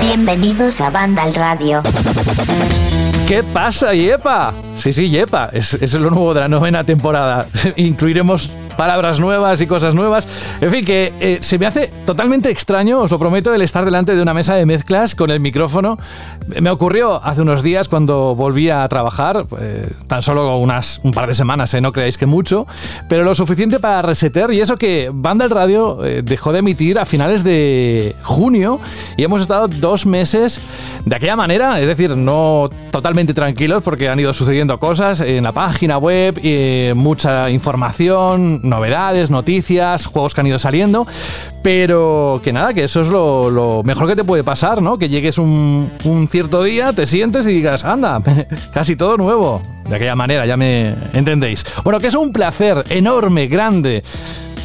Bienvenidos a Banda al Radio. ¿Qué pasa, Yepa? Sí, sí, Yepa. Es, es lo nuevo de la novena temporada. Incluiremos palabras nuevas y cosas nuevas. En fin, que eh, se me hace totalmente extraño, os lo prometo, el estar delante de una mesa de mezclas con el micrófono. Me ocurrió hace unos días cuando volví a trabajar, eh, tan solo unas, un par de semanas, eh, no creáis que mucho, pero lo suficiente para resetear y eso que Banda el Radio dejó de emitir a finales de junio y hemos estado dos meses de aquella manera, es decir, no totalmente tranquilos porque han ido sucediendo cosas en la página web, y mucha información, novedades, noticias, juegos que han ido saliendo, pero que nada, que eso es lo, mejor que te puede pasar, ¿no? Que llegues un, un cierto día, te sientes y digas, anda, casi todo nuevo. De aquella manera, ya me entendéis. Bueno, que es un placer enorme, grande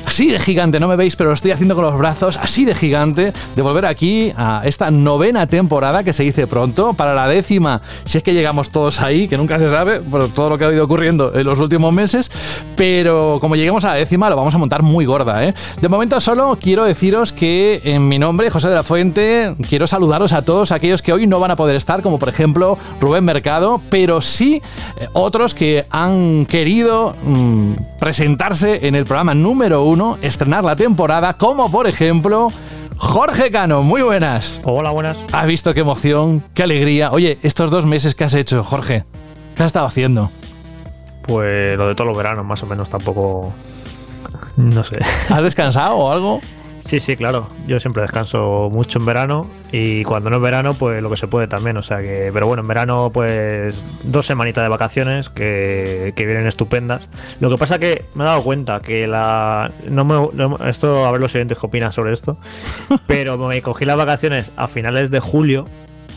así de gigante, no me veis, pero lo estoy haciendo con los brazos, así de gigante, de volver aquí a esta novena temporada que se dice pronto, para la décima, si es que llegamos todos ahí, que nunca se sabe, por todo lo que ha ido ocurriendo en los últimos meses, pero como lleguemos a la décima lo vamos a montar muy gorda, ¿eh? De momento solo quiero deciros que en mi nombre, José de la Fuente, quiero saludaros a todos aquellos que hoy no van a poder estar, como por ejemplo Rubén Mercado, pero sí eh, otros que han querido mm, presentarse en el programa número uno estrenar la temporada, como por ejemplo Jorge Cano. Muy buenas. Hola, buenas. ¿Has visto qué emoción, qué alegría? Oye, estos dos meses que has hecho, Jorge, ¿qué has estado haciendo? Pues lo de todos los veranos, más o menos, tampoco... No sé. ¿Has descansado o algo? Sí, sí, claro. Yo siempre descanso mucho en verano y cuando no es verano, pues lo que se puede también. O sea que, pero bueno, en verano, pues dos semanitas de vacaciones que, vienen estupendas. Lo que pasa que me he dado cuenta que la. No me, esto, a ver los siguientes qué opinan sobre esto. pero me cogí las vacaciones a finales de julio.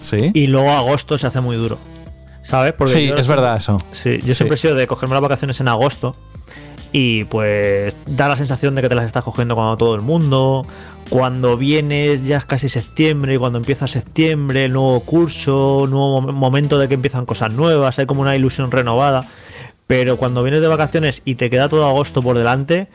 Sí. Y luego agosto se hace muy duro. ¿Sabes? Porque sí, es verdad eso. Sí, yo siempre he sido de cogerme las vacaciones en agosto y pues da la sensación de que te las estás cogiendo cuando todo el mundo. Cuando vienes ya es casi septiembre y cuando empieza septiembre, el nuevo curso, nuevo momento de que empiezan cosas nuevas, hay como una ilusión renovada. Pero cuando vienes de vacaciones y te queda todo agosto por delante,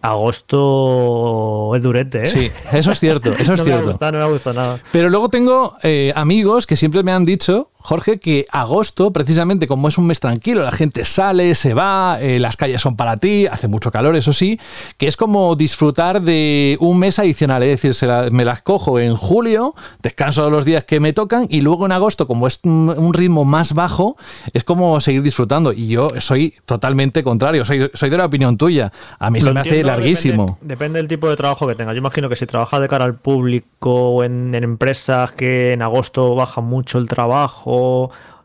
Agosto es durete, ¿eh? Sí, eso es cierto, eso es no cierto. Me no me gusta nada. Pero luego tengo eh, amigos que siempre me han dicho Jorge, que agosto, precisamente como es un mes tranquilo, la gente sale, se va, eh, las calles son para ti, hace mucho calor, eso sí, que es como disfrutar de un mes adicional, es decir, me las cojo en julio, descanso los días que me tocan y luego en agosto, como es un ritmo más bajo, es como seguir disfrutando. Y yo soy totalmente contrario, soy, soy de la opinión tuya. A mí se me hace larguísimo. Depende, del tipo de trabajo que tengas. Yo imagino que si trabajas de cara al público o en empresas que en agosto baja mucho el trabajo,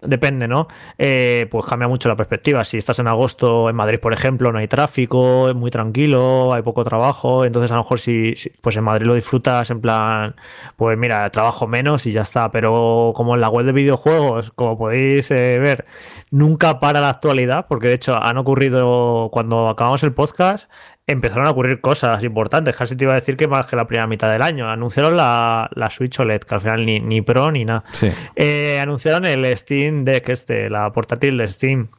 depende, ¿no? Eh, pues cambia mucho la perspectiva. Si estás en agosto en Madrid, por ejemplo, no hay tráfico, es muy tranquilo, hay poco trabajo, entonces a lo mejor si, pues en Madrid lo disfrutas en plan, pues mira, trabajo menos y ya está. Pero como en la web de videojuegos, como podéis eh, ver, nunca para la actualidad, porque de hecho han ocurrido cuando acabamos el podcast, empezaron a ocurrir cosas importantes. Casi te iba a decir que más que la primera mitad del año. Anunciaron la, la Switch OLED, que al final ni, ni Pro ni nada. Eh, anunciaron el Steam Deck, este, la portátil de Steam.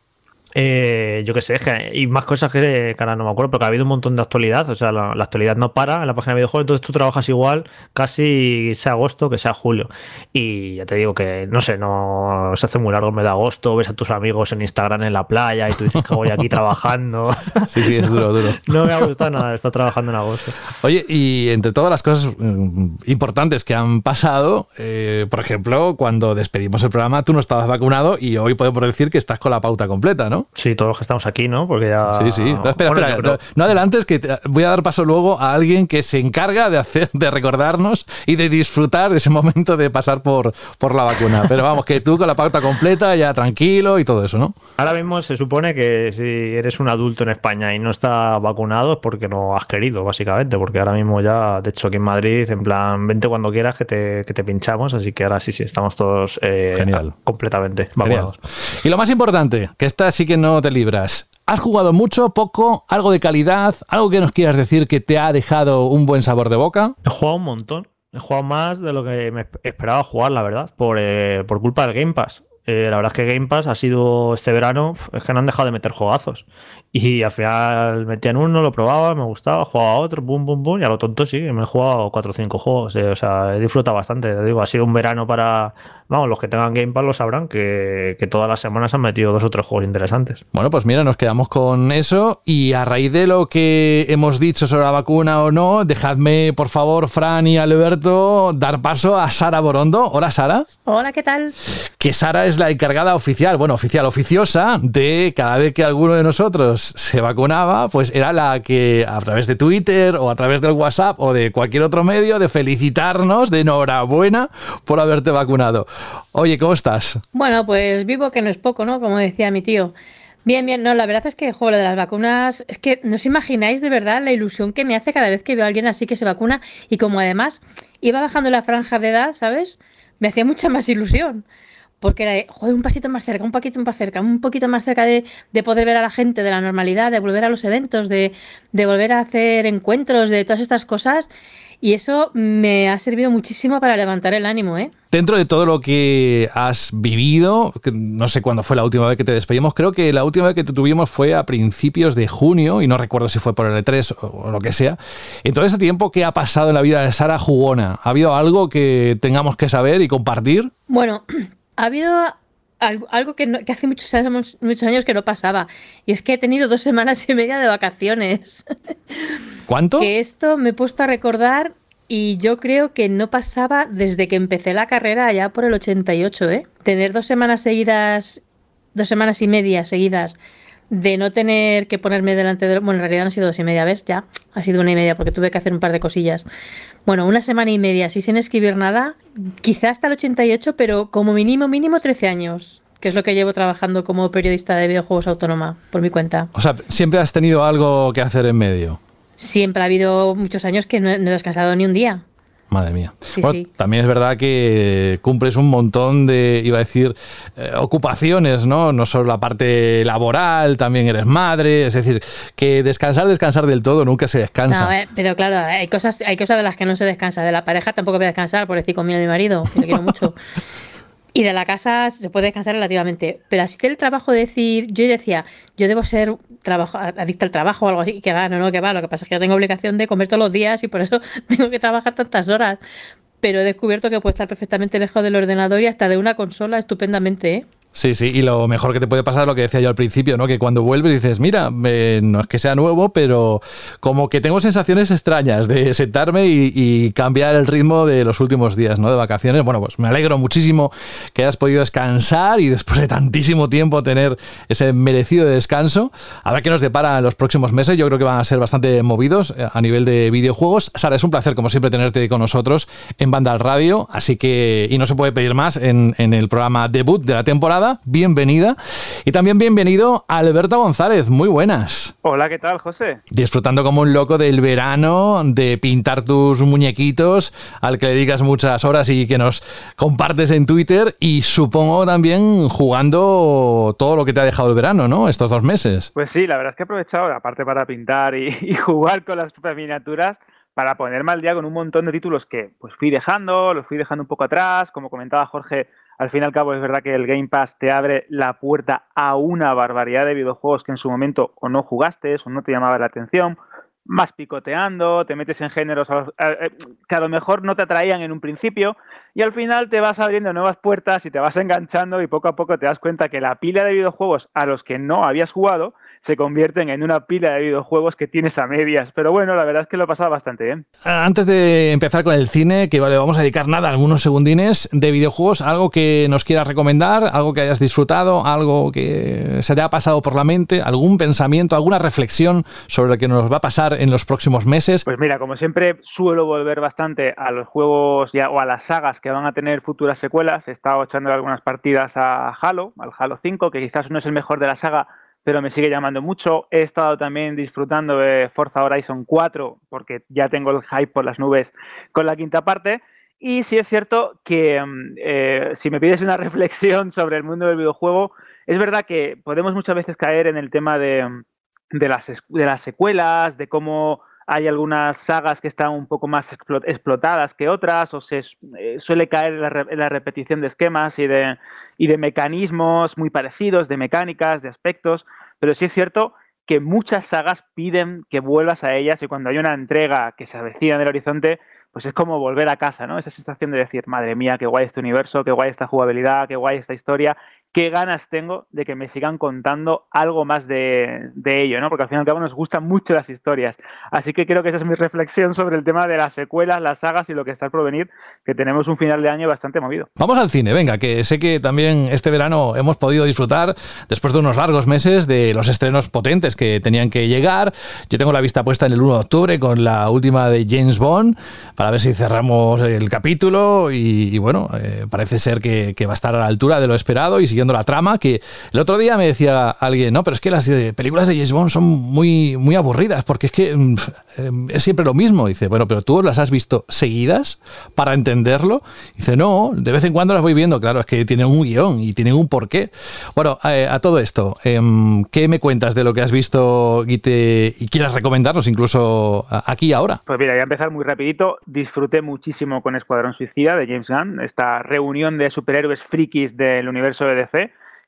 Eh, yo qué sé, y más cosas que, ahora no me acuerdo, porque ha habido un montón de actualidad, o sea, la, actualidad no para en la página de videojuegos, entonces tú trabajas igual casi sea agosto que sea julio. Y ya te digo que, no sé, no se hace muy largo el mes de agosto, ves a tus amigos en Instagram en la playa y tú dices que voy aquí trabajando. Sí, sí, es duro, duro. No me ha gustado nada estar trabajando en agosto. Oye, y entre todas las cosas mm, importantes que han pasado, eh, por ejemplo, cuando despedimos el programa, tú no estabas vacunado y hoy podemos decir que estás con la pauta completa, ¿no? Sí, todos los que estamos aquí, ¿no? Porque ya. Sí, sí. No, espera, espera. No, adelantes, que voy a dar paso luego a alguien que se encarga de hacer, de recordarnos y de disfrutar de ese momento de pasar por, por la vacuna. Pero vamos, que tú con la pauta completa, ya tranquilo y todo eso, ¿no? Ahora mismo se supone que si eres un adulto en España y no estás vacunado es porque no has querido, básicamente. Porque ahora mismo ya, de hecho, aquí en Madrid, en plan, vente cuando quieras que te, que te pinchamos. Así que ahora sí, sí, estamos todos eh, Genial. completamente vacunados. Y lo más importante, que esta sí que no te libras. ¿Has jugado mucho, poco, algo de calidad, algo que nos quieras decir que te ha dejado un buen sabor de boca? He jugado un montón. He jugado más de lo que me esperaba jugar, la verdad, por, eh, por culpa del Game Pass. Eh, la verdad es que Game Pass ha sido este verano, es que no han dejado de meter juegazos. Y al final metían uno, lo probaba, me gustaba, jugaba otro, boom, boom, boom, y a lo tonto sí, me he jugado 4 o 5 juegos. Eh, o sea, he disfrutado bastante. Digo, ha sido un verano para. Vamos, los que tengan Game Pass lo sabrán, que, que todas las semanas han metido dos o tres juegos interesantes. Bueno, pues mira, nos quedamos con eso. Y a raíz de lo que hemos dicho sobre la vacuna o no, dejadme, por favor, Fran y Alberto, dar paso a Sara Borondo. Hola, Sara. Hola, ¿qué tal? Que Sara es la encargada oficial, bueno, oficial, oficiosa, de cada vez que alguno de nosotros se vacunaba, pues era la que a través de Twitter o a través del WhatsApp o de cualquier otro medio de felicitarnos, de enhorabuena por haberte vacunado. Oye, ¿cómo estás? Bueno, pues vivo que no es poco, ¿no? Como decía mi tío. Bien, bien, no, la verdad es que juego lo de las vacunas, es que no os imagináis de verdad la ilusión que me hace cada vez que veo a alguien así que se vacuna y como además iba bajando la franja de edad, ¿sabes? Me hacía mucha más ilusión porque era, joder, un pasito más cerca, un poquito más cerca, un poquito más cerca de, poder ver a la gente, de la normalidad, de volver a los eventos, de, volver a hacer encuentros, de todas estas cosas. Y eso me ha servido muchísimo para levantar el ánimo, ¿eh? Dentro de todo lo que has vivido, no sé cuándo fue la última vez que te despedimos, creo que la última vez que te tuvimos fue a principios de junio, y no recuerdo si fue por el E3 o lo que sea. En todo ese tiempo, ¿qué ha pasado en la vida de Sara Jugona? ¿Ha habido algo que tengamos que saber y compartir? Bueno, ha habido algo, que, hace muchos años, muchos años que no pasaba. Y es que he tenido dos semanas y media de vacaciones. ¿Cuánto? Que esto me he puesto a recordar y yo creo que no pasaba desde que empecé la carrera allá por el 88, ¿eh? Tener dos semanas seguidas, dos semanas y media seguidas de no tener que ponerme delante de... Bueno, en realidad no ha sido dos y media, ¿ves? Ya, ha sido una y media porque tuve que hacer un par de cosillas. Bueno, una semana y media, así sin escribir nada, quizá hasta el 88, pero como mínimo, mínimo 13 años que es lo que llevo trabajando como periodista de videojuegos autónoma, por mi cuenta. O sea, siempre has tenido algo que hacer en medio. Siempre ha habido muchos años que no he descansado ni un día. Madre mía. También es verdad que cumples un montón de, iba a decir, eh, ocupaciones, ¿no? No solo la parte laboral, también eres madre, es decir, que descansar, descansar del todo, nunca se descansa. Eh, pero claro, hay cosas, hay cosas de las que no se descansa. De la pareja tampoco voy a descansar, por decir conmigo a mi marido, que lo quiero mucho. Y de la casa se puede descansar relativamente. Pero así del trabajo decir, yo decía, yo debo ser trabajo, adicta al trabajo o algo así, que va, no, no, que va. Lo que pasa es que yo tengo obligación de comer todos los días y por eso tengo que trabajar tantas horas. Pero he descubierto que puedo estar perfectamente lejos del ordenador y hasta de una consola estupendamente, ¿eh? Sí, sí, y lo mejor que te puede pasar es lo que decía yo al principio, ¿no? Que cuando vuelves dices, mira, no es que sea nuevo, pero como que tengo sensaciones extrañas de sentarme y, cambiar el ritmo de los últimos días, ¿no? De vacaciones. Bueno, pues me alegro muchísimo que hayas podido descansar y después de tantísimo tiempo tener ese merecido descanso. A ver qué nos depara en los próximos meses. Yo creo que van a ser bastante movidos eh, a nivel de videojuegos. Sara, es un placer, como siempre, tenerte con nosotros en Banda al Radio. Así que, y no se puede pedir más en el programa debut de la temporada bienvenida. Y también bienvenido a Alberto González, muy buenas. Hola, ¿qué tal, José? Disfrutando como un loco del verano, de pintar tus muñequitos, al que le dedicas muchas horas y que nos compartes en Twitter, y supongo también jugando todo lo que te ha dejado el verano, ¿no? Estos dos meses. Pues sí, la verdad es que he aprovechado, aparte para pintar y, y jugar con las propias miniaturas, para ponerme al día con un montón de títulos que pues fui dejando, los fui dejando un poco atrás, como comentaba Jorge, al fin y al cabo es verdad que el Game Pass te abre la puerta a una barbaridad de videojuegos que en su momento o no jugaste o no te llamaba la atención, más picoteando, te metes en géneros eh, que a lo mejor no te atraían en un principio y al final te vas abriendo nuevas puertas y te vas enganchando y poco a poco te das cuenta que la pila de videojuegos a los que no habías jugado se convierten en una pila de videojuegos que tienes a medias. Pero bueno, la verdad es que lo he pasado bastante bien. Antes de empezar con el cine, que vale, vamos a dedicar nada, algunos segundines de videojuegos, algo que nos quieras recomendar, algo que hayas disfrutado, algo que se te ha pasado por la mente, algún pensamiento, alguna reflexión sobre lo que nos va a pasar en los próximos meses. Pues mira, como siempre suelo volver bastante a los juegos ya, o a las sagas que van a tener futuras secuelas. He estado echando algunas partidas a Halo, al Halo 5, que quizás no es el mejor de la saga, pero me sigue llamando mucho. He estado también disfrutando de Forza Horizon 4 porque ya tengo el hype por las nubes con la quinta parte. Y sí es cierto que mm, eh, si me pides una reflexión sobre el mundo del videojuego, es verdad que podemos muchas veces caer en el tema de, mm, de, las, de las secuelas, de cómo hay algunas sagas que están un poco más explotadas que otras, o se eh, suele caer en la, repetición de esquemas y de, y de mecanismos muy parecidos, de mecánicas, de aspectos, pero sí es cierto que muchas sagas piden que vuelvas a ellas y cuando hay una entrega que se avecina en el horizonte, pues es como volver a casa, ¿no? Esa sensación de decir, madre mía, qué guay este universo, qué guay esta jugabilidad, qué guay esta historia, qué ganas tengo de que me sigan contando algo más de, ello, ¿no? Porque al fin y al cabo nos gustan mucho las historias. Así que creo que esa es mi reflexión sobre el tema de las secuelas, las sagas y lo que está por venir, que tenemos un final de año bastante movido. Vamos al cine, venga, que sé que también este verano hemos podido disfrutar, después de unos largos meses, de los estrenos potentes que tenían que llegar. Yo tengo la vista puesta en el 1 de octubre con la última de James Bond a ver si cerramos el capítulo y, bueno, eh, parece ser que, va a estar a la altura de lo esperado y siguiendo la trama, que el otro día me decía alguien, no, pero es que las eh, películas de James Bond son muy, muy aburridas porque es que mm, eh, es siempre lo mismo. Dice, bueno, pero tú las has visto seguidas para entenderlo. Dice, no, de vez en cuando las voy viendo, claro, es que tienen un guion y tienen un porqué. Bueno, a todo esto, em, ¿qué me cuentas de lo que has visto y, y quieras recomendarnos incluso aquí ahora? Pues mira, voy a empezar muy rapidito disfruté muchísimo con Escuadrón Suicida de James Gunn, esta reunión de superhéroes frikis del universo de DC,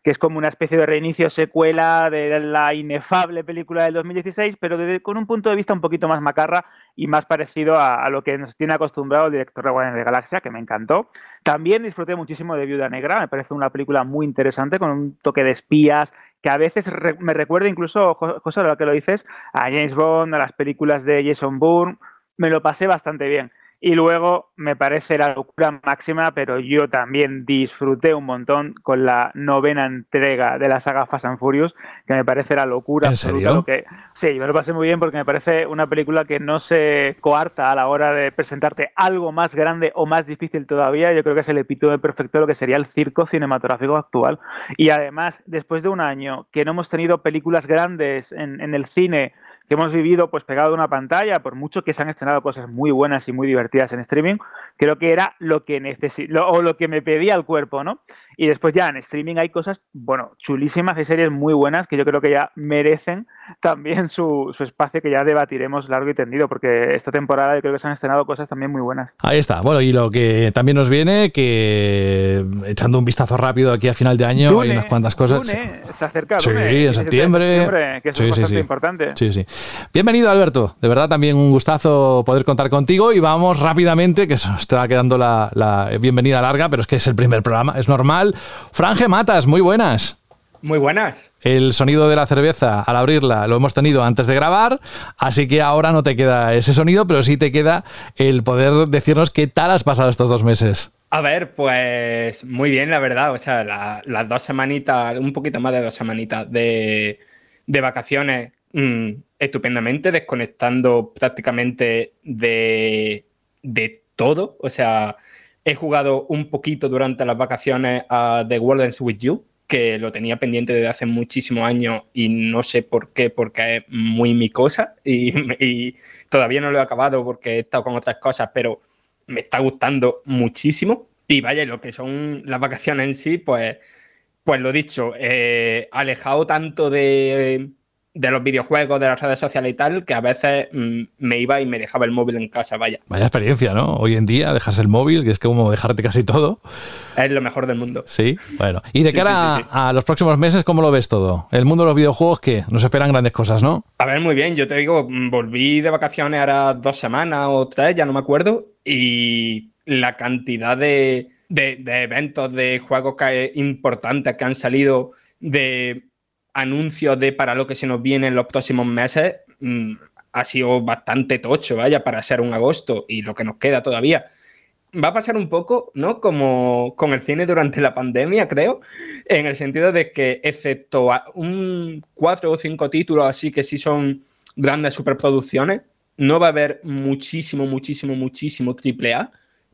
que es como una especie de reinicio secuela de la inefable película del 2016, pero con un punto de vista un poquito más macarra y más parecido a, lo que nos tiene acostumbrado el director de Guardianes de Galaxia, que me encantó. También disfruté muchísimo de Viuda Negra, me parece una película muy interesante, con un toque de espías, que a veces me recuerda incluso, José, lo que lo dices, a James Bond, a las películas de Jason Bourne, me lo pasé bastante bien. Y luego me parece la locura máxima, pero yo también disfruté un montón con la novena entrega de la saga Fast and Furious, que me parece la locura ¿En serio? Que, sí, me lo pasé muy bien porque me parece una película que no se coarta a la hora de presentarte algo más grande o más difícil todavía. Yo creo que es el epítome perfecto de lo que sería el circo cinematográfico actual. Y además, después de un año que no hemos tenido películas grandes en, en el cine, que hemos vivido pues pegado a una pantalla, por mucho que se han estrenado cosas muy buenas y muy divertidas en streaming, creo que era lo que necesito o lo que me pedía el cuerpo, ¿no? Y después ya en streaming hay cosas, bueno, chulísimas, hay series muy buenas que yo creo que ya merecen también su, espacio que ya debatiremos largo y tendido, porque esta temporada yo creo que se han estrenado cosas también muy buenas. Ahí está. Bueno, y lo que también nos viene, que echando un vistazo rápido aquí a final de año, hay unas cuantas cosas. se acerca. Sí, en septiembre. que es bastante importante. Sí, sí. Bienvenido, Alberto. De verdad, también un gustazo poder contar contigo y vamos rápidamente, que se nos está quedando la, la bienvenida larga, pero es que es el primer programa, es normal. Franje Matas, muy buenas. Muy buenas. El sonido de la cerveza al abrirla lo hemos tenido antes de grabar, así que ahora no te queda ese sonido, pero sí te queda el poder decirnos qué tal has pasado estos dos meses. A ver, pues muy bien, la verdad. O sea, las dos semanitas, un poquito más de dos semanitas de, vacaciones, mm, estupendamente, desconectando prácticamente de, de todo. O sea, He jugado un poquito durante las vacaciones a The World Ends With You, que lo tenía pendiente desde hace muchísimos años y no sé por qué, porque es muy mi cosa y, todavía no lo he acabado porque he estado con otras cosas, pero me está gustando muchísimo. Y vaya, lo que son las vacaciones en sí, pues, pues lo dicho, eh, alejado tanto de, de los videojuegos, de las redes sociales y tal, que a veces mm, me iba y me dejaba el móvil en casa, vaya. Vaya experiencia, ¿no? Hoy en día dejas el móvil, que es como dejarte casi todo. Es lo mejor del mundo. Sí, bueno. Y de cara a los próximos meses, ¿cómo lo ves todo? El mundo de los videojuegos, ¿qué? Nos esperan grandes cosas, ¿no? A ver, muy bien. Yo te digo, mm, volví de vacaciones ahora dos semanas o tres, ya no me acuerdo, y la cantidad de, de, de eventos, de juegos que, importantes que han salido de anuncios de para lo que se nos viene en los próximos meses mm, ha sido bastante tocho, vaya, para ser un agosto y lo que nos queda todavía. Va a pasar un poco, ¿no? Como con el cine durante la pandemia, creo, en el sentido de que, excepto un cuatro o cinco títulos así que sí son grandes superproducciones, no va a haber muchísimo, muchísimo, muchísimo triple A,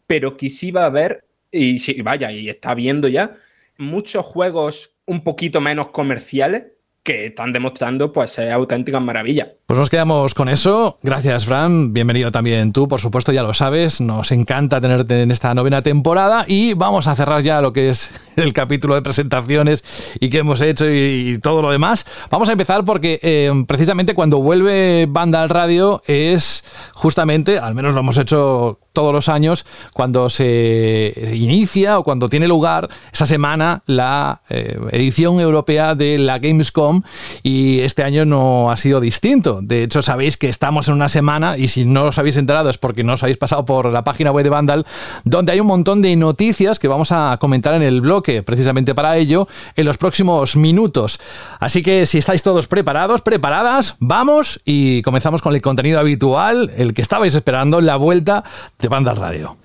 pero que sí va a haber, y sí, vaya, y está viendo ya, muchos juegos un poquito menos comerciales que están demostrando pues ser auténticas maravillas. Pues nos quedamos con eso. Gracias, Fran. Bienvenido también tú, por supuesto, ya lo sabes. Nos encanta tenerte en esta novena temporada y vamos a cerrar ya lo que es el capítulo de presentaciones y qué hemos hecho y, todo lo demás. Vamos a empezar porque eh, precisamente cuando vuelve Banda al Radio es justamente, al menos lo hemos hecho todos los años cuando se inicia o cuando tiene lugar esa semana la eh, edición europea de la Gamescom y este año no ha sido distinto. De hecho, sabéis que estamos en una semana y si no os habéis enterado es porque no os habéis pasado por la página web de Vandal, donde hay un montón de noticias que vamos a comentar en el bloque precisamente para ello en los próximos minutos. Así que si estáis todos preparados, preparadas, vamos y comenzamos con el contenido habitual, el que estabais esperando, la vuelta de Banda Radio.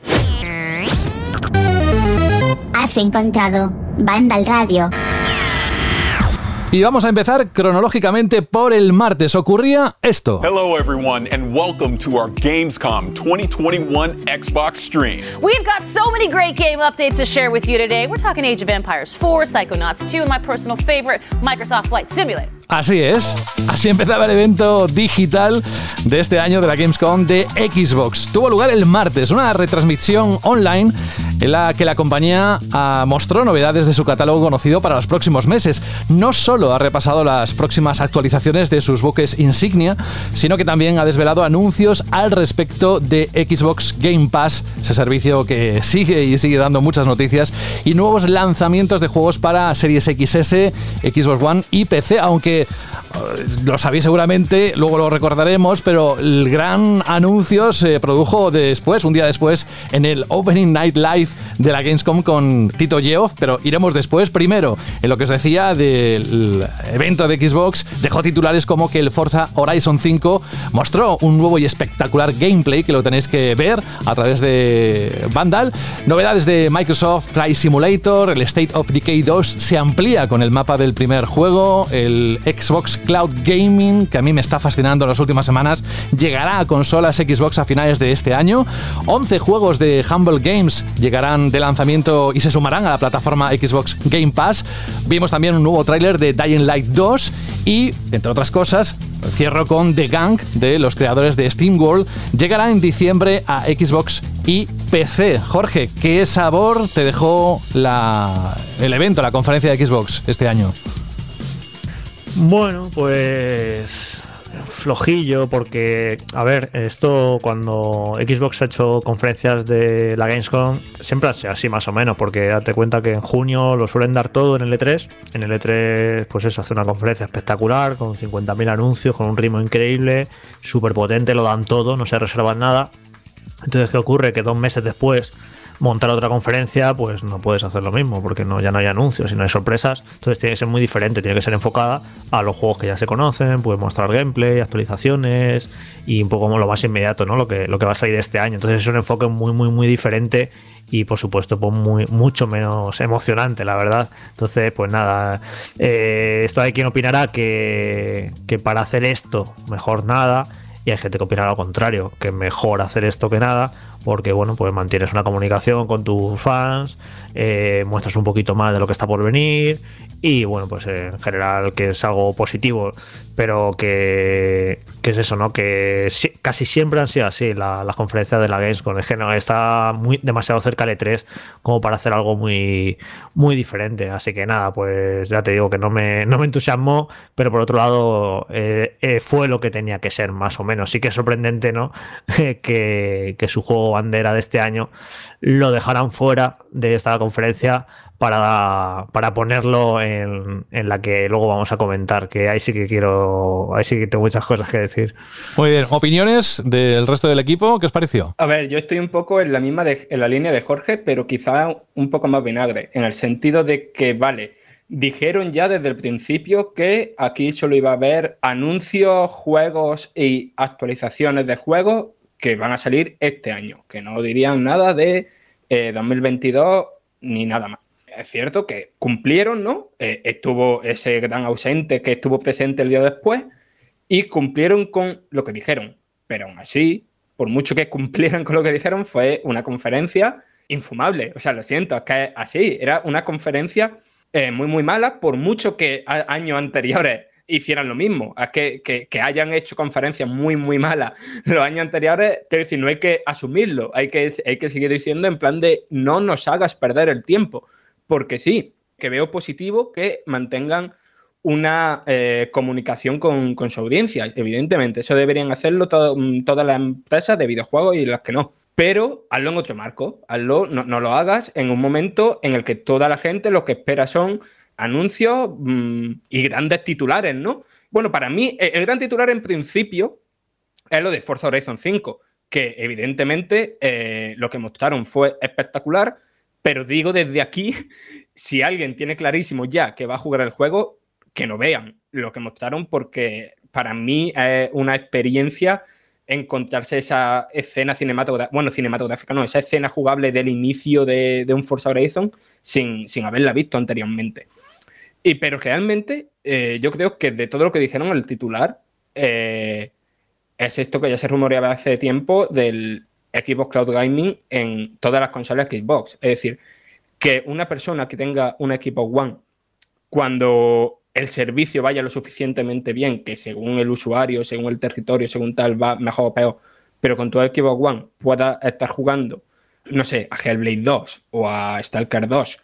Has encontrado Banda Radio. Y vamos a empezar cronológicamente por el martes. Ocurría esto. Hello everyone and welcome to our Gamescom 2021 Xbox stream. We've got so many great game updates to share with you today. We're talking Age of Empires 4, Psychonauts 2, and my personal favorite, Microsoft Flight Simulator. Así es, así empezaba el evento digital de este año de la Gamescom de Xbox. Tuvo lugar el martes, una retransmisión online en la que la compañía ah, mostró novedades de su catálogo conocido para los próximos meses. No solo ha repasado las próximas actualizaciones de sus buques insignia, sino que también ha desvelado anuncios al respecto de Xbox Game Pass, ese servicio que sigue y sigue dando muchas noticias, y nuevos lanzamientos de juegos para Series XS, Xbox One y PC, aunque eh, lo sabéis seguramente, luego lo recordaremos, pero el gran anuncio se produjo después, un día después, en el Opening Night Live de la Gamescom con Tito Geoff, pero iremos después. Primero, en lo que os decía del evento de Xbox, dejó titulares como que el Forza Horizon 5 mostró un nuevo y espectacular gameplay que lo tenéis que ver a través de Vandal. Novedades de Microsoft Flight Simulator, el State of Decay 2 se amplía con el mapa del primer juego, el Xbox Cloud Gaming, que a mí me está fascinando las últimas semanas, llegará a consolas Xbox a finales de este año. 11 juegos de Humble Games llegarán de lanzamiento y se sumarán a la plataforma Xbox Game Pass. Vimos también un nuevo tráiler de Dying Light 2 y, entre otras cosas, cierro con The Gang de los creadores de SteamWorld. Llegará en diciembre a Xbox y PC. Jorge, ¿qué sabor te dejó el evento, la conferencia de Xbox este año? Bueno, pues flojillo porque, a ver, esto cuando Xbox ha hecho conferencias de la Gamescom, siempre sido así más o menos, porque date cuenta que en junio lo suelen dar todo en el E3. En el E3, pues eso, hace una conferencia espectacular, con 50.000 anuncios, con un ritmo increíble, súper potente, lo dan todo, no se reservan nada. Entonces, ¿qué ocurre? Que dos meses después montar otra conferencia, pues no puedes hacer lo mismo, porque no, ya no hay anuncios y no hay sorpresas. Entonces tiene que ser muy diferente, tiene que ser enfocada a los juegos que ya se conocen, puedes mostrar gameplay, actualizaciones y un poco lo más inmediato, ¿no? Lo que, lo que va a salir este año. Entonces es un enfoque muy, muy, muy diferente y por supuesto pues muy, mucho menos emocionante, la verdad. Entonces, pues nada, eh, esto hay quien opinará que, que para hacer esto mejor nada y hay gente que opinará lo contrario, que mejor hacer esto que nada porque bueno, pues mantienes una comunicación con tus fans, eh, muestras un poquito más de lo que está por venir y bueno, pues en general que es algo positivo, pero que, es eso, ¿no? Que casi siempre han sido así las conferencias de la Gamescom, es que no está muy, demasiado cerca de 3 como para hacer algo muy, muy diferente, así que nada, pues ya te digo que no me, no me entusiasmó, pero por otro lado eh, eh, fue lo que tenía que ser, más o menos, sí que es sorprendente, ¿no? que, que su juego bandera de este año lo dejaran fuera de esta conferencia para, para ponerlo en, en, la que luego vamos a comentar, que ahí sí que quiero, ahí sí que tengo muchas cosas que decir. Muy bien, opiniones del resto del equipo, ¿qué os pareció? A ver, yo estoy un poco en la misma, en la línea de Jorge, pero quizá un poco más vinagre, en el sentido de que, vale, dijeron ya desde el principio que aquí solo iba a haber anuncios, juegos y actualizaciones de juegos que van a salir este año, que no dirían nada de 2022 eh, ni nada más. Es cierto que cumplieron, ¿no? Eh, estuvo ese gran ausente que estuvo presente el día después y cumplieron con lo que dijeron. Pero aún así, por mucho que cumplieran con lo que dijeron, fue una conferencia infumable. O sea, lo siento, es que así, era una conferencia eh, muy, muy mala, por mucho que años anteriores hicieran lo mismo. A que, que, hayan hecho conferencias muy, muy malas los años anteriores, quiero decir, no hay que asumirlo, hay que, hay que seguir diciendo en plan de no nos hagas perder el tiempo, porque sí, que veo positivo que mantengan una eh, comunicación con, su audiencia, evidentemente. Eso deberían hacerlo todas las empresas de videojuegos y las que no. Pero hazlo en otro marco, hazlo, no, lo hagas en un momento en el que toda la gente lo que espera son anuncios mm, y grandes titulares, ¿no? Bueno, para mí, e, el gran titular en principio es lo de Forza Horizon 5, que evidentemente eh, lo que mostraron fue espectacular, pero digo desde aquí, si alguien tiene clarísimo ya que va a jugar el juego, que no vean lo que mostraron, porque para mí es una experiencia encontrarse esa escena cinematográfica, bueno, cinematográfica no, esa escena jugable del inicio de, un Forza Horizon sin, sin, haberla visto anteriormente. Y, pero realmente eh, yo creo que de todo lo que dijeron el titular, eh, es esto que ya se rumoreaba hace tiempo del Xbox Cloud Gaming en todas las consolas Xbox. Es decir, que una persona que tenga un equipo One, cuando el servicio vaya lo suficientemente bien, que según el usuario, según el territorio, según tal, va mejor o peor, pero con tu equipo One pueda estar jugando, no sé, a Hellblade 2 o a Stalker 2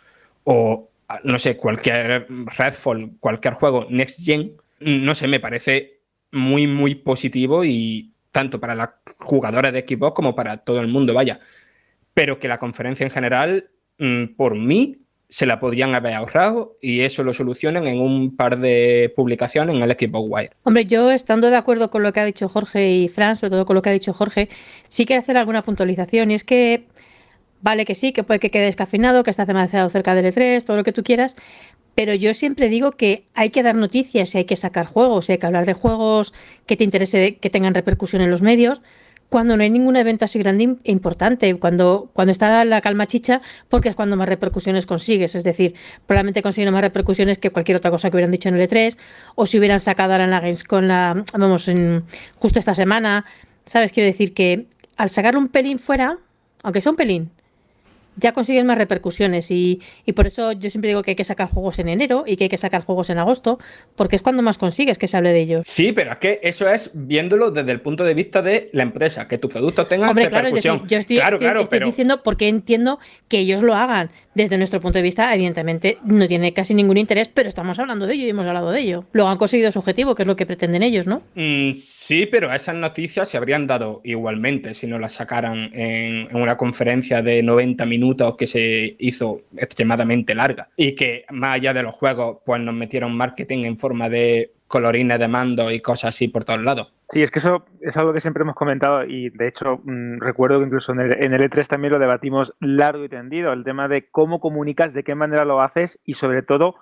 o, no sé, cualquier Redfall, cualquier juego Next Gen, no sé, me parece muy, muy positivo y tanto para las jugadoras de Xbox como para todo el mundo, vaya. Pero que la conferencia en general, mm, por mí, se la podrían haber ahorrado y eso lo solucionan en un par de publicaciones en el equipo Wire. Hombre, yo estando de acuerdo con lo que ha dicho Jorge y Fran, sobre todo con lo que ha dicho Jorge, sí quiero hacer alguna puntualización y es que vale que sí, que puede que quede descafeinado, que está demasiado cerca del E3, todo lo que tú quieras, pero yo siempre digo que hay que dar noticias y hay que sacar juegos, hay que hablar de juegos que te interese, que tengan repercusión en los medios, cuando no hay ningún evento así grande e importante, cuando, cuando está la calma chicha, porque es cuando más repercusiones consigues. Es decir, probablemente consiguen más repercusiones que cualquier otra cosa que hubieran dicho en el E3, o si hubieran sacado ahora en la Games con la, vamos, justo esta semana. ¿Sabes? Quiero decir que al sacar un pelín fuera, aunque sea un pelín, ya consiguen más repercusiones y, por eso yo siempre digo que hay que sacar juegos en enero y que hay que sacar juegos en agosto, porque es cuando más consigues que se hable de ellos. Sí, pero es que eso es viéndolo desde el punto de vista de la empresa, que tu producto tenga Hombre, repercusión. Claro, yo estoy, estoy, diciendo porque entiendo que ellos lo hagan. Desde nuestro punto de vista, evidentemente, no tiene casi ningún interés, pero estamos hablando de ello y hemos hablado de ello. Luego han conseguido su objetivo, que es lo que pretenden ellos, ¿no? Mm, sí, pero esas noticias se habrían dado igualmente si no las sacaran en, en una conferencia de 90 minutos que se hizo extremadamente larga y que más allá de los juegos pues nos metieron marketing en forma de colorines de mando y cosas así por todos lados. Sí, es que eso es algo que siempre hemos comentado y de hecho mm, recuerdo que incluso en el, en el, E3 también lo debatimos largo y tendido, el tema de cómo comunicas, de qué manera lo haces y sobre todo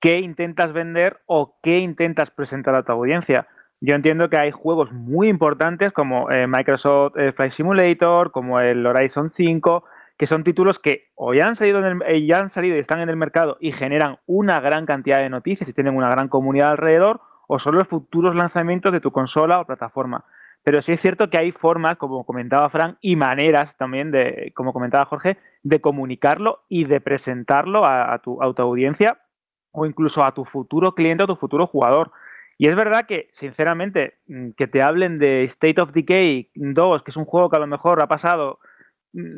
qué intentas vender o qué intentas presentar a tu audiencia. Yo entiendo que hay juegos muy importantes como eh, Microsoft eh, Flight Simulator, como el Horizon 5, que son títulos que o ya han salido, eh, ya han salido y están en el mercado y generan una gran cantidad de noticias y tienen una gran comunidad alrededor, o son los futuros lanzamientos de tu consola o plataforma. Pero sí es cierto que hay formas, como comentaba Frank, y maneras también de, como comentaba Jorge, de comunicarlo y de presentarlo a, tu, a audiencia o incluso a tu futuro cliente o tu futuro jugador. Y es verdad que, sinceramente, mm, que te hablen de State of Decay 2, que es un juego que a lo mejor ha pasado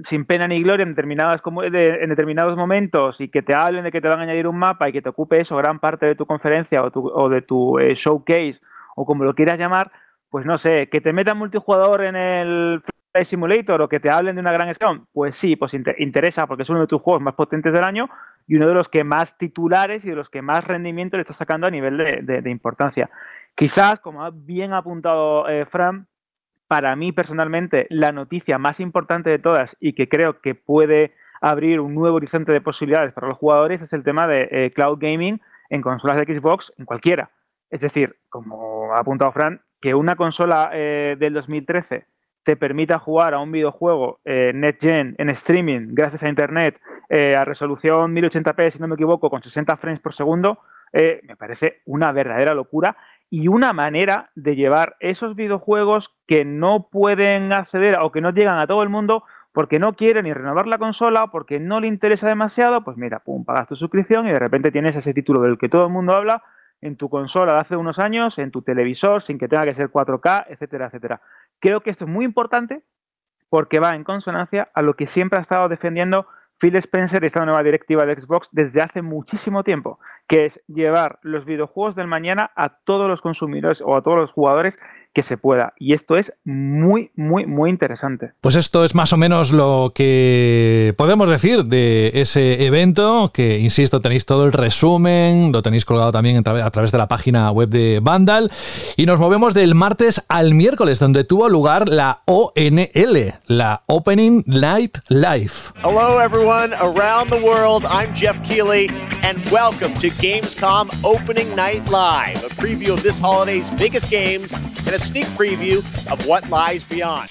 sin pena ni gloria en, en determinados momentos y que te hablen de que te van a añadir un mapa y que te ocupe eso gran parte de tu conferencia o, de tu eh, showcase o como lo quieras llamar, pues no sé, que te metan multijugador en el Flight Simulator o que te hablen de una gran scrum, pues sí, pues interesa porque es uno de tus juegos más potentes del año y uno de los que más titulares y de los que más rendimiento le estás sacando a nivel de, importancia. Quizás, como ha bien apuntado eh, Fran, para mí personalmente la noticia más importante de todas y que creo que puede abrir un nuevo horizonte de posibilidades para los jugadores es el tema de eh, cloud gaming en consolas de Xbox, en cualquiera. Es decir, como ha apuntado Fran, que una consola eh, del 2013 te permita jugar a un videojuego eh, NetGen en streaming gracias a Internet a resolución 1080p, si no me equivoco, con 60 frames por segundo, me parece una verdadera locura y una manera de llevar esos videojuegos que no pueden acceder o que no llegan a todo el mundo porque no quieren ni renovar la consola o porque no le interesa demasiado, pues mira, pum, pagas tu suscripción y de repente tienes ese título del que todo el mundo habla en tu consola de hace unos años, en tu televisor, sin que tenga que ser 4K, etcétera, etcétera. Creo que esto es muy importante porque va en consonancia a lo que siempre ha estado defendiendo Phil Spencer y esta nueva directiva de Xbox desde hace muchísimo tiempo, que es llevar los videojuegos del mañana a todos los consumidores o a todos los jugadores que se pueda. Y esto es muy, muy, muy interesante. Pues esto es más o menos lo que podemos decir de ese evento, que insisto, tenéis todo el resumen, lo tenéis colgado también a través de la página web de Vandal. Y nos movemos del martes al miércoles, donde tuvo lugar la ONL, la Opening Night Live. Hello everyone around the world, I'm Jeff Keighley, and welcome to Gamescom Opening Night Live, a preview of this holiday's biggest games and a sneak preview of what lies beyond.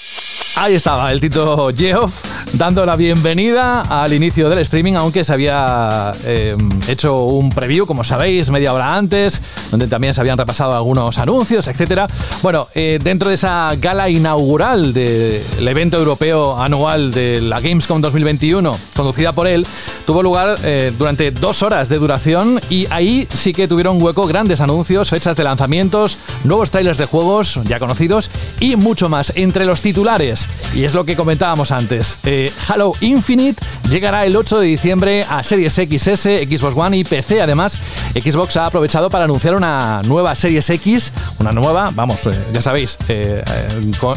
Ahí estaba el Tito Geoff dando la bienvenida al inicio del streaming, aunque se había eh, hecho un preview, como sabéis, media hora antes, donde también se habían repasado algunos anuncios, etcétera. Bueno, eh, dentro de esa gala inaugural del evento europeo anual de la Gamescom 2021, conducida por él, tuvo lugar eh, durante dos horas de duración y ahí sí que tuvieron hueco grandes anuncios, fechas de lanzamientos, nuevos trailers de juegos ya conocidos y mucho más. Entre los titulares, y es lo que comentábamos antes. Eh, Halo Infinite llegará el 8 de diciembre a Series XS, Xbox One y PC. Además, Xbox ha aprovechado para anunciar una nueva Series X, una nueva, vamos, eh, ya sabéis, eh,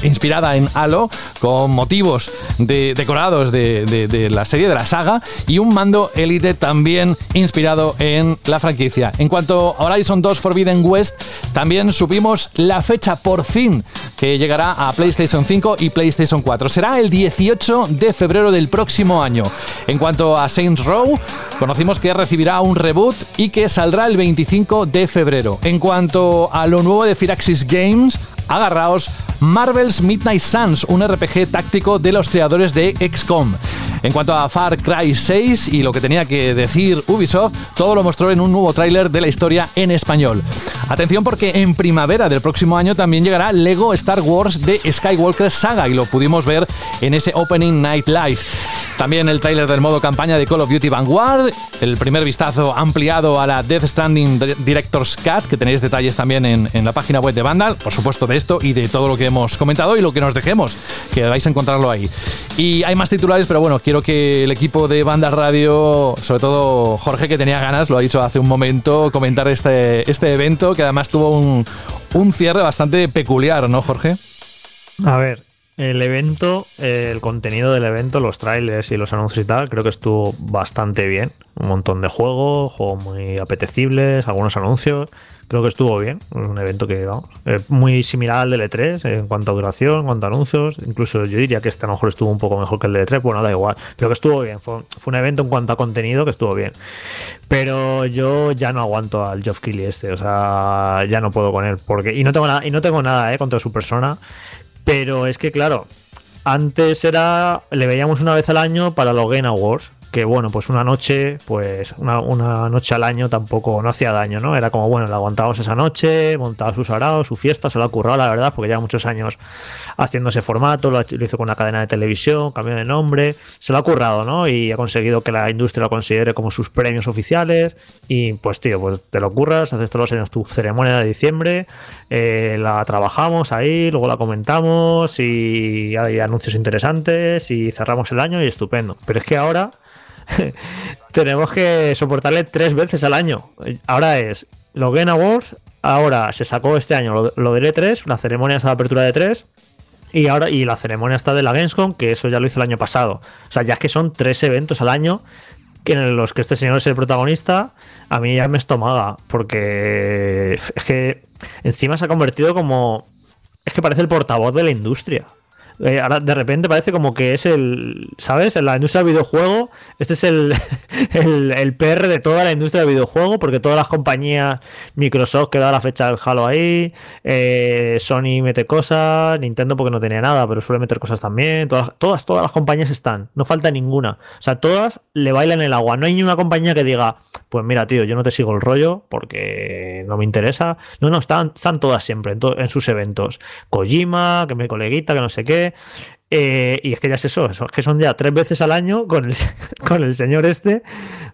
inspirada en Halo, con motivos decorados de, la serie, de la saga, y un mando Elite también inspirado en la franquicia. En cuanto a Horizon 2 Forbidden West, también supimos la fecha por fin que llegará a PlayStation 5 y PlayStation PlayStation 4. Será el 18 de febrero del próximo año. En cuanto a Saints Row, conocimos que recibirá un reboot y que saldrá el 25 de febrero. En cuanto a lo nuevo de Firaxis Games, agarraos Marvel's Midnight Suns, un RPG táctico de los creadores de XCOM. En cuanto a Far Cry 6 y lo que tenía que decir Ubisoft, todo lo mostró en un nuevo tráiler de la historia en español. Atención porque en primavera del próximo año también llegará Lego Star Wars de Skywalker Saga y lo pudimos ver en ese Opening Night Live. También el tráiler del modo campaña de Call of Duty Vanguard, el primer vistazo ampliado a la Death Stranding Director's Cut, que tenéis detalles también en, en la página web de Vandal, por supuesto de esto y de todo lo que hemos comentado y lo que nos dejemos, que vais a encontrarlo ahí. Y hay más titulares, pero bueno, quiero que el equipo de Banda Radio, sobre todo Jorge, que tenía ganas, lo ha dicho hace un momento, comentar este, este evento, que además tuvo un, un cierre bastante peculiar, ¿no, Jorge? A ver, el evento, el contenido del evento, los trailers y los anuncios y tal, creo que estuvo bastante bien. Un montón de juegos, juegos muy apetecibles, algunos anuncios. Creo que estuvo bien. Un evento que, vamos, eh, muy similar al del E3 en cuanto a duración, en cuanto a anuncios. Incluso yo diría que este a lo mejor estuvo un poco mejor que el de E3. Bueno, da igual. Pero que estuvo bien. Fue, un evento en cuanto a contenido que estuvo bien. Pero yo ya no aguanto al Geoff Keighley este. O sea, ya no puedo con él. Porque, y no tengo nada, y no tengo nada eh, contra su persona. Pero es que, claro, antes era. Le veíamos una vez al año para los Game Awards que bueno, pues una noche, pues una, noche al año tampoco no hacía daño, ¿no? Era como, bueno, le aguantábamos esa noche, montaba sus araos, su fiesta, se lo ha currado, la verdad, porque lleva muchos años haciendo ese formato, lo, hizo con una cadena de televisión, cambió de nombre, se lo ha currado, ¿no? Y ha conseguido que la industria lo considere como sus premios oficiales y pues, tío, pues te lo curras, haces todos los años tu ceremonia de diciembre, eh, la trabajamos ahí, luego la comentamos y hay anuncios interesantes y cerramos el año y estupendo. Pero es que ahora tenemos que soportarle tres veces al año. Ahora es los Game Awards, ahora se sacó este año lo, de E3, la ceremonia es la apertura de 3 y ahora y la ceremonia está de la Gamescom, que eso ya lo hizo el año pasado. O sea, ya es que son tres eventos al año en los que este señor es el protagonista, a mí ya me estomaga, porque es que encima se ha convertido como... Es que parece el portavoz de la industria. Eh, ahora de repente parece como que es el, ¿sabes? En la industria del videojuego, este es el, el, PR de toda la industria del videojuego, porque todas las compañías, Microsoft que da la fecha del Halo ahí, eh, Sony mete cosas, Nintendo porque no tenía nada, pero suele meter cosas también, todas, todas, todas las compañías están, no falta ninguna. O sea, todas le bailan el agua, no hay ni una compañía que diga, pues mira, tío, yo no te sigo el rollo porque no me interesa. No, no, están, están todas siempre en, en sus eventos. Kojima, que me coleguita, que no sé qué. Eh, y es que ya es eso, es que son ya tres veces al año con el, con el señor este,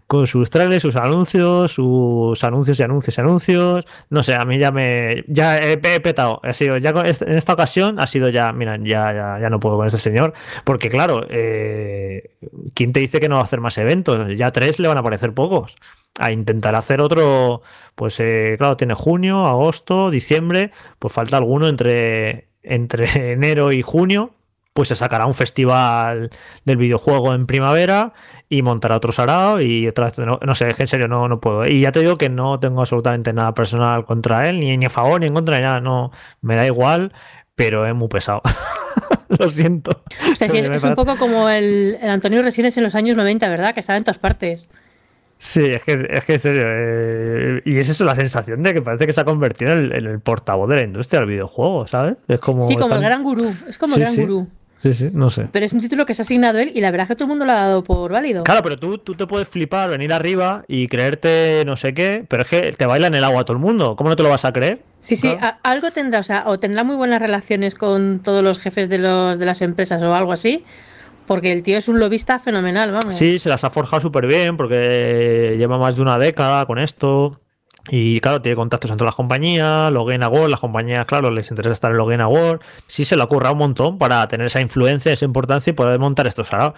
con sus trailers, sus anuncios, sus anuncios y anuncios y anuncios. No sé, a mí ya me. Ya he, he petado. Ha sido, ya con- en esta ocasión ha sido ya, mira, ya, ya, ya no puedo con ese señor. Porque, claro, eh, ¿quién te dice que no va a hacer más eventos? Ya tres le van a parecer pocos. A intentar hacer otro, pues eh, claro, tiene junio, agosto, diciembre, pues falta alguno entre, entre enero y junio pues se sacará un festival del videojuego en primavera y montará otro sarao y otra vez, no, no sé, en serio no, no puedo. Y ya te digo que no tengo absolutamente nada personal contra él, ni, ni a favor ni en contra, ni nada, no, me da igual, pero es muy pesado. Lo siento. O sea, sí, es, un poco como el, el Antonio Resines en los años 90, ¿verdad? Que estaba en todas partes. Sí, es que, es que en serio. eh, y es eso la sensación de que parece que se ha convertido en el, en el portavoz de la industria del videojuego, ¿sabes? Es como. sí, como están- el gran gurú. Es como Sí, el gran sí. gurú. Sí, sí, no sé. Pero es un título que se ha asignado él y la verdad es que todo el mundo lo ha dado por válido. Claro, pero tú, tú te puedes flipar, venir arriba y creerte no sé qué, pero es que te baila en el agua todo el mundo. ¿Cómo no te lo vas a creer? Sí, sí, Claro. a- algo tendrá, o sea, o tendrá muy buenas relaciones con todos los jefes de, los, de las empresas o algo así, porque el tío es un lobista fenomenal, vamos. Sí, se las ha forjado súper bien porque lleva más de una década con esto. Y claro, tiene contactos entre las compañías, Login Award, las compañías, claro, les interesa estar en Login Award. Sí, se le ha currado un montón para tener esa influencia, esa importancia y poder montar estos saraos.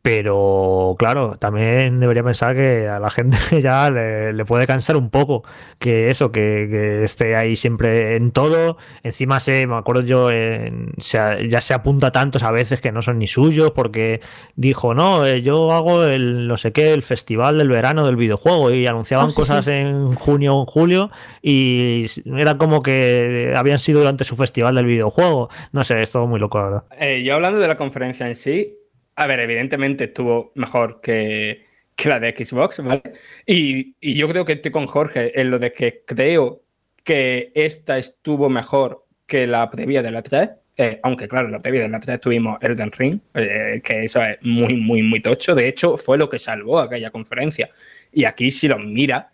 Pero claro, también debería pensar que a la gente ya le, le puede cansar un poco que eso, que, que esté ahí siempre en todo. Encima se, me acuerdo yo, en- se ya se apunta tantos a veces que no son ni suyos porque dijo, no, eh, yo hago el no sé qué, el festival del verano del videojuego y anunciaban Ah, sí, cosas sí. en junio o en julio y era como que habían sido durante su festival del videojuego. No sé, es todo muy loco, la verdad. Eh, yo hablando de la conferencia en sí, a ver, evidentemente estuvo mejor que, que la de Xbox, ¿vale? Y, y yo creo que estoy con Jorge en lo de que creo que esta estuvo mejor que la previa de la 3. eh, aunque claro, la previa de la 3 tuvimos Elden Ring, eh, que eso es muy, muy, muy tocho. De hecho, fue lo que salvó aquella conferencia. Y aquí, si los mira,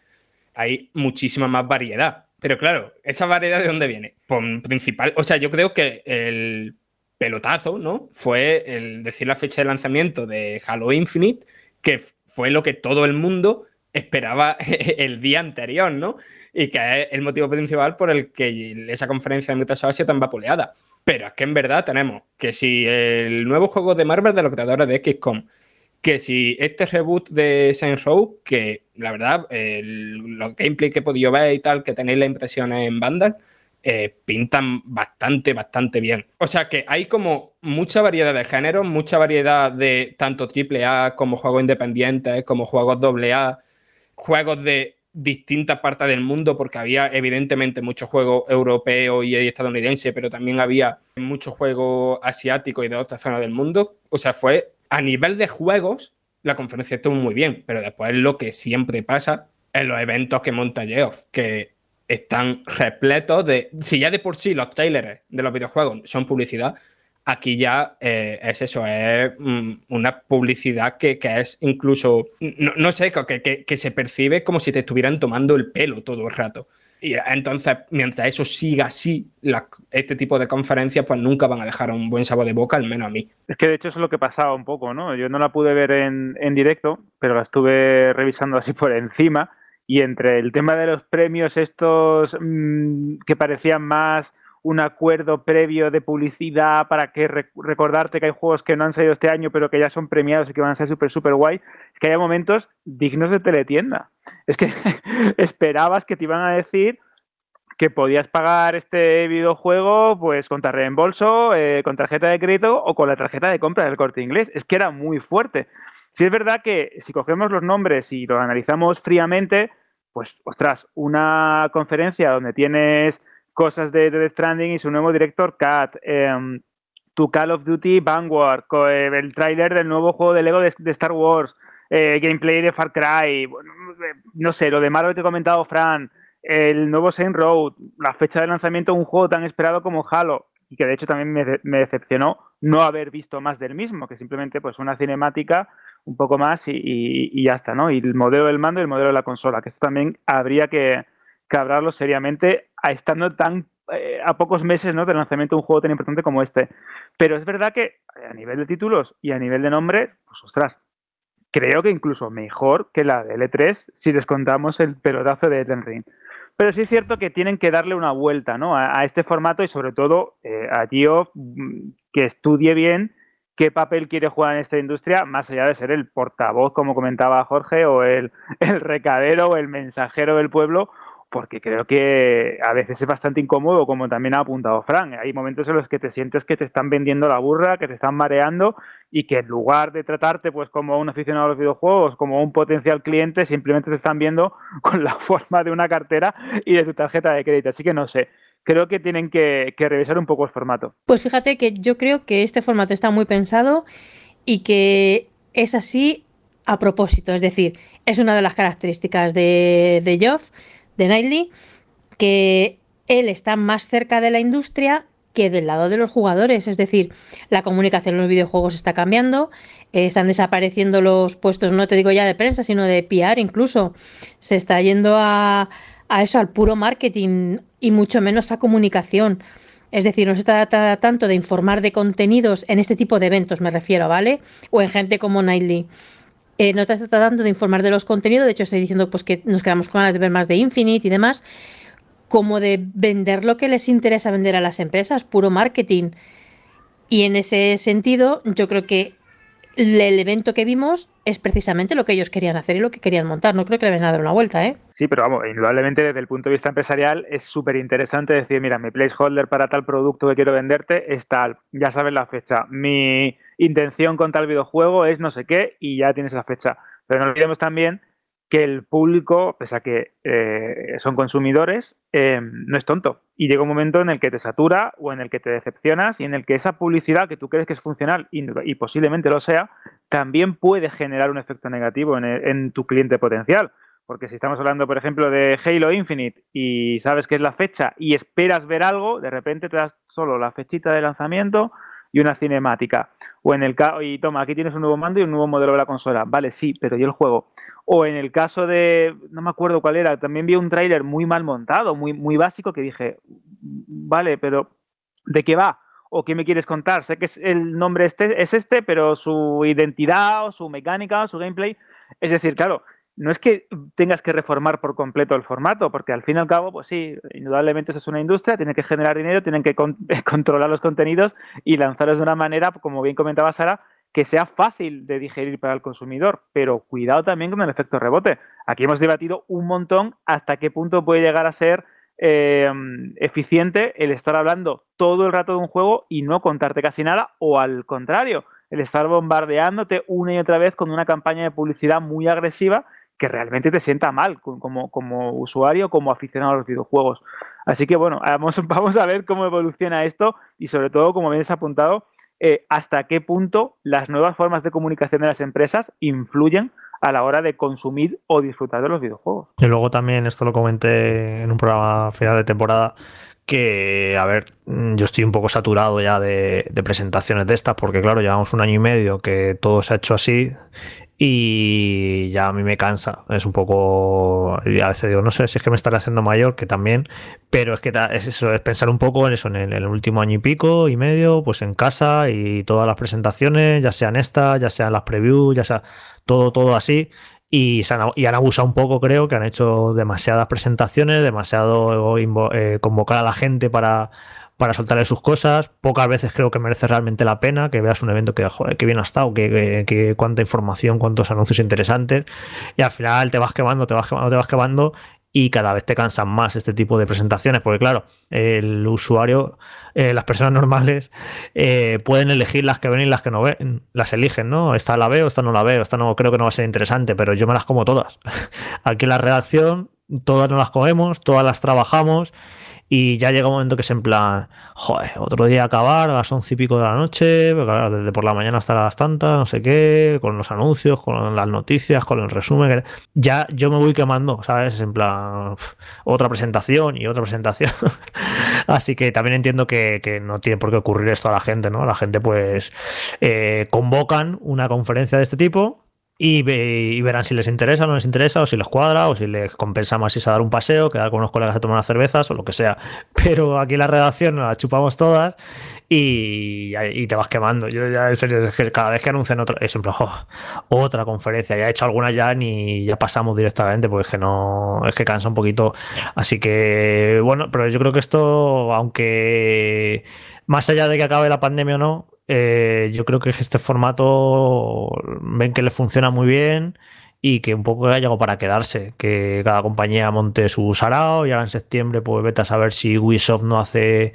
hay muchísima más variedad. Pero claro, ¿esa variedad de dónde viene? Pues principal, o sea, yo creo que el pelotazo, ¿no? Fue el decir la fecha de lanzamiento de Halo Infinite, que fue lo que todo el mundo esperaba el día anterior, ¿no? Y que es el motivo principal por el que esa conferencia de Microsoft ha sido tan vapuleada. Pero es que en verdad tenemos que si el nuevo juego de Marvel de los creadores de XCOM, que si este reboot de Saints Row, que la verdad, el- los gameplay que he podido ver y tal, que tenéis las impresiones en Vandal, eh, pintan bastante, bastante bien. O sea que hay como mucha variedad de géneros, mucha variedad de tanto AAA como juegos independientes, como juegos AA, juegos de distintas partes del mundo, porque había evidentemente muchos juegos europeos y estadounidenses, pero también había muchos juegos asiáticos y de otras zonas del mundo. O sea, fue a nivel de juegos, la conferencia estuvo muy bien, pero después lo que siempre pasa en los eventos que monta Geoff, que están repletos de. Si ya de por sí los trailers de los videojuegos son publicidad, aquí ya eh, es eso, es mm, una publicidad que, que es incluso. No, no sé, que, que- se percibe como si te estuvieran tomando el pelo todo el rato. Y entonces, mientras eso siga así, este tipo de conferencias, pues nunca van a dejar un buen sabor de boca, al menos a mí. Es que de hecho eso es lo que pasaba un poco, ¿no? Yo no la pude ver en, en directo, pero la estuve revisando así por encima. Y entre el tema de los premios estos mm, que parecían más un acuerdo previo de publicidad para que rec- recordarte que hay juegos que no han salido este año, pero que ya son premiados y que van a ser súper, súper guay, es que hay momentos dignos de teletienda. Es que esperabas que te iban a decir que podías pagar este videojuego pues contra reembolso, eh, con tarjeta de crédito o con la tarjeta de compra del corte inglés. Es que era muy fuerte. Si es verdad que si cogemos los nombres y los analizamos fríamente, pues ostras, una conferencia donde tienes cosas de Death Stranding y su nuevo director Cat, em, tu Call of Duty Vanguard, eh, el tráiler del nuevo juego de Lego de, de Star Wars, eh, gameplay de Far Cry, bueno, eh, no sé, lo de Marvel que ha comentado Fran, el nuevo Saint Road, la fecha de lanzamiento de un juego tan esperado como Halo, y que de hecho también me, de- me decepcionó no haber visto más del mismo, que simplemente pues una cinemática un poco más y, ya está, ¿no? Y el modelo del mando y el modelo de la consola, que esto también habría que, que hablarlo seriamente a estando tan eh, a pocos meses ¿no? del lanzamiento de un juego tan importante como este. Pero es verdad que a nivel de títulos y a nivel de nombres, pues ostras, creo que incluso mejor que la de L3 si descontamos el pelotazo de Elden Ring. Pero sí es cierto que tienen que darle una vuelta ¿no? a, este formato y sobre todo eh, a Geoff mm, que estudie bien qué papel quiere jugar en esta industria, más allá de ser el portavoz, como comentaba Jorge, o el, el recadero o el mensajero del pueblo, porque creo que a veces es bastante incómodo, como también ha apuntado Frank. Hay momentos en los que te sientes que te están vendiendo la burra, que te están mareando y que en lugar de tratarte pues como un aficionado a los videojuegos, como un potencial cliente, simplemente te están viendo con la forma de una cartera y de tu tarjeta de crédito. Así que no sé, creo que tienen que, revisar un poco el formato. Pues fíjate que yo creo que este formato está muy pensado y que es así a propósito, es decir, es una de las características de, de Geoff de Knightley, que él está más cerca de la industria que del lado de los jugadores. Es decir, la comunicación en los videojuegos está cambiando, eh, están desapareciendo los puestos, no te digo ya de prensa, sino de PR incluso. Se está yendo a, a eso, al puro marketing y mucho menos a comunicación. Es decir, no se trata tanto de informar de contenidos en este tipo de eventos, me refiero, ¿vale? O en gente como Knightley. Eh, no te está tratando de informar de los contenidos, de hecho estoy diciendo pues que nos quedamos con ganas de ver más de Infinite y demás, como de vender lo que les interesa vender a las empresas, puro marketing. Y en ese sentido, yo creo que el evento que vimos es precisamente lo que ellos querían hacer y lo que querían montar. No creo que le vayan a dar una vuelta, ¿eh? Sí, pero vamos, indudablemente desde el punto de vista empresarial es súper interesante decir, mira, mi placeholder para tal producto que quiero venderte es tal, ya sabes la fecha. Mi intención con tal videojuego es no sé qué y ya tienes la fecha. Pero no olvidemos también que el público, pese a que eh, son consumidores, eh, no es tonto. Y llega un momento en el que te satura o en el que te decepcionas y en el que esa publicidad que tú crees que es funcional y, posiblemente lo sea, también puede generar un efecto negativo en, en, tu cliente potencial. Porque si estamos hablando, por ejemplo, de Halo Infinite y sabes que es la fecha y esperas ver algo, de repente te das solo la fechita de lanzamiento y una cinemática. O en el caso, y toma, aquí tienes un nuevo mando y un nuevo modelo de la consola. Vale, sí, pero yo el juego. O en el caso de, no me acuerdo cuál era, también vi un tráiler muy mal montado, muy, muy básico, que dije, vale, pero ¿de qué va? ¿O qué me quieres contar? Sé que es, el nombre este, es este, pero su identidad o su mecánica o su gameplay. Es decir, claro, no es que tengas que reformar por completo el formato, porque al fin y al cabo, pues sí, indudablemente eso es una industria, tiene que generar dinero, tienen que controlar los contenidos y lanzarlos de una manera, como bien comentaba Sara, que sea fácil de digerir para el consumidor, pero cuidado también con el efecto rebote. Aquí hemos debatido un montón hasta qué punto puede llegar a ser eh, eficiente el estar hablando todo el rato de un juego y no contarte casi nada, o al contrario, el estar bombardeándote una y otra vez con una campaña de publicidad muy agresiva que realmente te sienta mal como, como usuario, como aficionado a los videojuegos. Así que bueno, vamos, a ver cómo evoluciona esto y sobre todo, como bien has apuntado, eh, hasta qué punto las nuevas formas de comunicación de las empresas influyen a la hora de consumir o disfrutar de los videojuegos. Y luego también, esto lo comenté en un programa final de temporada, que, a ver, yo estoy un poco saturado ya de, de, presentaciones de estas, porque claro, llevamos un año y medio que todo se ha hecho así y ya a mí me cansa. Es un poco. Y a veces digo, no sé si es que me estaré haciendo mayor, que también, pero es que es eso, es pensar un poco en eso, en el, último año y pico y medio, pues en casa y todas las presentaciones, ya sean estas, ya sean las previews, ya sea todo, todo así. Y, han, y han abusado un poco, creo, que han hecho demasiadas presentaciones, demasiado eh, convocar a la gente para para soltarle sus cosas. Pocas veces creo que merece realmente la pena que veas un evento que, joder, bien ha estado, que, que, cuánta información, cuántos anuncios interesantes. Y al final te vas quemando, te vas quemando, te vas quemando y cada vez te cansan más este tipo de presentaciones, porque claro, el usuario, eh, las personas normales eh, pueden elegir las que ven y las que no ven, las eligen, ¿no? Esta la veo, esta no la veo, esta no creo que no va a ser interesante, pero yo me las como todas. Aquí en la redacción, todas nos las comemos, todas las trabajamos y ya llega un momento que es en plan, joder, otro día acabar a las once y pico de la noche, desde por la mañana hasta las tantas, no sé qué, con los anuncios, con las noticias, con el resumen. Ya yo me voy quemando, ¿sabes? En plan, otra presentación y otra presentación. Así que también entiendo que, no tiene por qué ocurrir esto a la gente, ¿no? La gente, pues, eh, convocan una conferencia de este tipo y, ve- y verán si les interesa o no les interesa, o si les cuadra, o si les compensa más irse a dar un paseo, quedar con unos colegas a tomar unas cervezas o lo que sea. Pero aquí en la redacción nos la chupamos todas y, y te vas quemando. Yo ya, en serio, es que cada vez que anuncian otra, es siempre "Oh, otra conferencia. Ya he hecho alguna ya ni ya pasamos directamente, porque es que no, es que cansa un poquito. Así que, bueno, pero yo creo que esto, aunque más allá de que acabe la pandemia o no, eh, yo creo que este formato ven que le funciona muy bien y que un poco ha llegado para quedarse, que cada compañía monte su sarao y ahora en septiembre pues vete a saber si Ubisoft no hace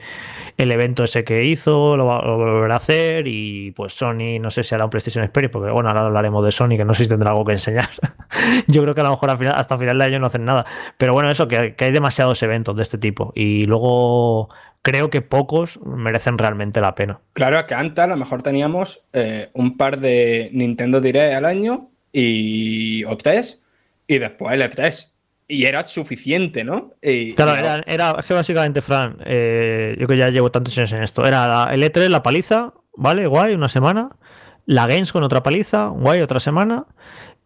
el evento ese que hizo, lo, va, lo volverá a hacer y pues Sony no sé si hará un PlayStation Experience, porque bueno, ahora hablaremos de Sony, que no sé si tendrá algo que enseñar. Yo creo que a lo mejor hasta final de año no hacen nada, pero bueno, eso, que hay demasiados eventos de este tipo y luego creo que pocos merecen realmente la pena. Claro, que antes a lo mejor teníamos eh, un par de Nintendo Direct al año y, o tres, y después el E3. Y era suficiente, ¿no? Y, Claro, y era, era es que básicamente, Fran, eh, yo que ya llevo tantos años en esto, era la- el E3, la paliza, ¿vale? Guay, una semana. La Games con otra paliza, guay, otra semana.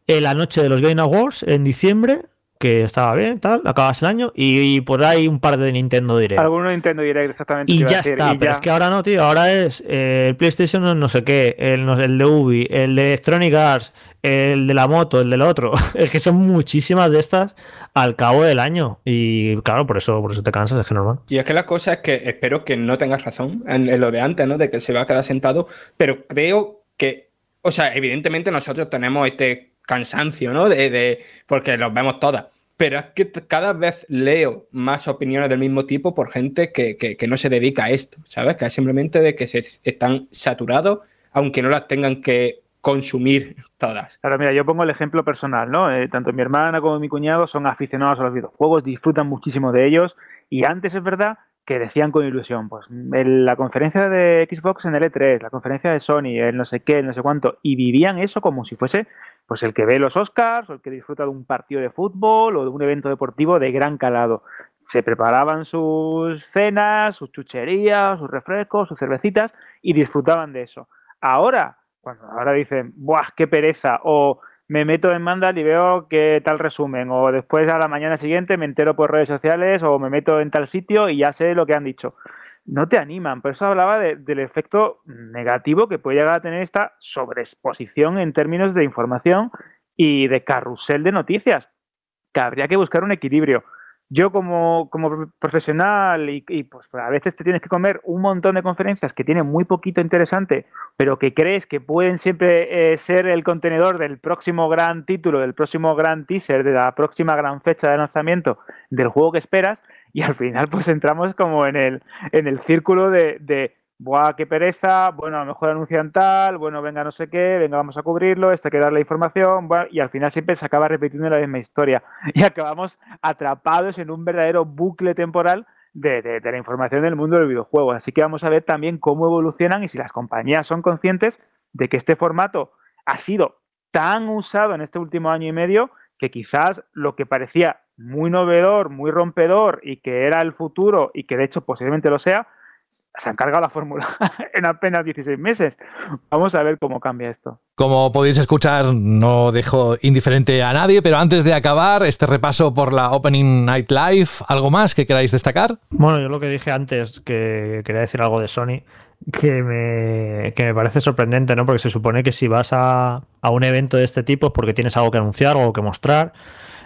Eh, la noche de los Game Awards en diciembre, que estaba bien, tal, acabas el año. Y, por ahí un par de Nintendo Direct. Alguno Nintendo Direct, exactamente. te Y ya decir, está, y pero ya. es que ahora no, tío. Ahora es eh, el PlayStation no- no sé qué, el, no el de Ubi, el de Electronic Arts, el de la moto, el del otro. Es que son muchísimas de estas al cabo del año. Y claro, por eso, por eso te cansas, es que normal. Y es que la cosa es que espero que no tengas razón en, en lo de antes, ¿no? De que se va a quedar sentado, pero creo que, o sea, evidentemente nosotros tenemos este cansancio, ¿no? De, de- porque los vemos todas. Pero es que cada vez leo más opiniones del mismo tipo por gente que, que- que no se dedica a esto, ¿sabes? Que es simplemente de que se están saturados, aunque no las tengan que consumir todas. Claro, mira, yo pongo el ejemplo personal, ¿no? Eh, tanto mi hermana como mi cuñado son aficionados a los videojuegos, disfrutan muchísimo de ellos y antes es verdad que decían con ilusión, pues en la conferencia de Xbox en el E3, la conferencia de Sony, el no sé qué, el no sé cuánto, y vivían eso como si fuese pues el que ve los Oscars o el que disfruta de un partido de fútbol o de un evento deportivo de gran calado. Se preparaban sus cenas, sus chucherías, sus refrescos, sus cervecitas y disfrutaban de eso. Ahora, cuando ahora dicen, ¡buah, qué pereza! O me meto en Mandal y veo que tal resumen, o después a la mañana siguiente me entero por redes sociales, o me meto en tal sitio y ya sé lo que han dicho. No te animan, por eso hablaba de- del efecto negativo que puede llegar a tener esta sobreexposición en términos de información y de carrusel de noticias, que habría que buscar un equilibrio. Yo como, como profesional y, pues a veces te tienes que comer un montón de conferencias que tienen muy poquito interesante, pero que crees que pueden siempre eh, ser el contenedor del próximo gran título, del próximo gran teaser, de la próxima gran fecha de lanzamiento del juego que esperas, y al final pues entramos como en el, en el círculo de, de Buah, qué pereza, bueno, a lo mejor anuncian tal, bueno, venga no sé qué, venga vamos a cubrirlo, hay que dar la información, bueno, y al final siempre se acaba repitiendo la misma historia y acabamos atrapados en un verdadero bucle temporal de, de, de la información del mundo del videojuego. Así que vamos a ver también cómo evolucionan y si las compañías son conscientes de que este formato ha sido tan usado en este último año y medio que quizás lo que parecía muy novedor, muy rompedor y que era el futuro y que de hecho posiblemente lo sea, se han cargado la fórmula en apenas 16 meses. Vamos a ver cómo cambia esto. Como podéis escuchar, no dejo indiferente a nadie, pero antes de acabar este repaso por la Opening Night Live, ¿algo más que queráis destacar? Bueno, yo lo que dije antes, que quería decir algo de Sony, que me, que me parece sorprendente, ¿no? Porque se supone que si vas a, a un evento de este tipo es porque tienes algo que anunciar, algo que mostrar.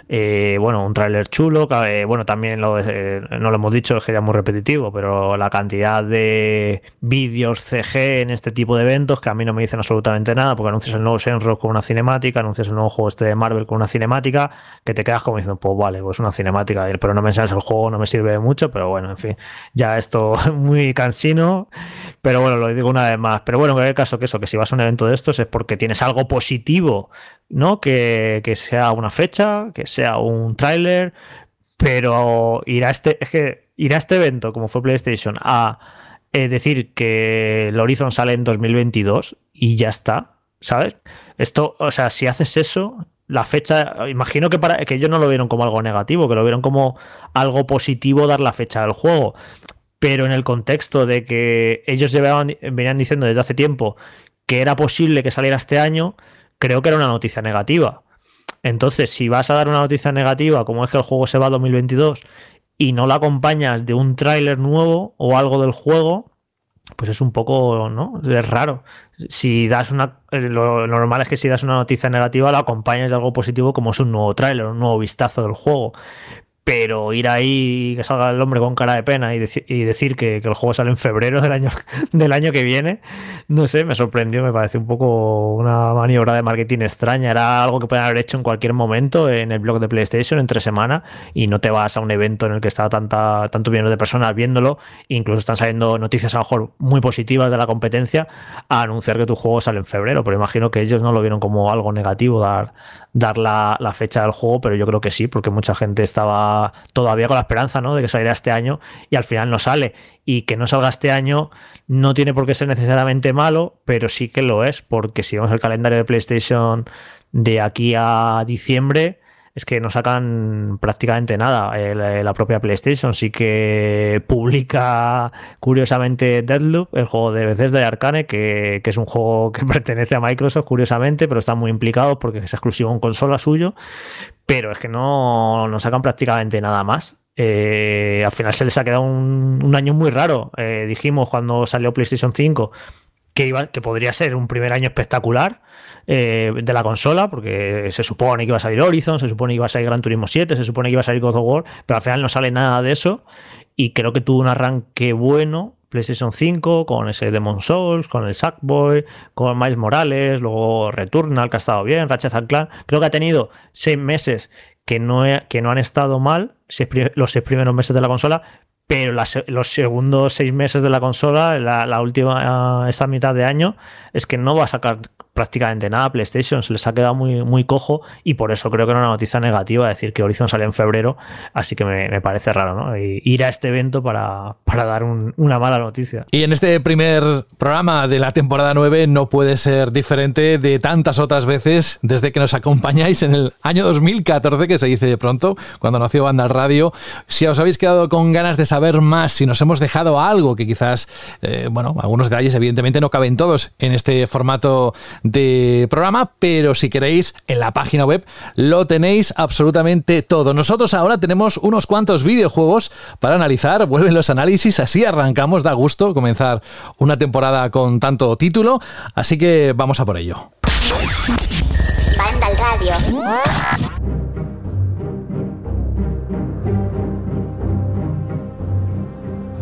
Eh, bueno, un tráiler chulo, eh, bueno, también lo, eh, no lo hemos dicho, es que ya es muy repetitivo, pero la cantidad de vídeos CG en este tipo de eventos que a mí no me dicen absolutamente nada, porque anuncias el nuevo Shenron con una cinemática, anuncias el nuevo juego este de Marvel con una cinemática, que te quedas como diciendo, pues vale, pues una cinemática, pero no me enseñas el juego, no me sirve de mucho, pero bueno, en fin, ya esto muy cansino, pero bueno, lo digo una vez más, pero bueno, en cualquier caso que eso, que si vas a un evento de estos es porque tienes algo positivo, ¿no? Que, que sea una fecha, que sea un tráiler, pero ir a este, es que este evento, como fue PlayStation, a eh, decir que el Horizon sale en 2022 y ya está, ¿sabes? Esto, o sea, si haces eso, la fecha, imagino que para que ellos no lo vieron como algo negativo, que lo vieron como algo positivo dar la fecha del juego. Pero en el contexto de que ellos llevaban, venían diciendo desde hace tiempo que era posible que saliera este año, creo que era una noticia negativa. Entonces, si vas a dar una noticia negativa, como es que el juego se va a 2022, y no la acompañas de un tráiler nuevo o algo del juego, pues es un poco, ¿no? Es raro. Si das una. Eh, lo normal es que si das una noticia negativa, la acompañes de algo positivo, como es un nuevo tráiler, un nuevo vistazo del juego pero ir ahí que salga el hombre con cara de pena y, decir que, el juego sale en febrero del año, del año que viene, no sé, me sorprendió, me parece un poco una maniobra de marketing extraña. Era algo que pueden haber hecho en cualquier momento en el blog de PlayStation entre semana y no te vas a un evento en el que está tanta, tanto millones de personas viéndolo, incluso están saliendo noticias a lo mejor muy positivas de la competencia a anunciar que tu juego sale en febrero, pero imagino que ellos no lo vieron como algo negativo dar, dar la fecha del juego, pero yo creo que sí, porque mucha gente estaba todavía con la esperanza ¿no? de que saliera este año y al final no sale. Y que no salga este año no tiene por qué ser necesariamente malo, pero sí que lo es, porque si vemos el calendario de PlayStation de aquí a diciembre, es que no sacan prácticamente nada. la propia PlayStation sí que publica curiosamente Deadloop, el juego de veces de Arcane, que, es un juego que pertenece a Microsoft, curiosamente, pero está muy implicado porque es exclusivo en consola suyo pero es que no, no sacan prácticamente nada más. Eh, al final se les ha quedado un, año muy raro. Eh, dijimos cuando salió PlayStation 5 que, iba, que podría ser un primer año espectacular eh, de la consola, porque se supone que iba a salir Horizon, se supone que iba a salir Gran Turismo 7, se supone que iba a salir God of War, pero al final no sale nada de eso. Y creo que tuvo un arranque bueno, PlayStation 5, con ese Demon Souls, con el Sackboy, con Miles Morales, luego Returnal, que ha estado bien, Ratchet Clank. Creo que ha tenido seis meses que no, que no han estado mal, los seis primeros meses de la consola, pero los segundos seis meses de la consola, la, la última, esta mitad de año, es que no va a sacar prácticamente nada PlayStation, se les ha quedado muy, muy cojo y por eso creo que era una noticia negativa decir que Horizon sale en febrero, así que me, parece raro, ¿no? Ir a este evento para, dar una mala noticia. Y en este primer programa de la temporada 9 no puede ser diferente de tantas otras veces desde que nos acompañáis en el año 2014, que se dice de pronto, cuando nació Banda Radio. Si os habéis quedado con ganas de saber más, si nos hemos dejado algo que quizás, eh, bueno, algunos detalles evidentemente no caben todos en este formato de programa, pero si queréis, en la página web lo tenéis absolutamente todo. Nosotros ahora tenemos unos cuantos videojuegos para analizar, vuelven los análisis, así arrancamos, da gusto comenzar una temporada con tanto título, así que vamos a por ello. Radio.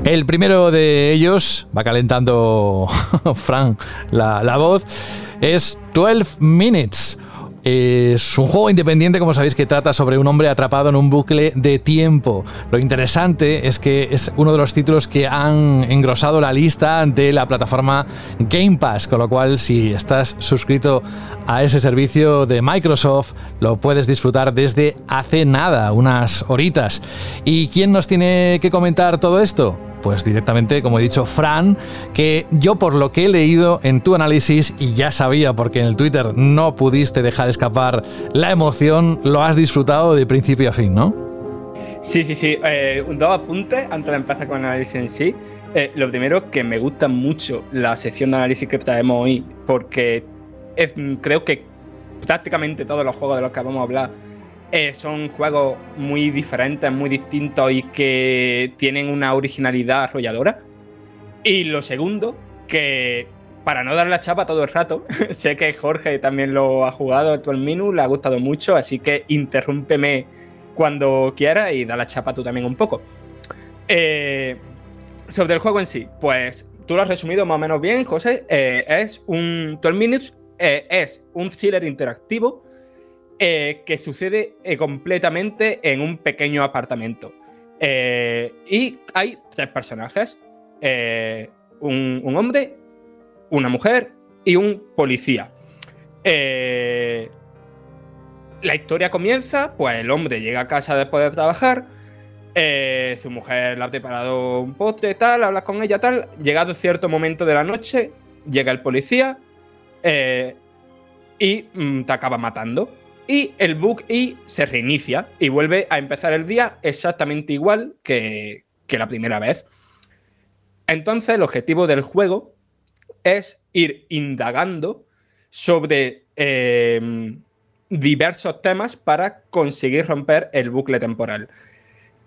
El primero de ellos va calentando Frank la, la voz es 12 Minutes. Es un juego independiente, como sabéis, que trata sobre un hombre atrapado en un bucle de tiempo. Lo interesante es que es uno de los títulos que han engrosado la lista de la plataforma Game Pass, con lo cual si estás suscrito a ese servicio de Microsoft, lo puedes disfrutar desde hace nada, unas horitas. ¿Y quién nos tiene que comentar todo esto? Pues directamente, como he dicho, Fran, que yo por lo que he leído en tu análisis, y ya sabía porque en el Twitter no pudiste dejar escapar la emoción, lo has disfrutado de principio a fin, ¿no? Sí, sí, sí. Eh, dos apuntes antes de empezar con el análisis en sí. Eh, lo primero, que me gusta mucho la sección de análisis que traemos hoy, porque creo que prácticamente todos los juegos de los que vamos a hablar eh, son juegos muy diferentes, muy distintos y que tienen una originalidad arrolladora. Y lo segundo, que para no dar la chapa todo el rato, sé que Jorge también lo ha jugado, el 12 Minus, le ha gustado mucho, así que interrúmpeme cuando quiera y da la chapa tú también un poco. Eh, sobre el juego en sí, pues tú lo has resumido más o menos bien, José. Eh, es un 12 Minutes, es un thriller interactivo eh, que sucede eh, completamente en un pequeño apartamento. Eh, y hay tres personajes: un, hombre, una mujer y un policía. la historia comienza, pues el hombre llega a casa después de trabajar. su mujer le ha preparado un postre, tal, hablas con ella, tal. Llegado cierto momento de la noche, llega el policía y mm, te acaba matando y el book y se reinicia y vuelve a empezar el día exactamente igual que, la primera vez. Entonces el objetivo del juego es ir indagando sobre eh, diversos temas para conseguir romper el bucle temporal.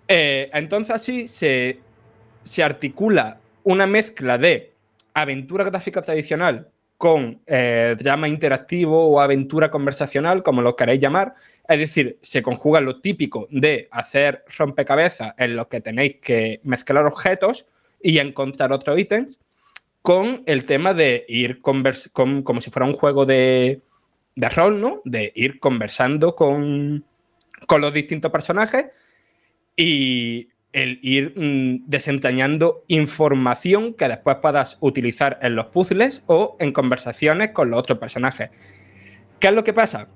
Eh, entonces así se, se, articula una mezcla de aventura gráfica tradicional con eh, drama interactivo o aventura conversacional, como lo queréis llamar. Es decir, se conjuga lo típico de hacer rompecabezas en los que tenéis que mezclar objetos y encontrar otros ítems, con el tema de ir con, como si fuera un juego de, de rol, ¿no? De ir conversando con, con los distintos personajes y el ir mm, desentrañando información que después puedas utilizar en los puzzles o en conversaciones con los otros personajes. ¿Qué es lo que pasa?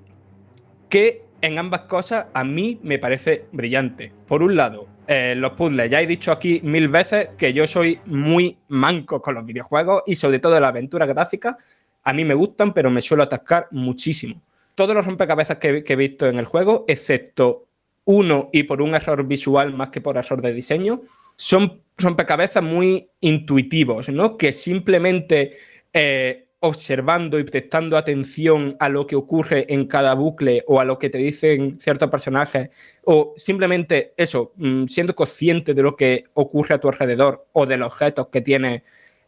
Que en ambas cosas a mí me parece brillante. Por un lado, eh, los puzzles, ya he dicho aquí mil veces que yo soy muy manco con los videojuegos y sobre todo la aventura gráfica a mí me gustan, pero me suelo atascar muchísimo. Todos los rompecabezas que, he visto en el juego, excepto uno y por un error visual más que por error de diseño, son rompecabezas muy intuitivos, ¿no? Que simplemente eh, observando y prestando atención a lo que ocurre en cada bucle o a lo que te dicen ciertos personajes, o simplemente eso, mm, siendo consciente de lo que ocurre a tu alrededor o de los objetos que tienes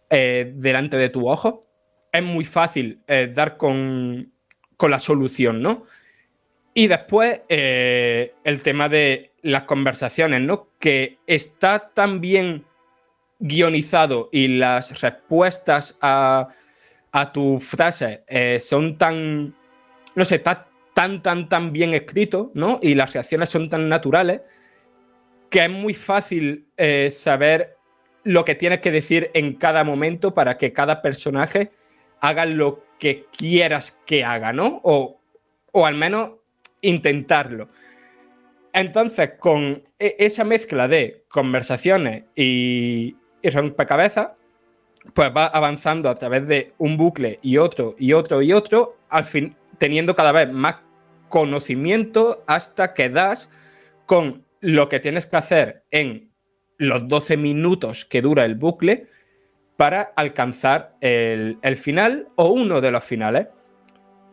eh, delante de tu ojo, es muy fácil eh, dar con, la solución, ¿no? Y después eh, el tema de las conversaciones, ¿no? Que está tan bien guionizado y las respuestas a, a tus frases eh, son tan, no sé, está tan, tan, tan bien escrito, ¿no? Y las reacciones son tan naturales que es muy fácil saber lo que tienes que decir en cada momento para que cada personaje hagan lo que quieras que haga, ¿no? O, al menos intentarlo. Entonces, con e, esa mezcla de conversaciones y, y rompecabezas, pues va avanzando a través de un bucle y otro y otro y otro, al fin teniendo cada vez más conocimiento hasta que das con lo que tienes que hacer en los 12 minutos que dura el bucle para alcanzar el, final o uno de los finales.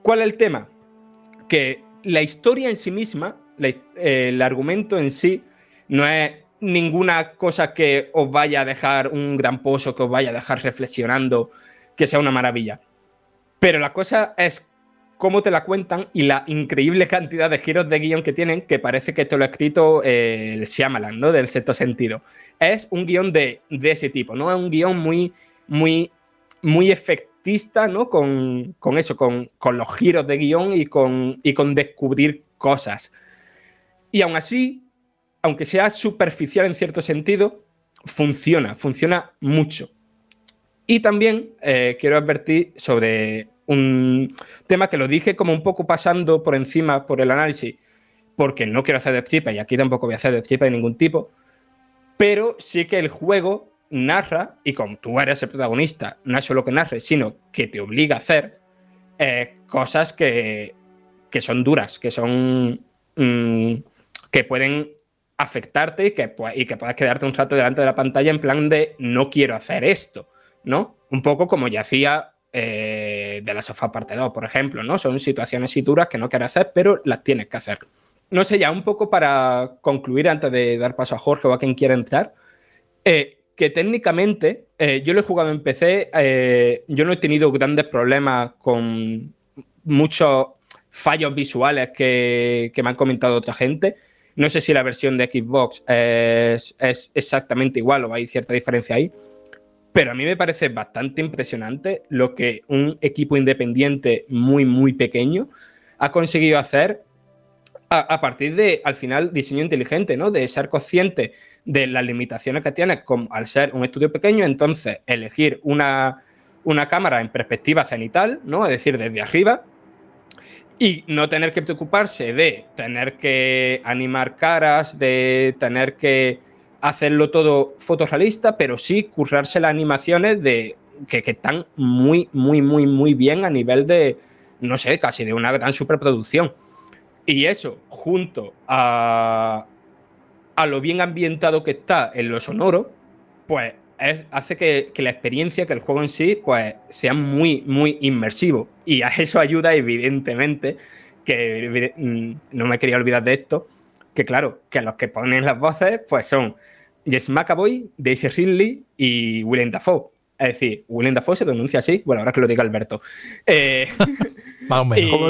¿Cuál es el tema? Que la historia en sí misma, el argumento en sí, no es ninguna cosa que os vaya a dejar un gran pozo, que os vaya a dejar reflexionando, que sea una maravilla. Pero la cosa es cómo te la cuentan y la increíble cantidad de giros de guion que tienen, que parece que esto lo ha escrito el Shyamalan, ¿no? Del sexto sentido. Es un guion de, ese tipo, ¿no? Es un guion muy, muy, muy ¿no? Con, eso, con, los giros de guion y con, y con descubrir cosas. Y aún así, aunque sea superficial en cierto sentido, funciona, funciona mucho. Y también eh, quiero advertir sobre un tema que lo dije como un poco pasando por encima por el análisis, porque no quiero hacer de tripa y aquí tampoco voy a hacer de tripa de ningún tipo, pero sí que el juego narra, y como tú eres el protagonista, no es solo que narre, sino que te obliga a hacer eh, cosas que, que, son duras, que son. Mm, que pueden afectarte y que, y que puedas quedarte un rato delante de la pantalla en plan de no quiero hacer esto, ¿no? Un poco como ya hacía eh, de la sofá parte 2, por ejemplo, ¿no? Son situaciones y duras que no quieres hacer, pero las tienes que hacer. No sé, ya un poco para concluir antes de dar paso a Jorge o a quien quiera entrar, eh, que técnicamente eh, yo lo he jugado en PC, yo no he tenido grandes problemas con muchos fallos visuales que, me han comentado otra gente. No sé si la versión de Xbox es, es exactamente igual o hay cierta diferencia ahí pero a mí me parece bastante impresionante lo que un equipo independiente muy, muy pequeño ha conseguido hacer a, partir de, al final, diseño inteligente, ¿no? De ser consciente de las limitaciones que tiene al ser un estudio pequeño, entonces elegir una, una cámara en perspectiva cenital, ¿no? Es decir, desde arriba, y no tener que preocuparse de tener que animar caras, de tener que hacerlo todo fotorrealista, pero sí currarse las animaciones de que, están muy, muy, muy, muy bien a nivel de, no sé, casi de una gran superproducción. Y eso, junto a, a lo bien ambientado que está en lo sonoro, pues es- hace que, que la experiencia, que el juego en sí, pues sea muy, muy inmersivo. Y a eso ayuda, evidentemente, que mm, no me quería olvidar de esto, que claro, que los que ponen las voces, pues son Jess McAvoy, Daisy Ridley y Willem Dafoe. Es decir, Willem Dafoe se pronuncia así, bueno, ahora que lo diga Alberto. Eh, Más o menos. y- Como,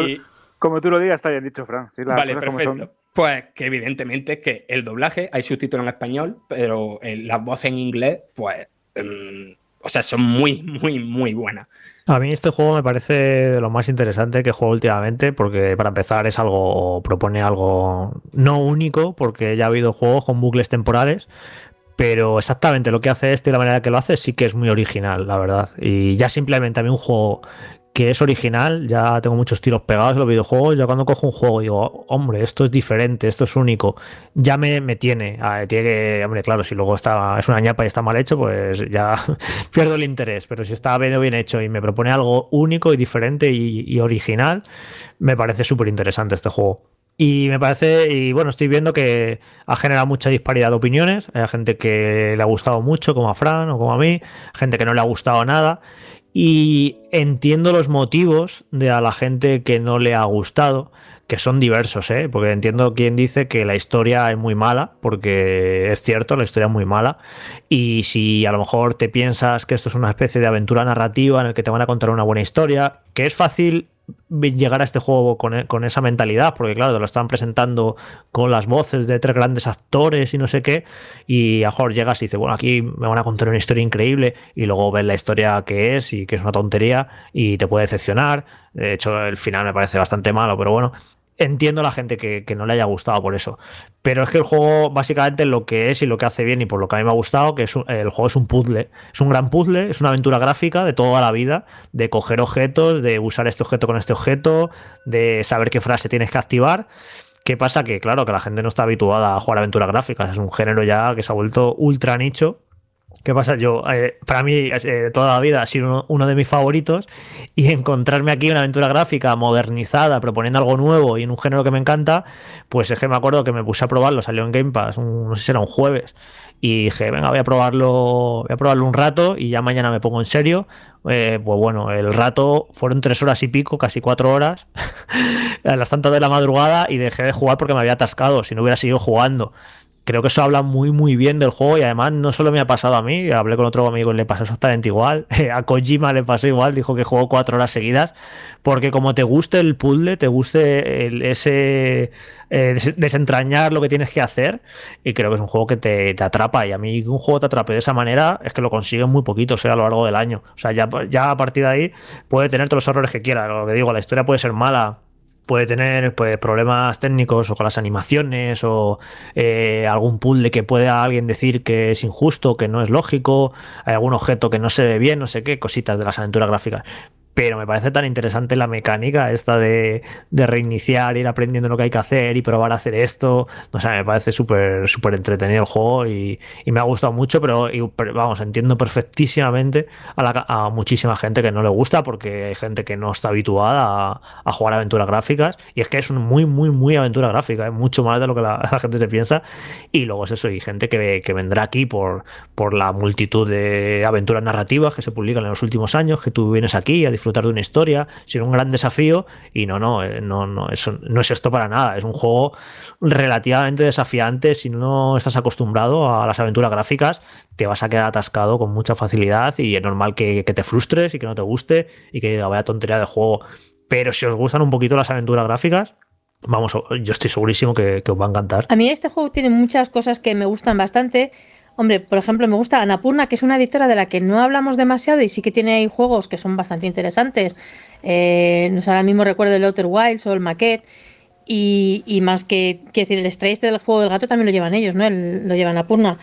como tú lo digas, está bien dicho, Fran. Sí, Vale, como perfecto. son. Pues que evidentemente que el doblaje, hay subtítulos en español, pero el- las voces en inglés, pues, em, o sea, son muy, muy, muy buenas. A mí este juego me parece de lo más interesante que juego últimamente, porque para empezar es algo, propone algo no único, porque ya ha habido juegos con bucles temporales, pero exactamente lo que hace este y la manera que lo hace sí que es muy original, la verdad. Y ya simplemente a mí un juego que es original, ya tengo muchos tiros pegados en los videojuegos, ya cuando cojo un juego digo, hombre, esto es diferente, esto es único, ya me, me tiene, Ah, tiene que, hombre, claro, si luego está, es una ñapa y está mal hecho, pues ya pierdo el interés, pero si está bien, bien hecho y me propone algo único y diferente y, y original, me parece súper interesante este juego. Y me parece, y bueno, estoy viendo que ha generado mucha disparidad de opiniones. Hay gente que le ha gustado mucho, como a Fran o como a mí, gente que no le ha gustado nada. Y entiendo los motivos de a la gente que no le ha gustado, que son diversos, ¿eh? porque entiendo quien dice que la historia es muy mala, porque es cierto, la historia es muy mala. Y si a lo mejor te piensas que esto es una especie de aventura narrativa en el que te van a contar una buena historia, que es fácil llegar a este juego con, e- con esa mentalidad, porque claro, lo están presentando con las voces de tres grandes actores y no sé qué, y a mejor llegas y dices, bueno, aquí me van a contar una historia increíble, y luego ves la historia que es y que es una tontería, y te puede decepcionar. De hecho, el final me parece bastante malo, pero bueno, entiendo a la gente que, no le haya gustado por eso. Pero es que el juego, básicamente, lo que es y lo que hace bien, y por lo que a mí me ha gustado, que es un- el juego es un puzzle. Es un gran puzzle, es una aventura gráfica de toda la vida, de coger objetos, de usar este objeto con este objeto, de saber qué frase tienes que activar. ¿Qué pasa? Que claro, que la gente no está habituada a jugar aventuras gráficas. Es un género ya que se ha vuelto ultra nicho. ¿Qué pasa? Yo, eh, para mí, eh, toda la vida ha sido uno, de mis favoritos y encontrarme aquí una aventura gráfica modernizada, proponiendo algo nuevo y en un género que me encanta, pues es que me acuerdo que me puse a probarlo, salió en Game Pass, un- no sé si era un jueves, y dije, venga, voy a probarlo, voy a probarlo un rato y ya mañana me pongo en serio. Eh, pues bueno, el rato fueron tres horas y pico, casi cuatro horas, a las tantas de la madrugada y dejé de jugar porque me había atascado, si no hubiera seguido jugando. Creo que eso habla muy muy bien del juego y además no solo me ha pasado a mí, hablé con otro amigo y le pasó exactamente igual, a Kojima le pasó igual, dijo que jugó cuatro horas seguidas, porque como te guste el puzzle, te guste el- ese eh, des- desentrañar lo que tienes que hacer, y creo que es un juego que te, te atrapa y a mí un juego te atrape de esa manera es que lo consiguen muy poquito, o sea, a lo largo del año. O sea, ya, ya a partir de ahí puede tener todos los errores que quiera, lo que digo, la historia puede ser mala, puede tener pues, problemas técnicos o con las animaciones o eh, algún puzzle que pueda alguien decir que es injusto, que no es lógico, hay algún objeto que no se ve bien, no sé qué, cositas de las aventuras gráficas. Pero me parece tan interesante la mecánica esta de, reiniciar, ir aprendiendo lo que hay que hacer y probar a hacer esto. No sé, me parece súper súper entretenido el juego y, me ha gustado mucho, pero, vamos, entiendo perfectísimamente a, la- a muchísima gente que no le gusta porque hay gente que no está habituada a, jugar aventuras gráficas. Y es que es un muy, muy, muy aventura gráfica, es mucho más de lo que la, gente se piensa. Y luego es eso, y gente que, que vendrá aquí por, por la multitud de aventuras narrativas que se publican en los últimos años, que tú vienes aquí a de una historia, sin un gran desafío y no, no, eh, no, no, eso, no es esto para nada, es un juego relativamente desafiante si no estás acostumbrado a las aventuras gráficas, te vas a quedar atascado con mucha facilidad y es normal que, te frustres y que no te guste y que vaya tontería de juego. Pero si os gustan un poquito las aventuras gráficas, vamos, yo estoy segurísimo que os va a encantar. A mí este juego tiene muchas cosas que me gustan bastante. Hombre, por ejemplo, me gusta Anapurna, que es una editora de la que no hablamos demasiado y sí que tiene ahí juegos que son bastante interesantes. Eh, ahora mismo recuerdo el Outer Wilds o el Maquette. Y, más que, decir, el este del juego del gato también lo llevan ellos, ¿no? El- lo llevan Anapurna.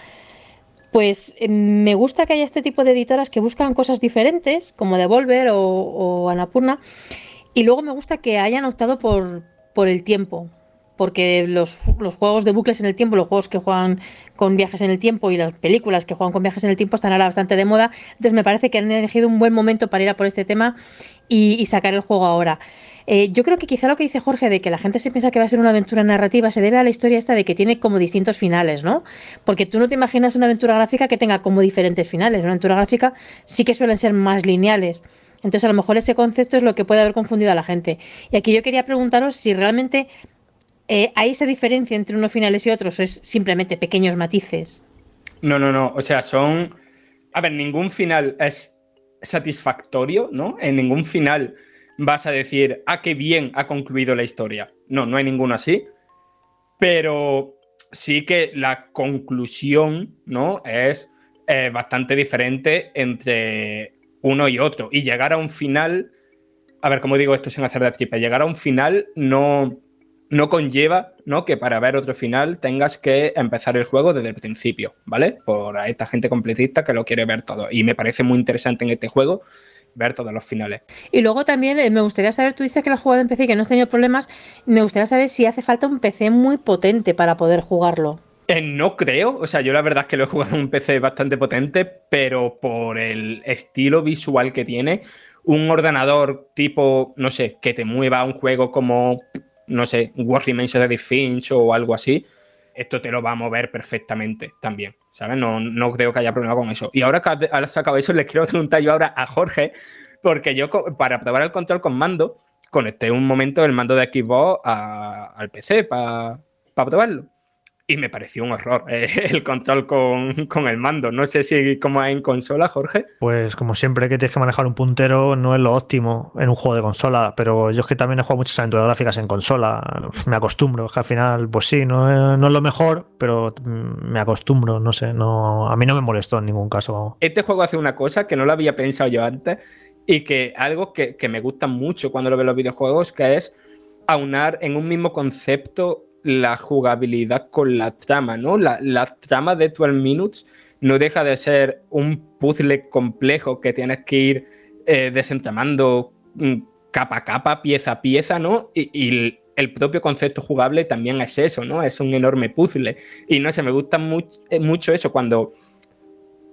Pues eh, me gusta que haya este tipo de editoras que buscan cosas diferentes, como Devolver o, o Anapurna. Y luego me gusta que hayan optado por, por el tiempo, porque los, juegos de bucles en el tiempo, los juegos que juegan con viajes en el tiempo y las películas que juegan con viajes en el tiempo están ahora bastante de moda. Entonces me parece que han elegido un buen momento para ir a por este tema y, y sacar el juego ahora. Eh, yo creo que quizá lo que dice Jorge de que la gente se piensa que va a ser una aventura narrativa se debe a la historia esta de que tiene como distintos finales, ¿no? Porque tú no te imaginas una aventura gráfica que tenga como diferentes finales. Una aventura gráfica sí que suelen ser más lineales. Entonces, a lo mejor ese concepto es lo que puede haber confundido a la gente. Y aquí yo quería preguntaros si realmente eh, hay esa diferencia entre unos finales y otros o es simplemente pequeños matices. No, no, no. O sea, son. A ver, ningún final es satisfactorio, ¿no? En ningún final vas a decir, ah, qué bien ha concluido la historia. No, no hay ninguno así. Pero sí que la conclusión, ¿no? Es eh, bastante diferente entre uno y otro. Y llegar a un final, a ver, cómo digo esto sin hacer de tripa, llegar a un final no, no conlleva ¿no? que para ver otro final tengas que empezar el juego desde el principio, ¿vale? Por esta gente completista que lo quiere ver todo. Y me parece muy interesante en este juego ver todos los finales. Y luego también eh, me gustaría saber, tú dices que lo has jugado en PC y que no has tenido problemas, me gustaría saber si hace falta un PC muy potente para poder jugarlo. Eh, no creo, o sea, yo la verdad es que lo he jugado en un PC bastante potente, pero por el estilo visual que tiene, un ordenador tipo, no sé, que te mueva un juego como, no sé, War Remains of the Finch o algo así, esto te lo va a mover perfectamente también, ¿sabes? No, no creo que haya problema con eso. Y ahora que has sacado eso, les quiero preguntar yo ahora a Jorge, porque yo para probar el control con mando, conecté un momento el mando de Xbox al PC para probarlo y me pareció un horror eh, el control con, el mando. No sé si como en consola, Jorge. Pues como siempre que tienes que manejar un puntero no es lo óptimo en un juego de consola, pero yo es que también he jugado muchas aventuras gráficas en consola, me acostumbro, es que al final, pues sí, no es, no es lo mejor, pero mm, me acostumbro, no sé, no, a mí no me molestó en ningún caso. Este juego hace una cosa que no lo había pensado yo antes y que algo que, que me gusta mucho cuando lo veo en los videojuegos, que es aunar en un mismo concepto la jugabilidad con la trama, ¿no? La, trama de 12 Minutes no deja de ser un puzzle complejo que tienes que ir eh, desentramando mm, capa a capa, pieza a pieza, ¿no? Y, el propio concepto jugable también es eso, ¿no? Es un enorme puzzle. Y no sé, me gusta eh, mucho eso cuando,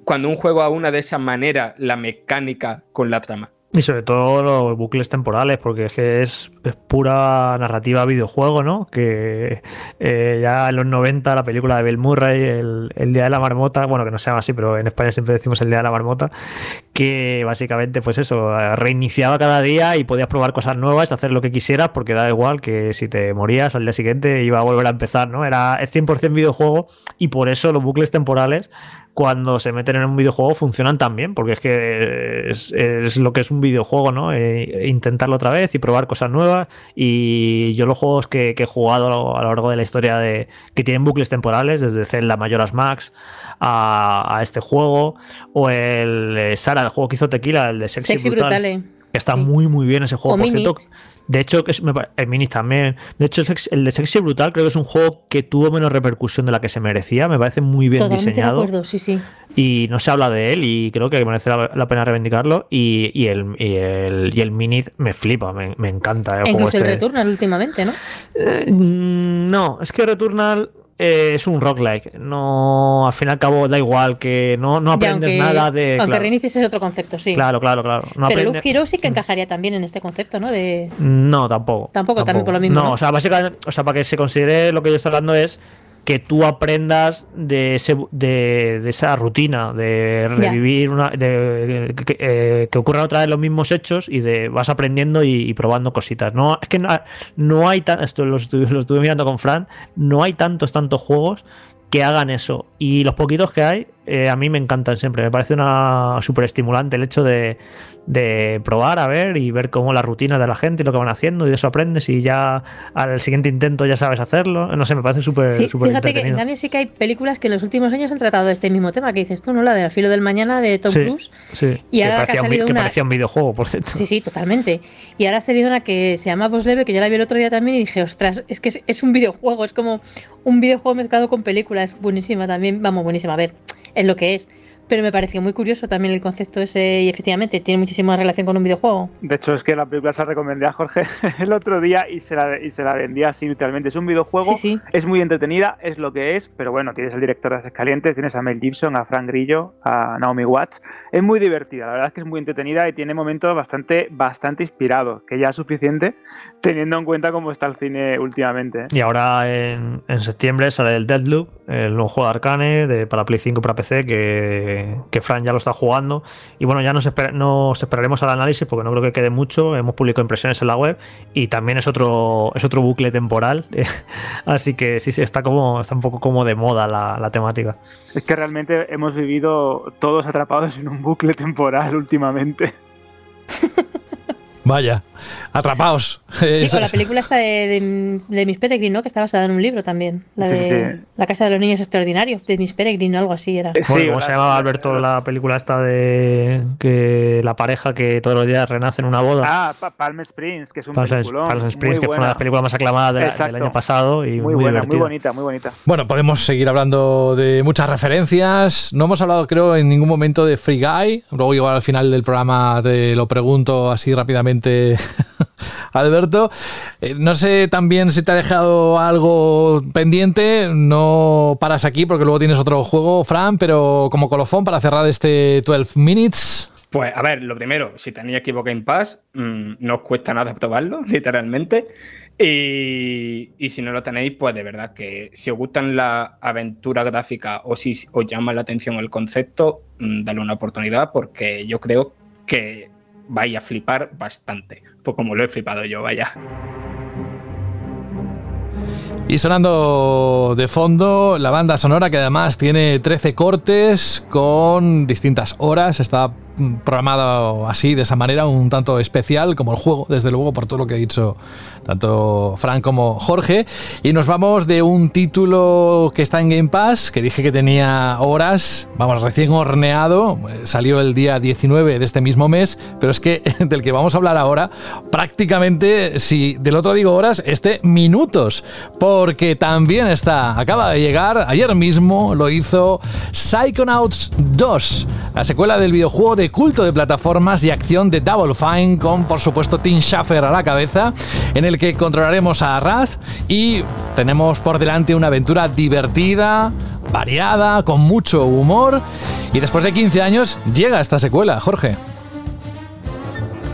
cuando un juego aúna de esa manera la mecánica con la trama. Y sobre todo los bucles temporales, porque es que es, pura narrativa videojuego, ¿no? Que eh, ya en los 90 la película de Bill Murray, el, Día de la Marmota, bueno, que no se llama así, pero en España siempre decimos el Día de la Marmota, que básicamente, pues eso, reiniciaba cada día y podías probar cosas nuevas, hacer lo que quisieras, porque da igual que si te morías al día siguiente iba a volver a empezar, ¿no? Era es 100% videojuego y por eso los bucles temporales cuando se meten en un videojuego funcionan tan bien, porque es que es, lo que es un videojuego, ¿no? Eh, intentarlo otra vez y probar cosas nuevas. Y yo los juegos que, he jugado a lo largo de la historia de que tienen bucles temporales, desde Zelda Majora's Max a, este juego, o el eh, Sara, el juego que hizo Tequila, el de Sexy, Brutal, eh. que está muy muy bien ese juego. Por cierto, de hecho, es, el Minis también. De hecho, el, de Sexy Brutal creo que es un juego que tuvo menos repercusión de la que se merecía. Me parece muy bien diseñado. De acuerdo, sí, sí. Y no se habla de él y creo que merece la, pena reivindicarlo. Y, y, el, y, el, y el Minis me flipa, me, me encanta. El Incluso el este. Returnal últimamente, ¿no? Eh, no, es que Returnal eh, es un roguelike. No, al fin y al cabo da igual que no, no aprendes nada de. Aunque reinicies es otro concepto, sí. Claro, claro, claro. No Pero Loop Hero sí que encajaría también en este concepto, ¿no? De... No, tampoco. Tampoco, también por lo mismo. No, o sea, básicamente, o sea, para que se considere lo que yo estoy hablando es que tú aprendas de, ese, de, esa rutina, de revivir una. De, eh, que, ocurran otra vez los mismos hechos y de vas aprendiendo y, probando cositas. No, es que no, no hay esto lo estuve, lo estuve mirando con Fran, no hay tantos, tantos juegos que hagan eso. Y los poquitos que hay, eh, a mí me encantan siempre. Me parece una súper estimulante el hecho de, probar, a ver y ver cómo la rutina de la gente y lo que van haciendo y de eso aprendes y ya al siguiente intento ya sabes hacerlo. No sé, me parece súper sí, Fíjate que en cambio sí que hay películas que en los últimos años han tratado este mismo tema que dices tú, ¿no? La de Al filo del mañana de Tom Cruise. Sí, y ahora que, parecía, un, parecía un videojuego, por cierto. Sí, sí, totalmente. Y ahora ha salido una que se llama Boss Leve, que yo la vi el otro día también y dije, ostras, es que es, un videojuego, es como un videojuego mezclado con películas. Buenísima también, vamos, buenísima. A ver, es lo que es pero me pareció muy curioso también el concepto ese y efectivamente tiene muchísima relación con un videojuego. De hecho, es que la película se la recomendé a Jorge el otro día y se la, y se la vendía así literalmente. Es un videojuego, Sí, sí. es muy entretenida, es lo que es, pero bueno, tienes el director de Haces Calientes, tienes a Mel Gibson, a Frank Grillo, a Naomi Watts. Es muy divertida, la verdad es que es muy entretenida y tiene momentos bastante, bastante inspirados, que ya es suficiente teniendo en cuenta cómo está el cine últimamente. ¿eh? Y ahora en, en septiembre sale el Deadloop, el nuevo juego de Arcane de, para Play 5 y para PC, que, que Fran ya lo está jugando. Y bueno, ya nos, esper- nos esperaremos al análisis porque no creo que quede mucho. Hemos publicado impresiones en la web y también es otro, es otro bucle temporal. Así que sí, sí, está, como, está un poco como de moda la, la temática. Es que realmente hemos vivido todos atrapados en un bucle temporal últimamente. Vaya, atrapaos. Sí, con la película esta de, de, de Miss Peregrine, ¿no? Que está basada en un libro también. La Sí, de sí. La Casa de los Niños Extraordinarios, de Miss Peregrine o algo así era. Bueno, ¿Cómo se llamaba Alberto la película esta de que la pareja que todos los días renace en una boda? Ah, Pa- Palm Springs, que es un Palm, peliculón. Palm Springs, muy que fue una de las películas más aclamadas de la- del año pasado y Muy muy, buena, muy divertida. bonita, muy bonita. Bueno, podemos seguir hablando de muchas referencias. No hemos hablado, creo, en ningún momento de Free Guy. Luego, igual al final del programa te lo pregunto así rápidamente, Alberto. Eh, no sé también si te ha dejado algo pendiente. No paras aquí porque luego tienes otro juego, Fran, pero como colofón para cerrar este 12 Minutes. Pues a ver, lo primero, si tenéis Xbox Game Pass, mm, no os cuesta nada probarlo, literalmente. Y, si no lo tenéis, pues de verdad que si os gustan las aventuras gráficas o si os llama la atención el concepto, mm, dale una oportunidad porque yo creo que vais a flipar bastante. Pues como lo he flipado yo, vaya. Y sonando de fondo la banda sonora que además tiene 13 cortes con distintas horas. Está programado así, de esa manera, un tanto especial como el juego, desde luego, por todo lo que ha dicho tanto Frank como Jorge. Y nos vamos de un título que está en Game Pass, que dije que tenía horas, vamos, recién horneado. Salió el día 19 de este mismo mes, pero es que del que vamos a hablar ahora, prácticamente, si del otro digo horas, este minutos, porque también está, acaba de llegar, ayer mismo lo hizo Psychonauts 2, la secuela del videojuego de culto de plataformas y acción de Double Fine, con por supuesto Tim Schafer a la cabeza, en el que controlaremos a Raz y tenemos por delante una aventura divertida, variada, con mucho humor, y después de 15 años llega esta secuela, Jorge.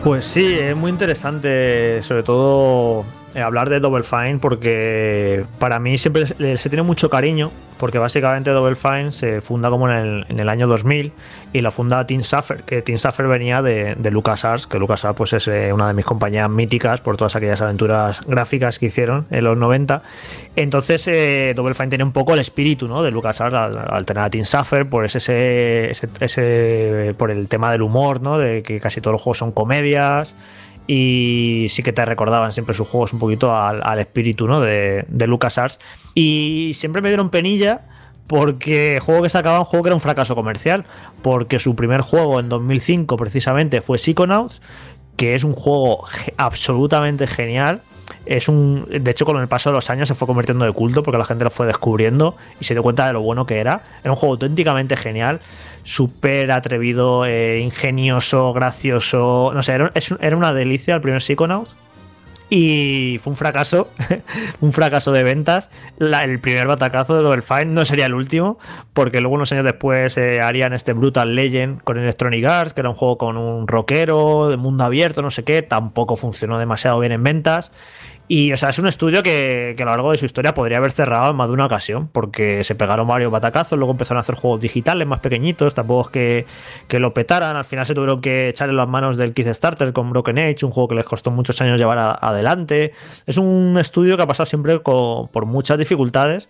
Pues sí, es muy interesante, sobre todo hablar de Double Fine, porque para mí siempre se tiene mucho cariño, porque básicamente Double Fine se funda como en el, año 2000 y la funda Tim Schafer, que Tim Schafer venía de, de LucasArts, que LucasArts pues es eh, una de mis compañías míticas por todas aquellas aventuras gráficas que hicieron en los 90. Entonces eh, Double Fine tiene un poco el espíritu ¿no? de LucasArts al, al tener a Tim Schafer, por ese, ese, ese- por el tema del humor, ¿no? de que casi todos los juegos son comedias y sí que te recordaban siempre sus juegos un poquito al, al espíritu ¿no? de, de LucasArts. Y siempre me dieron penilla porque el juego que sacaba un juego que era un fracaso comercial, porque su primer juego en 2005 precisamente fue Psychonauts, que es un juego absolutamente genial. Es un, de hecho, con el paso de los años se fue convirtiendo de culto porque la gente lo fue descubriendo y se dio cuenta de lo bueno que era. Era un juego auténticamente genial, súper atrevido, eh, ingenioso, gracioso. No sé, era, era una delicia el primer Psychonauts. Y fue un fracaso, un fracaso de ventas. La- el primer batacazo de Double Fine no sería el último, porque luego unos años después eh, harían este Brutal Legend con Electronic Arts, que era un juego con un rockero, de mundo abierto, no sé qué, tampoco funcionó demasiado bien en ventas. Y, o sea, es un estudio que, que a lo largo de su historia podría haber cerrado en más de una ocasión, porque se pegaron varios batacazos, luego empezaron a hacer juegos digitales más pequeñitos, tampoco es que, que lo petaran, al final se tuvieron que echar en las manos del Kickstarter con Broken Age, un juego que les costó muchos años llevar adelante. Es un estudio que ha pasado siempre por muchas dificultades.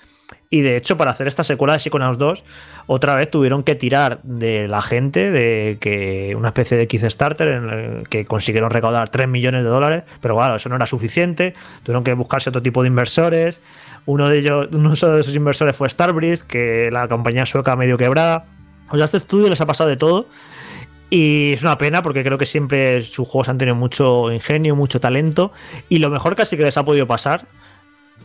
Y de hecho, para hacer esta secuela de Psychonauts 2, otra vez tuvieron que tirar de la gente, de que una especie de Kickstarter en el que consiguieron recaudar 3 millones de dólares, pero claro, eso no era suficiente, tuvieron que buscarse otro tipo de inversores. Uno de ellos, uno de esos inversores fue Starbreeze, que la compañía sueca medio quebrada. O sea, a este estudio les ha pasado de todo. Y es una pena porque creo que siempre sus juegos han tenido mucho ingenio, mucho talento. Y lo mejor casi que les ha podido pasar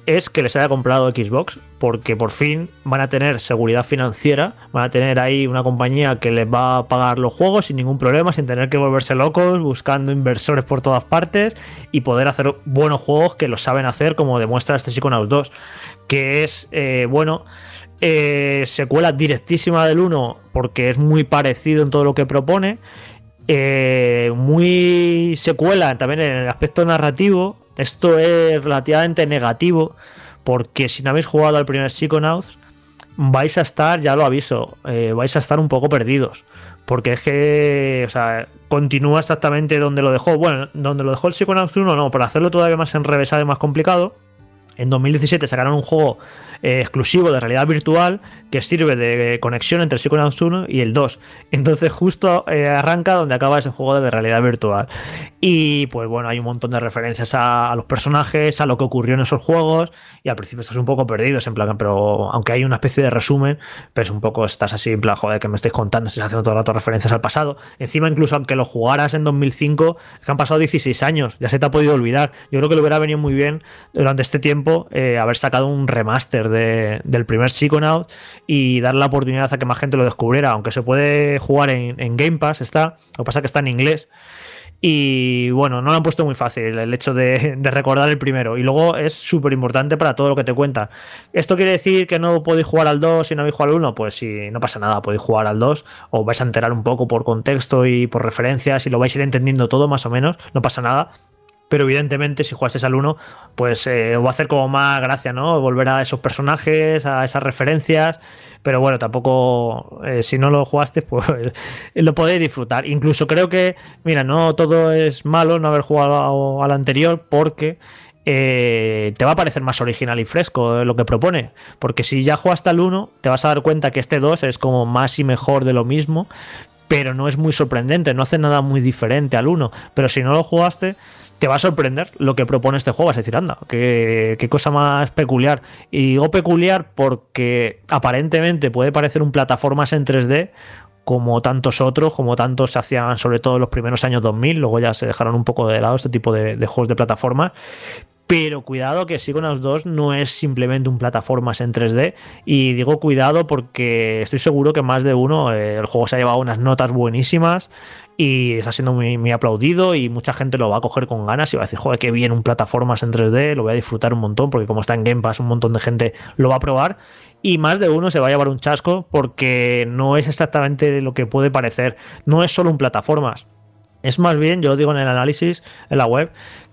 es que les haya comprado Xbox, porque por fin van a tener seguridad financiera, van a tener ahí una compañía que les va a pagar los juegos sin ningún problema, sin tener que volverse locos, buscando inversores por todas partes y poder hacer buenos juegos que lo saben hacer, como demuestra este Psychonauts 2, que es, eh, bueno, eh, secuela directísima del 1 porque es muy parecido en todo lo que propone. Eh, muy secuela también en el aspecto narrativo esto es relativamente negativo porque si no habéis jugado al primer Psychonauts, vais a estar, ya lo aviso, eh, vais a estar un poco perdidos. Porque es que, o sea, continúa exactamente donde lo dejó. Bueno, donde lo dejó el Psychonauts 1, no, para hacerlo todavía más enrevesado y más complicado. En 2017 sacaron un juego eh, exclusivo de realidad virtual que sirve de conexión entre Psychonauts 1 y el 2. Entonces justo eh, arranca donde acaba ese juego de realidad virtual. Y pues bueno, hay un montón de referencias a, los personajes, a lo que ocurrió en esos juegos y al principio estás un poco perdido, en plan, pero aunque hay una especie de resumen, pues un poco estás así en plan, joder, que me estáis contando, estás haciendo todo el rato referencias al pasado. Encima incluso aunque lo jugaras en 2005, que han pasado 16 años, ya se te ha podido olvidar. Yo creo que le hubiera venido muy bien durante este tiempo eh, haber sacado un remaster del primer Psychonaut y dar la oportunidad a que más gente lo descubriera, aunque se puede jugar en, Game Pass, está, lo que pasa que está en inglés. Y bueno, no lo han puesto muy fácil el hecho de, recordar el primero. Y luego es súper importante para todo lo que te cuenta. ¿Esto quiere decir que no podéis jugar al 2 si no habéis jugado al 1? Pues si no pasa nada, podéis jugar al 2. O vais a enterar un poco por contexto y por referencias y lo vais a ir entendiendo todo más o menos. No pasa nada pero evidentemente si jugases al 1, pues eh, va a hacer como más gracia, ¿no? Volver a esos personajes, a esas referencias, pero bueno, tampoco, eh, si no lo jugaste, pues lo podéis disfrutar. Incluso creo que, mira, no todo es malo no haber jugado al anterior, porque eh, te va a parecer más original y fresco lo que propone. Porque si ya jugaste al 1, te vas a dar cuenta que este 2 es como más y mejor de lo mismo, pero no es muy sorprendente, no hace nada muy diferente al 1. Pero si no lo jugaste, te va a sorprender lo que propone este juego. A decir, anda, qué, cosa más peculiar. Y digo peculiar porque aparentemente puede parecer un plataformas en 3D, como tantos otros, como tantos se hacían sobre todo en los primeros años 2000, luego ya se dejaron un poco de lado este tipo de, juegos de plataforma. Pero cuidado que Psychonauts 2 no es simplemente un plataformas en 3D. Y digo cuidado porque estoy seguro que más de uno, eh, el juego se ha llevado unas notas buenísimas y está siendo muy, aplaudido y mucha gente lo va a coger con ganas y va a decir, joder, qué bien un plataformas en 3D, lo voy a disfrutar un montón porque como está en Game Pass un montón de gente lo va a probar y más de uno se va a llevar un chasco porque no es exactamente lo que puede parecer, no es solo un plataformas. Es más bien, yo digo en el análisis en la web,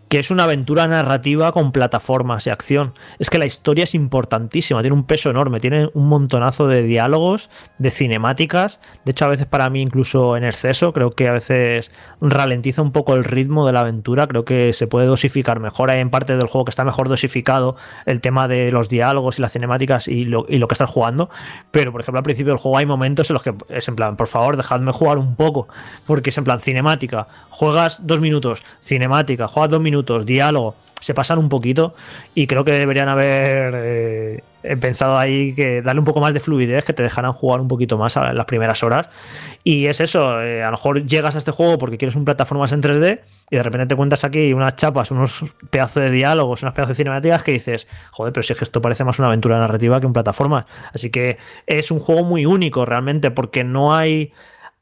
que es una aventura narrativa con plataformas y acción. Es que la historia es importantísima, tiene un peso enorme, tiene un montonazo de diálogos, de cinemáticas. De hecho, a veces para mí incluso en exceso, creo que a veces ralentiza un poco el ritmo de la aventura, creo que se puede dosificar mejor. Hay en parte del juego que está mejor dosificado el tema de los diálogos y las cinemáticas y lo, que estás jugando. Pero, por ejemplo, al principio del juego hay momentos en los que es en plan, por favor, dejadme jugar un poco, porque es en plan cinemática. Juegas dos minutos, cinemática, juegas dos minutos diálogo, se pasan un poquito y creo que deberían haber eh, pensado ahí que darle un poco más de fluidez, que te dejaran jugar un poquito más en las primeras horas. Y es eso, eh, a lo mejor llegas a este juego porque quieres un plataformas en 3D y de repente te cuentas aquí unas chapas, unos pedazos de diálogos, unas pedazos de cinemáticas que dices, joder, pero si es que esto parece más una aventura narrativa que un plataforma. Así que es un juego muy único realmente porque no hay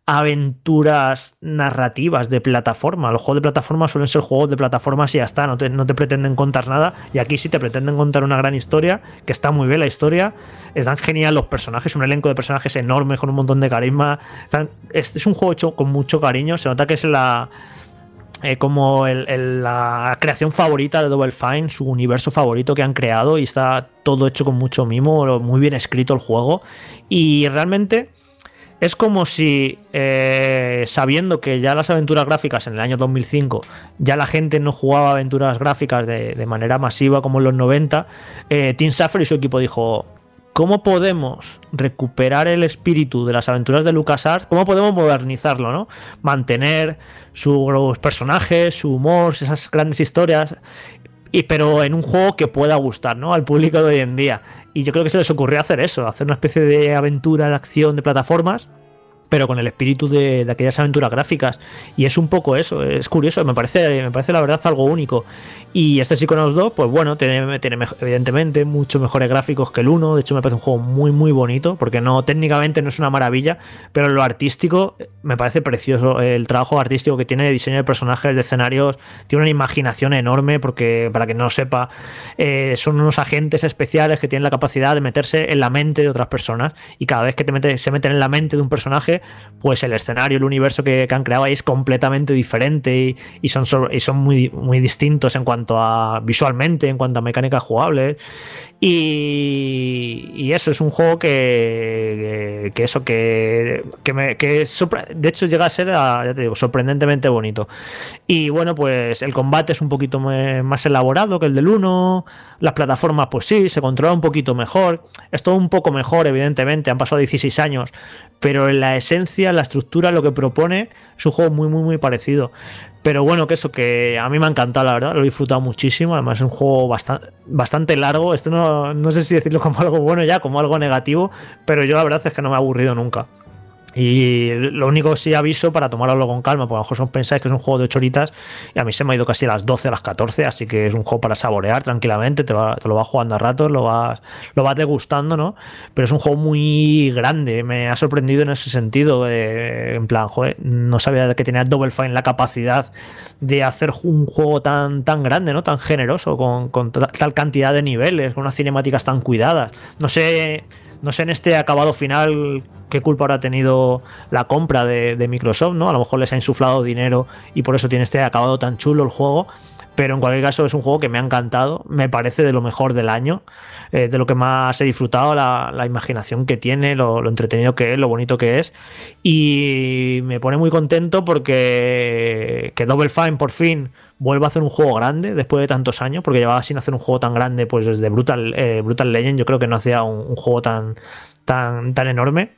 aventuras narrativas de plataforma. Los juegos de plataforma suelen ser juegos de plataformas y ya está, no te, no te, pretenden contar nada. Y aquí sí te pretenden contar una gran historia, que está muy bien la historia. Están genial los personajes, un elenco de personajes enorme con un montón de carisma. es, es, un juego hecho con mucho cariño. Se nota que es la. Eh, como la creación favorita de Double Fine, su universo favorito que han creado y está todo hecho con mucho mimo, muy bien escrito el juego. Y realmente es como si, eh, sabiendo que ya las aventuras gráficas en el año 2005, ya la gente no jugaba aventuras gráficas de, manera masiva como en los 90, eh, Tim Schafer y su equipo dijo, ¿cómo podemos recuperar el espíritu de las aventuras de LucasArts? ¿Cómo podemos modernizarlo, no? Mantener sus personajes, su humor, esas grandes historias, y, pero en un juego que pueda gustar, ¿no? Al público de hoy en día. Y yo creo que se les ocurrió hacer eso, hacer una especie de aventura de acción de plataformas pero con el espíritu de, aquellas aventuras gráficas. Y es un poco eso, es curioso, me parece, me parece la verdad algo único. Y este Psychonauts 2, pues bueno, tiene, evidentemente muchos mejores gráficos que el 1. De hecho, me parece un juego muy, muy bonito, porque no técnicamente no es una maravilla, pero lo artístico me parece precioso. El trabajo artístico que tiene de diseño de personajes, de escenarios, tiene una imaginación enorme, porque para que no lo sepa, eh, son unos agentes especiales que tienen la capacidad de meterse en la mente de otras personas. Y cada vez que te se meten en la mente de un personaje, pues el escenario, el universo que, han creado ahí es completamente diferente y, y son, y son muy, muy distintos en cuanto a visualmente, en cuanto a mecánicas jugables. Y, eso es un juego que, que, eso, que, que, me, que de hecho llega a ser, ya te digo, sorprendentemente bonito. Y bueno, pues el combate es un poquito más elaborado que el del 1, las plataformas pues sí, se controla un poquito mejor, es todo un poco mejor, evidentemente, han pasado 16 años, pero en la esencia, la estructura, lo que propone, es un juego muy, muy, muy parecido. Pero bueno, que eso, que a mí me ha encantado, la verdad, lo he disfrutado muchísimo. Además, es un juego bastante, bastante largo. Esto no, no sé si decirlo como algo bueno ya, como algo negativo, pero yo la verdad es que no me ha aburrido nunca. Y lo único que sí aviso para tomarlo con calma, porque a lo mejor son pensáis que es un juego de 8 horitas y a mí se me ha ido casi a las 12, a las 14, así que es un juego para saborear tranquilamente, te, lo vas jugando a ratos, lo vas, lo vas degustando, ¿no? Pero es un juego muy grande, me ha sorprendido en ese sentido, en plan, joder, no sabía que tenía Double Fine la capacidad de hacer un juego tan, tan grande, ¿no? Tan generoso, con, con tal cantidad de niveles, con unas cinemáticas tan cuidadas. No sé no sé en este acabado final qué culpa habrá tenido la compra de, Microsoft, ¿no? A lo mejor les ha insuflado dinero y por eso tiene este acabado tan chulo el juego. Pero en cualquier caso es un juego que me ha encantado, me parece de lo mejor del año, eh, de lo que más he disfrutado, la, imaginación que tiene, lo, lo, entretenido que es, lo bonito que es. Y me pone muy contento porque que Double Fine por fin vuelva a hacer un juego grande después de tantos años, porque llevaba sin hacer un juego tan grande pues desde Brutal, eh, Brutal Legend, yo creo que no hacía un, juego tan, tan, tan enorme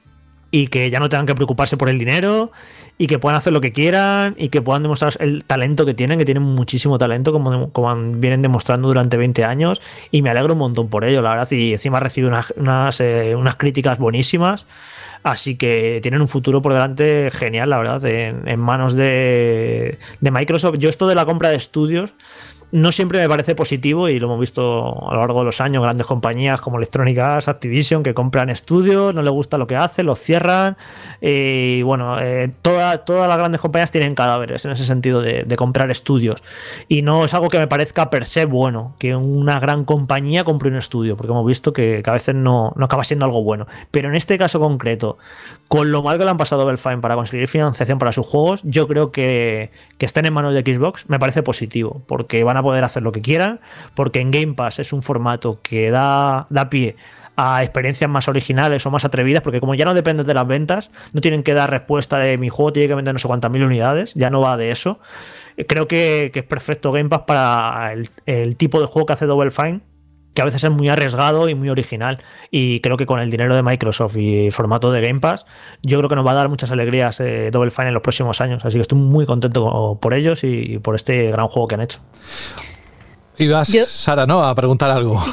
y que ya no tengan que preocuparse por el dinero y que puedan hacer lo que quieran y que puedan demostrar el talento que tienen, que tienen muchísimo talento como, como vienen demostrando durante 20 años y me alegro un montón por ello, la verdad, y encima recibe unas, unas, eh, unas críticas buenísimas. Así que tienen un futuro por delante genial, la verdad, en, manos de, de, Microsoft. Yo esto de la compra de estudios no siempre me parece positivo y lo hemos visto a lo largo de los años, grandes compañías como Electronic Arts, Activision, que compran estudios, no les gusta lo que hacen, los cierran y bueno, eh, todas las grandes compañías tienen cadáveres en ese sentido de, comprar estudios. Y no es algo que me parezca per se bueno, que una gran compañía compre un estudio, porque hemos visto que, a veces no, no, acaba siendo algo bueno, pero en este caso concreto, con lo mal que le han pasado a Belfine para conseguir financiación para sus juegos, yo creo que, que estén en manos de Xbox me parece positivo, porque van a poder hacer lo que quieran, porque en Game Pass es un formato que da, da pie a experiencias más originales o más atrevidas, porque como ya no depende de las ventas, no tienen que dar respuesta de mi juego tiene que vender no sé cuántas mil unidades, ya no va de eso. Creo que, es perfecto Game Pass para el, el, tipo de juego que hace Double Fine que a veces es muy arriesgado y muy original. Y creo que con el dinero de Microsoft y el formato de Game Pass, yo creo que nos va a dar muchas alegrías eh, Double Fine en los próximos años. Así que estoy muy contento por ellos y por este gran juego que han hecho. Ibas, Sara, ¿no? A preguntar algo. Sí.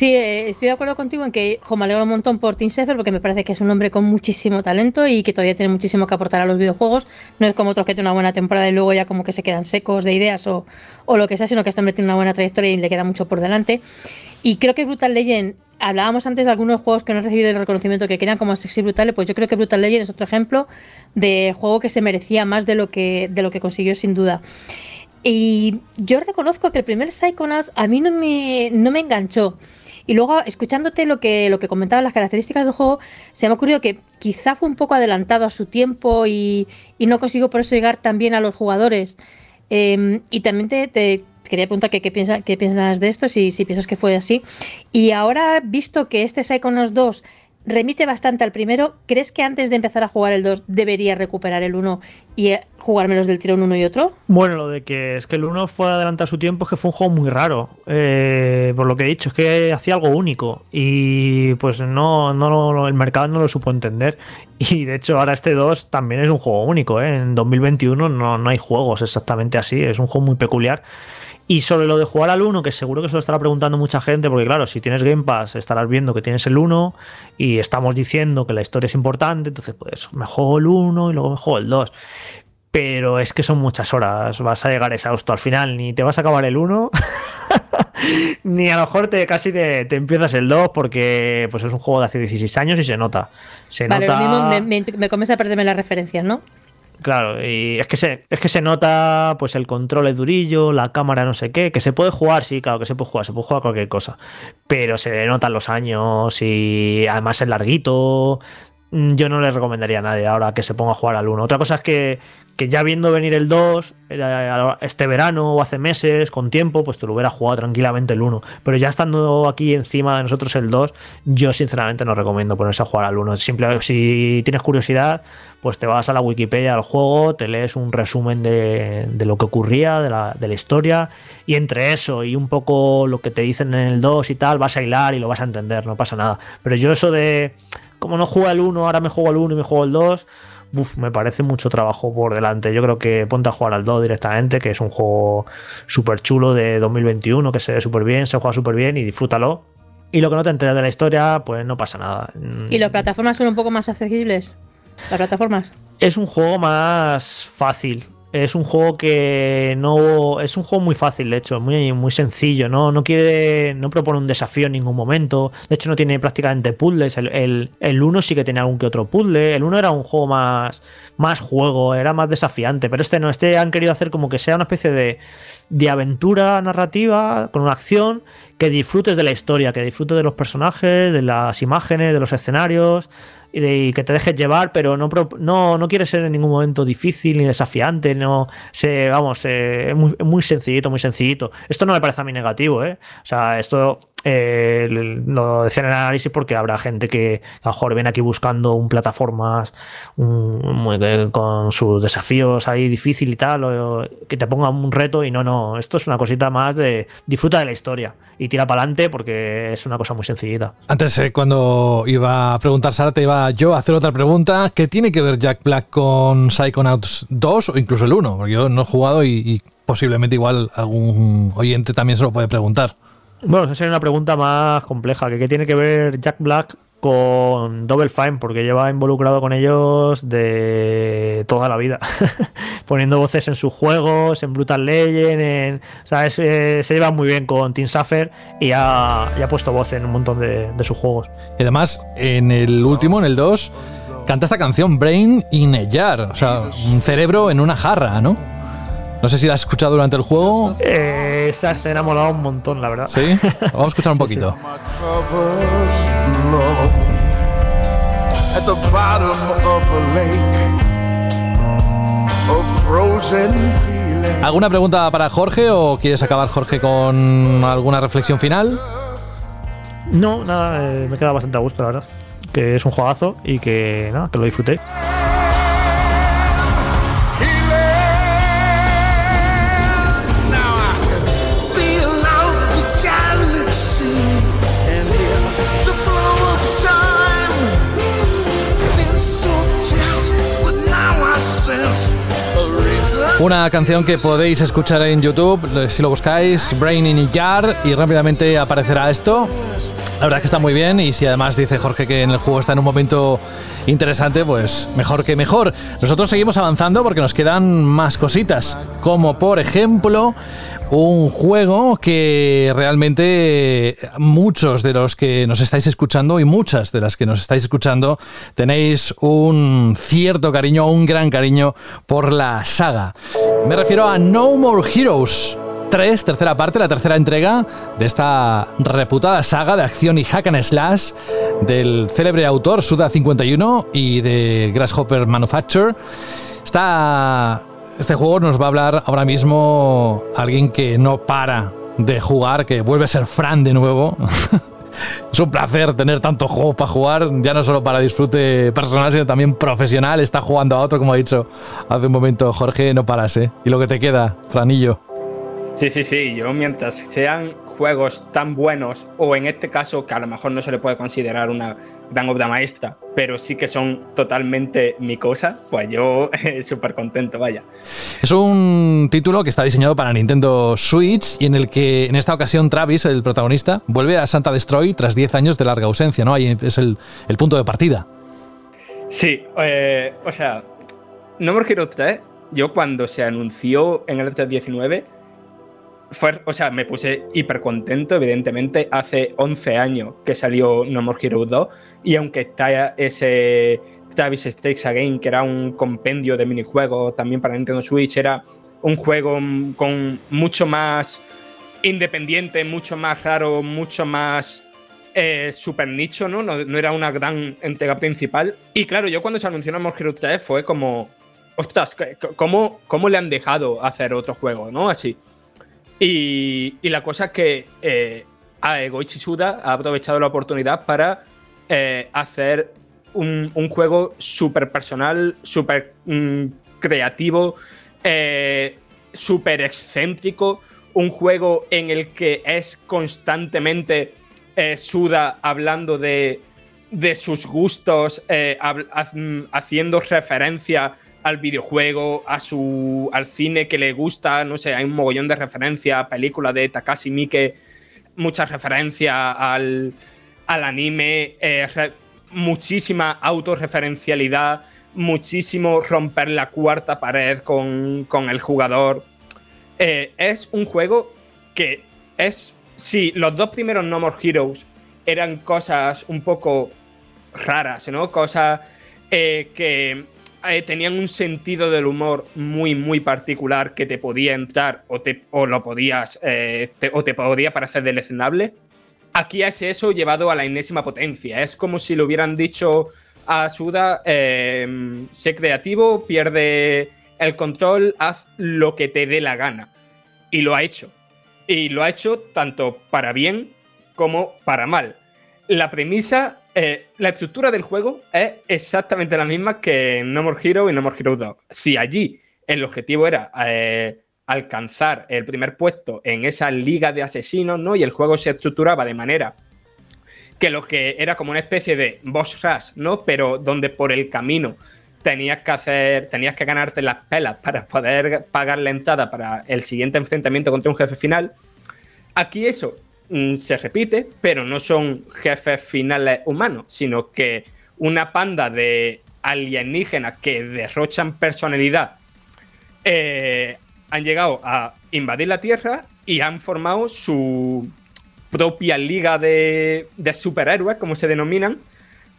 Eh, estoy de acuerdo contigo en que jo, me alegro un montón por Tim Schafer porque me parece que es un hombre con muchísimo talento y que todavía tiene muchísimo que aportar a los videojuegos. No es como otros que tienen una buena temporada y luego ya como que se quedan secos de ideas o, o lo que sea, sino que este hombre tiene una buena trayectoria y le queda mucho por delante. Y creo que Brutal Legend, hablábamos antes de algunos juegos que no han recibido el reconocimiento que querían, como Sexy Brutal, pues yo creo que Brutal Legend es otro ejemplo de juego que se merecía más de lo que, de lo que consiguió sin duda. Y yo reconozco que el primer Psychonauts a mí no me, no me enganchó. Y luego, escuchándote lo que, lo que comentaban las características del juego, se me ha ocurrido que quizá fue un poco adelantado a su tiempo y, y no consiguió por eso llegar tan a los jugadores. Em, y también te, quería preguntar qué, qué, qué piensas de esto, si, si piensas que fue así. Y ahora, visto que este Psychonauts 2 remite bastante al primero, ¿crees que antes de empezar a jugar el 2 debería recuperar el 1 y eh, jugármelos del tirón uno y otro? Bueno, lo de que es que el 1 fue adelantar su tiempo es que fue un juego muy raro. Eh, por lo que he dicho, es que hacía algo único y pues no, no el mercado no lo supo entender. Y de hecho ahora este 2 también es un juego único. ¿eh? En 2021 no, no hay juegos exactamente así, es un juego muy peculiar. Y sobre lo de jugar al 1, que seguro que se lo estará preguntando mucha gente, porque claro, si tienes Game Pass estarás viendo que tienes el 1 y estamos diciendo que la historia es importante, entonces pues me juego el 1 y luego me juego el 2. Pero es que son muchas horas, vas a llegar exhausto al final, ni te vas a acabar el 1, ni a lo mejor te, casi te, te empiezas el 2 porque pues es un juego de hace 16 años y se nota. Se Vale, lo nota... mismo me, me, me comienza a perderme las referencias, ¿no? Claro, y es que se, es que se nota, pues el control es durillo, la cámara no sé qué, que se puede jugar, sí, claro que se puede jugar, se puede jugar cualquier cosa, pero se notan los años y además es larguito. Mm, Yo no le recomendaría a nadie ahora que se ponga a jugar al 1. Otra cosa es que, que ya viendo venir el 2 eh, este verano o hace meses, con tiempo, pues te lo hubiera jugado tranquilamente el 1. Pero ya estando aquí encima de nosotros el 2, yo sinceramente no recomiendo ponerse a jugar al 1. Simplemente si tienes curiosidad, pues te vas a la Wikipedia del juego, te lees un resumen de, de lo que ocurría, de la, de la historia, y entre eso y un poco lo que te dicen en el 2 y tal, vas a hilar y lo vas a entender, no pasa nada. Pero yo eso de, como no juego el 1, ahora me juego el 1 y me juego el 2, uf, me parece mucho trabajo por delante. Yo creo que ponte a jugar al 2 directamente, que es un juego súper chulo de 2021, que se ve súper bien, se juega súper bien y disfrútalo. Y lo que no te enteras de la historia, pues no pasa nada. ¿Y las plataformas son un poco más accesibles? ¿Las plataformas? Es un juego más fácil. Es un juego que no. Es un juego muy fácil, de hecho, muy, muy sencillo. ¿no? no quiere. No propone un desafío en ningún momento. De hecho, no tiene prácticamente puzzles. El, el, el 1 sí que tenía algún que otro puzzle. El 1 era un juego más. Más juego, era más desafiante. Pero este no, este han querido hacer como que sea una especie de. de aventura narrativa con una acción que disfrutes de la historia, que disfrutes de los personajes, de las imágenes, de los escenarios y, que te dejes llevar, pero no, no, no quiere ser en ningún momento difícil ni desafiante, no se, vamos, eh, muy, muy sencillito, muy sencillito. Esto no me parece a mí negativo, ¿eh? O sea, esto eh, lo decía en el análisis porque habrá gente que a lo mejor viene aquí buscando un plataformas un, con sus desafíos ahí difícil y tal, que te ponga un reto y no, no, esto es una cosita más de disfruta de la historia y tira para adelante porque es una cosa muy sencillita. Antes, eh, cuando iba a preguntar Sara, te iba yo a hacer otra pregunta. ¿Qué tiene que ver Jack Black con Psychonauts 2 o incluso el 1? Porque yo no he jugado y posiblemente igual algún oyente también se lo puede preguntar. Bueno, esa sería una pregunta más compleja. ¿Qué tiene que ver Jack Black con Double Fine? Porque lleva involucrado con ellos de toda la vida. Poniendo voces en sus juegos, en Brutal Legend, en, o sea, eh, se lleva muy bien con Team Suffer y ha, ha puesto voz en un montón de, de, sus juegos. Y además, en el último, en el 2, canta esta canción Brain in a Jar. O sea, un cerebro en una jarra, ¿no? No sé si la has escuchado durante el juego. Eh, esa escena ha molado un montón, la verdad. Sí, vamos a escuchar un poquito. ¿Alguna pregunta para Jorge o quieres acabar, Jorge, con alguna reflexión final? No, nada, eh, me queda bastante a gusto, la verdad. Que es un juegazo y que, nada, que lo disfruté. Una canción que podéis escuchar en YouTube si lo buscáis, Brain in Jar, y rápidamente aparecerá esto. La verdad es que está muy bien y si además dice Jorge que en el juego está en un momento interesante, pues mejor que mejor. Nosotros seguimos avanzando porque nos quedan más cositas, como por ejemplo un juego que realmente muchos de los que nos estáis escuchando y muchas de las que nos estáis escuchando tenéis un cierto cariño, un gran cariño por la saga. Me refiero a No More Heroes. 3, tercera parte, la tercera entrega de esta reputada saga de acción y hack and slash del célebre autor Suda51 y de Grasshopper Manufacture. Está, este juego nos va a hablar ahora mismo alguien que no para de jugar, que vuelve a ser Fran de nuevo. Es un placer tener tantos juegos para jugar, ya no solo para disfrute personal, sino también profesional. Está jugando a otro, como ha dicho hace un momento Jorge, no paras, ¿eh? Y lo que te queda, Franillo. Sí, sí, sí. Yo mientras sean juegos tan buenos, o en este caso, que a lo mejor no se le puede considerar una gran obra maestra, pero sí que son totalmente mi cosa, pues yo súper contento, vaya. Es un título que está diseñado para Nintendo Switch y en el que en esta ocasión Travis, el protagonista, vuelve a Santa Destroy tras 10 años de larga ausencia, ¿no? Ahí es el, el punto de partida. Sí, eh, o sea, No More Heroes 3, yo cuando se anunció en el 319, fue, o sea, me puse hiper contento, evidentemente, hace 11 años que salió No More Heroes 2, y aunque está ese Travis Stakes Again, que era un compendio de minijuegos también para Nintendo Switch, era un juego con mucho más independiente, mucho más raro, mucho más eh, super nicho, ¿no? ¿no? ¿no? era una gran entrega principal. Y claro, yo cuando se anunció No More Heroes 3 fue como, ostras, ¿cómo, ¿cómo le han dejado hacer otro juego, ¿no? Así. Y, la cosa es que eh, Goichi Suda ha aprovechado la oportunidad para eh, hacer un, juego súper personal, súper mm, creativo, eh, súper excéntrico, un juego en el que es constantemente eh, Suda hablando de, de sus gustos, eh, haciendo referencia al videojuego, a su, al cine que le gusta, no sé, hay un mogollón de referencias, película de Takashi Miike, muchas referencias al, al anime, eh, re, muchísima autorreferencialidad, muchísimo romper la cuarta pared con, con el jugador. Eh, es un juego que es. Sí, los dos primeros No More Heroes eran cosas un poco raras, ¿no? Cosas eh, que eh, tenían un sentido del humor muy, muy particular que te podía entrar o, te, o lo podías. Eh, te, o te podía parecer deleznable. Aquí es eso llevado a la enésima potencia. Es como si le hubieran dicho a Suda: eh, sé creativo, pierde el control, haz lo que te dé la gana. Y lo ha hecho. Y lo ha hecho tanto para bien como para mal. La premisa, eh, la estructura del juego es exactamente la misma que en No More Hero y No More Hero 2. Si allí el objetivo era eh, alcanzar el primer puesto en esa liga de asesinos, ¿no? Y el juego se estructuraba de manera que lo que era como una especie de boss rush, ¿no? Pero donde por el camino tenías que hacer, tenías que ganarte las pelas para poder pagar la entrada para el siguiente enfrentamiento contra un jefe final. Aquí eso mm, se repite, pero no son jefes finales humanos, sino que una panda de alienígenas que derrochan personalidad eh, han llegado a invadir la Tierra y han formado su propia liga de, de superhéroes, como se denominan,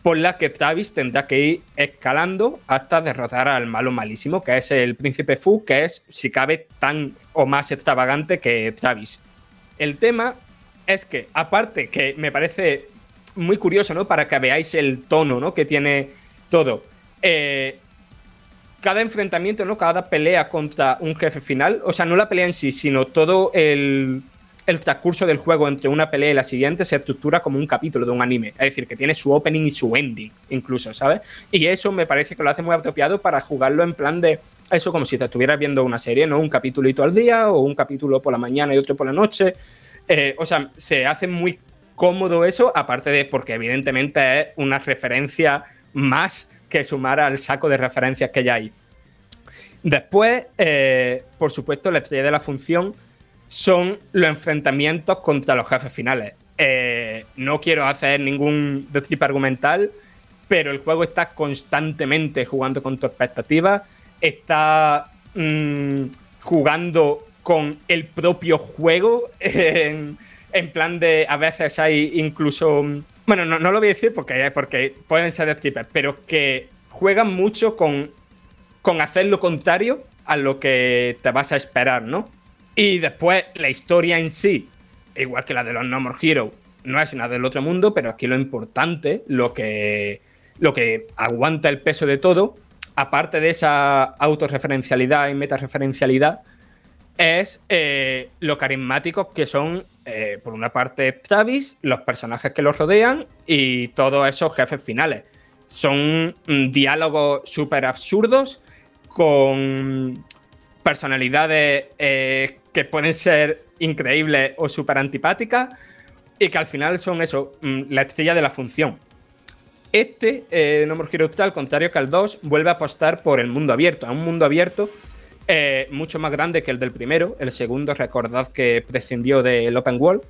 por la que Travis tendrá que ir escalando hasta derrotar al malo malísimo, que es el príncipe Fu, que es, si cabe, tan o más extravagante que Travis. El tema es que, aparte que me parece muy curioso, ¿no? Para que veáis el tono, ¿no? Que tiene todo. Eh, cada enfrentamiento, ¿no? Cada pelea contra un jefe final, o sea, no la pelea en sí, sino todo el, el transcurso del juego entre una pelea y la siguiente se estructura como un capítulo de un anime. Es decir, que tiene su opening y su ending, incluso, ¿sabes? Y eso me parece que lo hace muy apropiado para jugarlo en plan de eso, como si te estuvieras viendo una serie, ¿no? Un capítulito al día o un capítulo por la mañana y otro por la noche. Eh, o sea, se hace muy cómodo eso, aparte de porque evidentemente es una referencia más que sumar al saco de referencias que ya hay. Después, eh, por supuesto, la estrella de la función son los enfrentamientos contra los jefes finales. Eh, no quiero hacer ningún tipo argumental, pero el juego está constantemente jugando con tu expectativa, está mmm, jugando con el propio juego, en, plan de a veces hay incluso... Bueno, no, no lo voy a decir porque, porque pueden ser de strippers, pero que juegan mucho con, con hacer lo contrario a lo que te vas a esperar, ¿no? Y después la historia en sí, igual que la de los No More Heroes, no es nada del otro mundo, pero aquí lo importante, lo que, lo que aguanta el peso de todo, aparte de esa autorreferencialidad y metareferencialidad, es eh, lo carismáticos que son, eh, por una parte, Travis, los personajes que los rodean y todos esos jefes finales. Son mm, diálogos súper absurdos con personalidades eh, que pueden ser increíbles o súper antipáticas y que al final son eso, mm, la estrella de la función. Este, No More Heroes al contrario que el 2, vuelve a apostar por el mundo abierto, a un mundo abierto eh, mucho más grande que el del primero. El segundo, recordad que prescindió del Open World.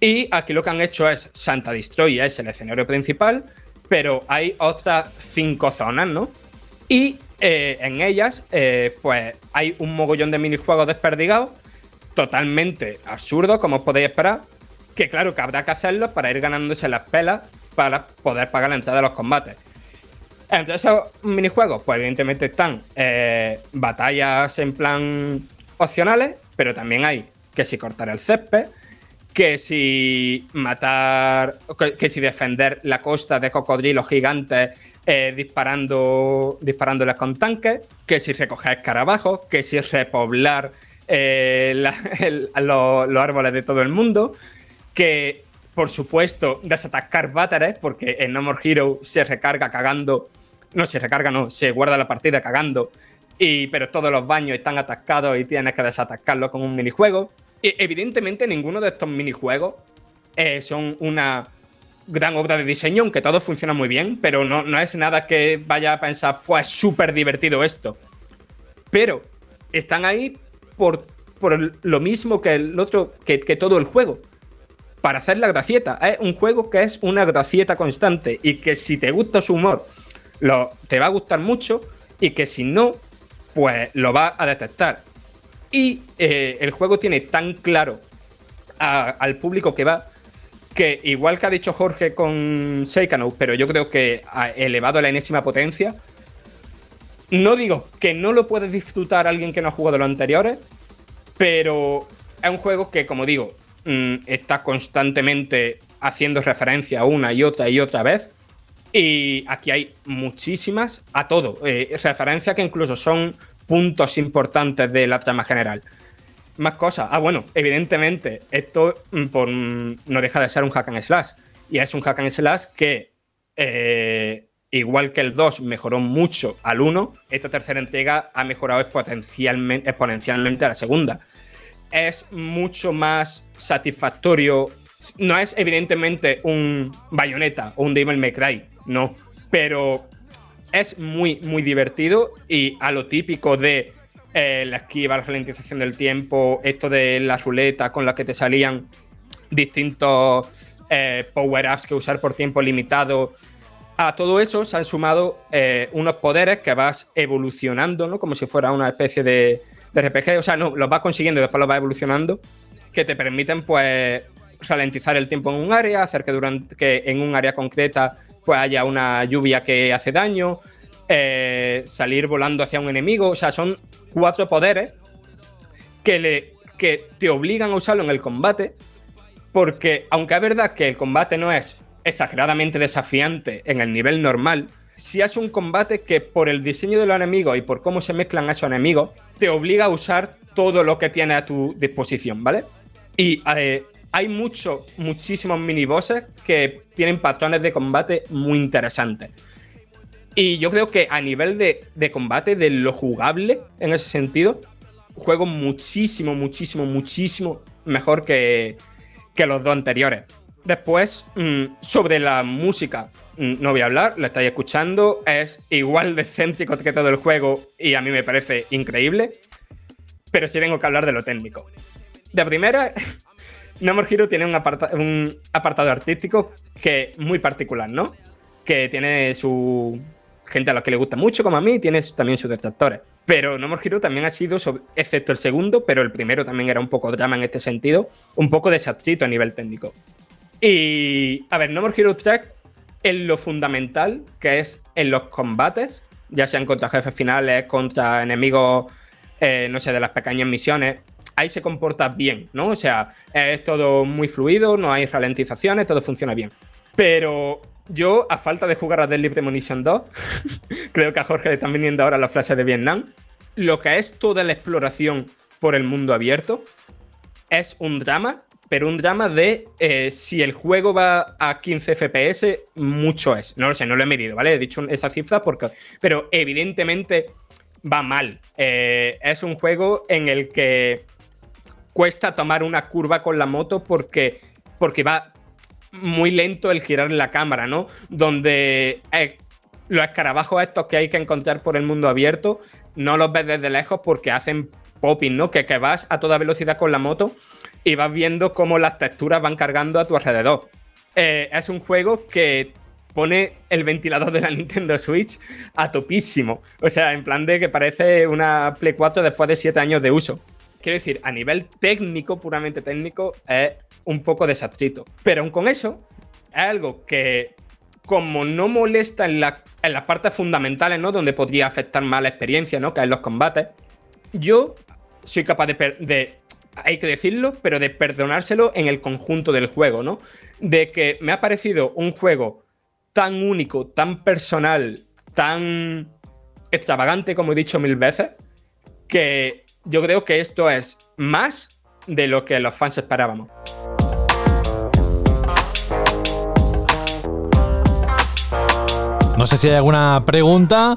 Y aquí lo que han hecho es Santa Destroy, es el escenario principal, pero hay otras cinco zonas, ¿no? Y eh, en ellas, pues hay un mogollón de minijuegos desperdigados, totalmente absurdos, como os podéis esperar, que claro que habrá que hacerlos para ir ganándose las pelas para poder pagar la entrada de los combates. Entre esos minijuegos, pues evidentemente están eh, batallas en plan opcionales, pero también hay que si cortar el césped, que si matar, que, si defender la costa de cocodrilos gigantes eh, disparando, disparándoles con tanques, que si recoger escarabajos, que si repoblar eh, los árboles de todo el mundo, que por supuesto, desatacar Bátares, porque en No More Hero se recarga cagando. No se recarga, no, se guarda la partida cagando. Y, pero todos los baños están atascados y tienes que desatacarlo con un minijuego. Y evidentemente, ninguno de estos minijuegos eh, son una gran obra de diseño, aunque todo funciona muy bien, pero no, no es nada que vaya a pensar, pues súper divertido esto. Pero están ahí por, por lo mismo que el otro, que, que todo el juego para hacer la gracieta. Es un juego que es una gracieta constante y que si te gusta su humor, lo, te va a gustar mucho y que si no, pues lo va a detectar. Y eh, el juego tiene tan claro al público que va que igual que ha dicho Jorge con Seikano, pero yo creo que ha elevado a la enésima potencia, no digo que no lo puedes disfrutar alguien que no ha jugado los anteriores, pero es un juego que, como digo, Mm, está constantemente haciendo referencia una y otra y otra vez. Y aquí hay muchísimas a todo. Eh, referencias que incluso son puntos importantes de la trama general. Más cosas. Ah, bueno, evidentemente, esto mm, mm, no deja de ser un hack and slash. Y es un hack and slash que, eh, igual que el 2 mejoró mucho al 1, esta tercera entrega ha mejorado exponencialmente, exponencialmente a la segunda es mucho más satisfactorio. No es evidentemente un Bayonetta o un Devil May Cry, no. Pero es muy, muy divertido y a lo típico de eh, la esquiva, la ralentización del tiempo, esto de la ruleta con la que te salían distintos eh, power-ups que usar por tiempo limitado. A todo eso se han sumado eh, unos poderes que vas evolucionando, ¿no? Como si fuera una especie de, de RPG, o sea, no, los vas consiguiendo y después los vas evolucionando, que te permiten, pues, ralentizar el tiempo en un área, hacer que, durante, que en un área concreta pues haya una lluvia que hace daño, eh, salir volando hacia un enemigo, o sea, son cuatro poderes que, le, que te obligan a usarlo en el combate, porque aunque es verdad que el combate no es exageradamente desafiante en el nivel normal, si es un combate que por el diseño de los enemigos y por cómo se mezclan esos enemigos, te obliga a usar todo lo que tiene a tu disposición, ¿vale? Y eh, hay muchos, muchísimos minibosses que tienen patrones de combate muy interesantes. Y yo creo que a nivel de, combate, de lo jugable en ese sentido, juego muchísimo, muchísimo, muchísimo mejor que, que los dos anteriores. Después, mm, sobre la música, mm, no voy a hablar, la estáis escuchando, es igual de céntrico que todo el juego y a mí me parece increíble, pero sí tengo que hablar de lo técnico. De primera, No More Hero tiene un, apartado artístico que muy particular, ¿no? Que tiene su gente a la que le gusta mucho, como a mí, tiene también sus detractores. Pero No More Hero también ha sido, excepto el segundo, pero el primero también era un poco drama en este sentido, un poco desastrito a nivel técnico. Y, a ver, No More Hero Track en lo fundamental, que es en los combates, ya sean contra jefes finales, contra enemigos, eh, no sé, de las pequeñas misiones, ahí se comporta bien, ¿no? O sea, es todo muy fluido, no hay ralentizaciones, todo funciona bien. Pero yo, a falta de jugar a Deadly Premonition 2, creo que a Jorge le están viniendo ahora las flashes de Vietnam, lo que es toda la exploración por el mundo abierto es un drama pero un drama de eh, si el juego va a 15 FPS, mucho es. No lo sé, no lo he medido, ¿vale? He dicho esa cifra porque. Pero evidentemente va mal. Eh, es un juego en el que cuesta tomar una curva con la moto porque, porque va muy lento el girar la cámara, ¿no? Donde eh, los escarabajos estos que hay que encontrar por el mundo abierto no los ves desde lejos porque hacen popping, ¿no? Que, que vas a toda velocidad con la moto y vas viendo cómo las texturas van cargando a tu alrededor. Eh, es un juego que pone el ventilador de la Nintendo Switch a topísimo. O sea, en plan de que parece una Play 4 después de 7 años de uso. Quiero decir, a nivel técnico, puramente técnico, es un poco desastrito. Pero aún con eso, es algo que, como no molesta en, la, en las partes fundamentales, ¿no? Donde podría afectar más la experiencia, ¿no? Que es los combates, yo soy capaz de hay que decirlo, pero de perdonárselo en el conjunto del juego, ¿no? De que me ha parecido un juego tan único, tan personal, tan extravagante, como he dicho mil veces, que yo creo que esto es más de lo que los fans esperábamos. No sé si hay alguna pregunta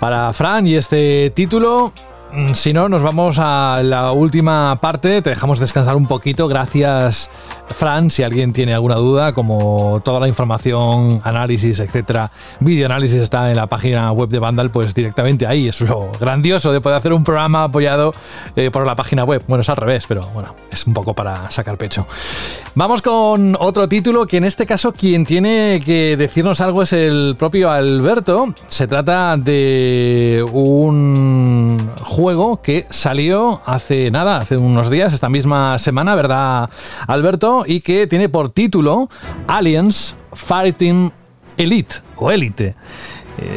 para Fran y este título. Mm, si no, nos vamos a la última parte. Te dejamos descansar un poquito. Gracias, Fran. Si alguien tiene alguna duda, como toda la información, análisis, etcétera, videoanálisis está en la página web de Vandal, pues directamente ahí. Es lo grandioso de poder hacer un programa apoyado eh, por la página web. Bueno, es al revés, pero bueno, es un poco para sacar pecho. Vamos con otro título que en este caso quien tiene que decirnos algo es el propio Alberto. Se trata de un juego que salió hace nada, hace unos días, esta misma semana, ¿verdad, Alberto? Y que tiene por título Aliens Fighting Elite o Elite.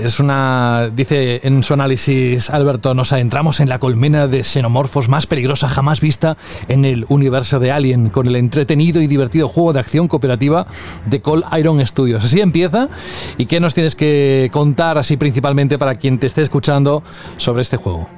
Es una, dice en su análisis Alberto, nos adentramos en la colmena de xenomorfos más peligrosa jamás vista en el universo de Alien, con el entretenido y divertido juego de acción cooperativa de Call Iron Studios. Así empieza. ¿Y qué nos tienes que contar así principalmente para quien te esté escuchando sobre este juego?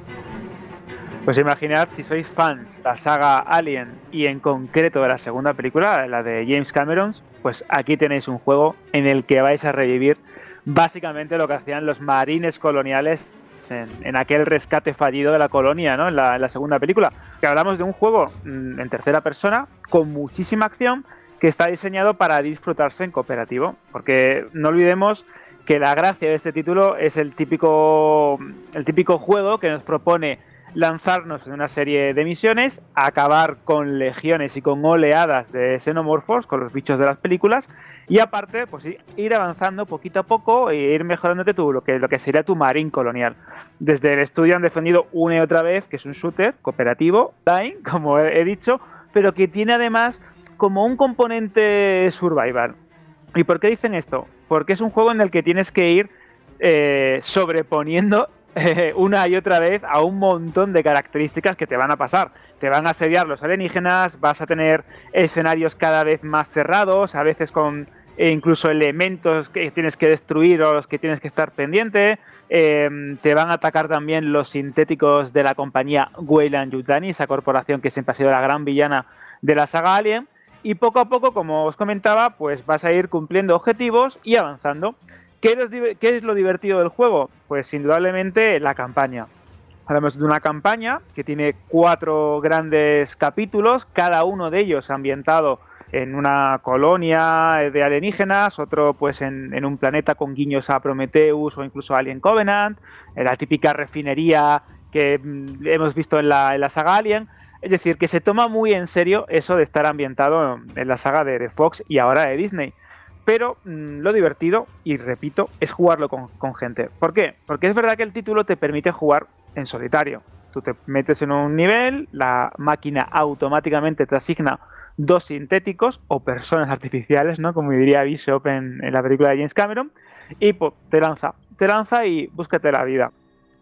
Pues imaginad si sois fans de la saga Alien y en concreto de la segunda película, la de James Cameron, pues aquí tenéis un juego en el que vais a revivir básicamente lo que hacían los marines coloniales en, aquel rescate fallido de la colonia, ¿no? En la, segunda película. Que hablamos de un juego mm, en tercera persona con muchísima acción que está diseñado para disfrutarse en cooperativo. Porque no olvidemos que la gracia de este título es el típico, el típico juego que nos propone lanzarnos en una serie de misiones, acabar con legiones y con oleadas de xenomorfos, con los bichos de las películas, y aparte, pues ir avanzando poquito a poco e ir mejorándote tú, lo que, lo que sería tu marín colonial. Desde el estudio han defendido una y otra vez que es un shooter cooperativo, Dying, como he dicho, pero que tiene además como un componente survival. ¿Y por qué dicen esto? Porque es un juego en el que tienes que ir eh, sobreponiendo una y otra vez a un montón de características que te van a pasar. Te van a asediar los alienígenas, vas a tener escenarios cada vez más cerrados, a veces con eh, incluso elementos que tienes que destruir o los que tienes que estar pendiente. Em, te van a atacar también los sintéticos de la compañía Weyland Yutani, esa corporación que siempre ha sido la gran villana de la saga Alien. Y poco a poco, como os comentaba, pues vas a ir cumpliendo objetivos y avanzando. ¿Qué es, lo divertido del juego? Pues indudablemente la campaña. Hablamos de una campaña que tiene cuatro grandes capítulos, cada uno de ellos ambientado en una colonia de alienígenas, otro pues en, un planeta con guiños a Prometheus o incluso Alien Covenant, en la típica refinería que mm, hemos visto en la, en la, saga Alien. Es decir, que se toma muy en serio eso de estar ambientado en la saga de Fox y ahora de Disney. Pero mm, lo divertido, y repito, es jugarlo con, gente. ¿Por qué? Porque es verdad que el título te permite jugar en solitario. Tú te metes en un nivel, la máquina automáticamente te asigna dos sintéticos o personas artificiales, ¿no? Como diría Bishop en, la película de James Cameron, y te lanza, te lanza y búscate la vida.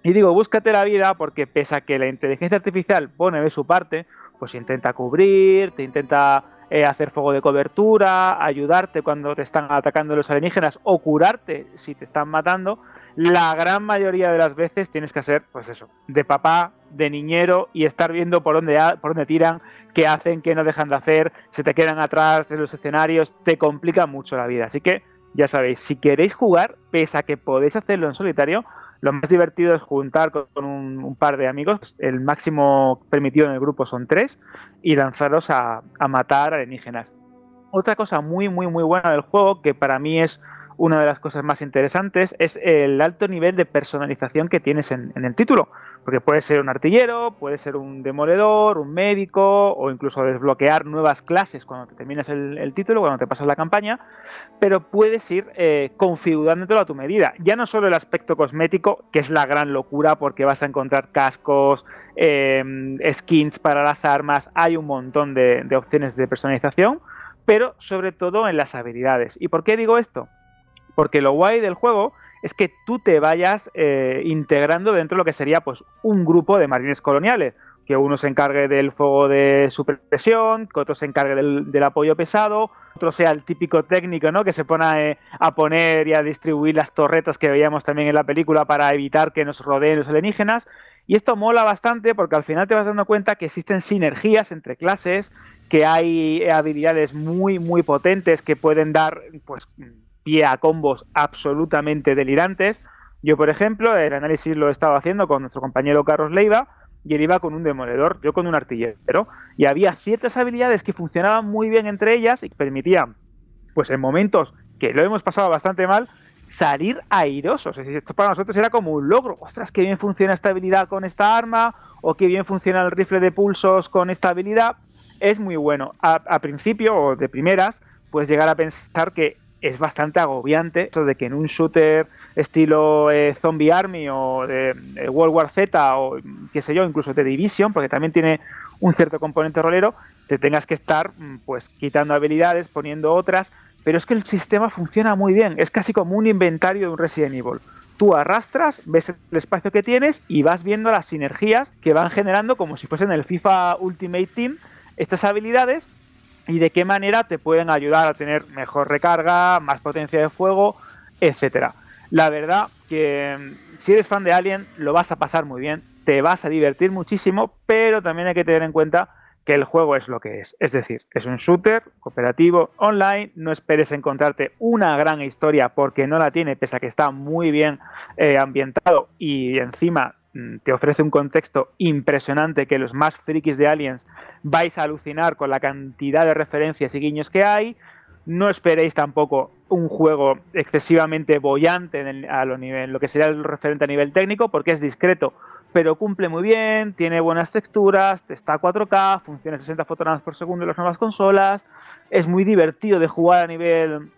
Y digo, búscate la vida porque pese a que la inteligencia artificial pone de su parte, pues intenta cubrir, te intenta eh, hacer fuego de cobertura, ayudarte cuando te están atacando los alienígenas o curarte si te están matando, la gran mayoría de las veces tienes que hacer, pues eso, de papá, de niñero y estar viendo por dónde, por dónde tiran, qué hacen, qué no dejan de hacer, se te quedan atrás en los escenarios, te complica mucho la vida. Así que ya sabéis, si queréis jugar, pese a que podéis hacerlo en solitario, Lo más divertido es juntar con un, par de amigos, el máximo permitido en el grupo son tres, y lanzaros a, matar alienígenas. Otra cosa muy, muy, muy buena del juego, que para mí es una de las cosas más interesantes, es el alto nivel de personalización que tienes en, en el título. Porque puede ser un artillero, puede ser un demoledor, un médico, o incluso desbloquear nuevas clases cuando te terminas el, título, cuando te pasas la campaña, pero puedes ir eh, configurándolo a tu medida. Ya no solo el aspecto cosmético, que es la gran locura porque vas a encontrar cascos, eh, skins para las armas, hay un montón de opciones de personalización, pero sobre todo en las habilidades. ¿Y por qué digo esto? Porque lo guay del juego es que tú te vayas eh, integrando dentro de lo que sería pues un grupo de marines coloniales. Que uno se encargue del fuego de supresión, que otro se encargue del, apoyo pesado, otro sea el típico técnico, ¿no? Que se pone a, a, poner y a distribuir las torretas que veíamos también en la película para evitar que nos rodeen los alienígenas. Y esto mola bastante porque al final te vas dando cuenta que existen sinergias entre clases, que hay habilidades muy, muy potentes que pueden dar, pues, pie a combos absolutamente delirantes. Yo, por ejemplo, el análisis lo he estado haciendo con nuestro compañero Carlos Leiva y él iba con un demoledor, yo con un artillero. Y había ciertas habilidades que funcionaban muy bien entre ellas y permitían, pues en momentos que lo hemos pasado bastante mal, salir airosos. Esto para nosotros era como un logro. Ostras, qué bien funciona esta habilidad con esta arma, o qué bien funciona el rifle de pulsos con esta habilidad. Es muy bueno. A, a principio o de primeras, puedes llegar a pensar que es bastante agobiante eso de que en un shooter estilo eh, Zombie Army o de, de, World War Z o qué sé yo, incluso de Division, porque también tiene un cierto componente rolero, te tengas que estar pues quitando habilidades, poniendo otras, pero es que el sistema funciona muy bien, es casi como un inventario de un Resident Evil. Tú arrastras, ves el espacio que tienes y vas viendo las sinergias que van generando como si fuesen el FIFA Ultimate Team estas habilidades y de qué manera te pueden ayudar a tener mejor recarga, más potencia de fuego, etcétera. La verdad que si eres fan de Alien lo vas a pasar muy bien, te vas a divertir muchísimo, pero también hay que tener en cuenta que el juego es lo que es. Es decir, es un shooter cooperativo online, no esperes encontrarte una gran historia porque no la tiene, pese a que está muy bien eh, ambientado y encima te ofrece un contexto impresionante que los más frikis de Aliens vais a alucinar con la cantidad de referencias y guiños que hay. No esperéis tampoco un juego excesivamente bollante a lo, nivel, lo que sería el referente a nivel técnico, porque es discreto, pero cumple muy bien, tiene buenas texturas, está a 4K, funciona a 60 fotogramas por segundo en las nuevas consolas, es muy divertido de jugar a nivel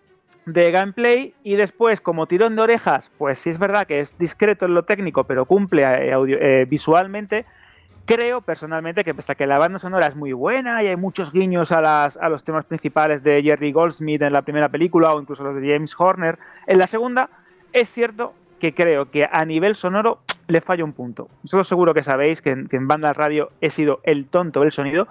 de gameplay y después como tirón de orejas, pues sí es verdad que es discreto en lo técnico, pero cumple eh, audio, eh, visualmente. Creo personalmente que pese a que la banda sonora es muy buena y hay muchos guiños a, las, a los temas principales de Jerry Goldsmith en la primera película o incluso los de James Horner en la segunda, es cierto que creo que a nivel sonoro le falla un punto. Vosotros seguro que sabéis que en, que en radio he sido el tonto del sonido,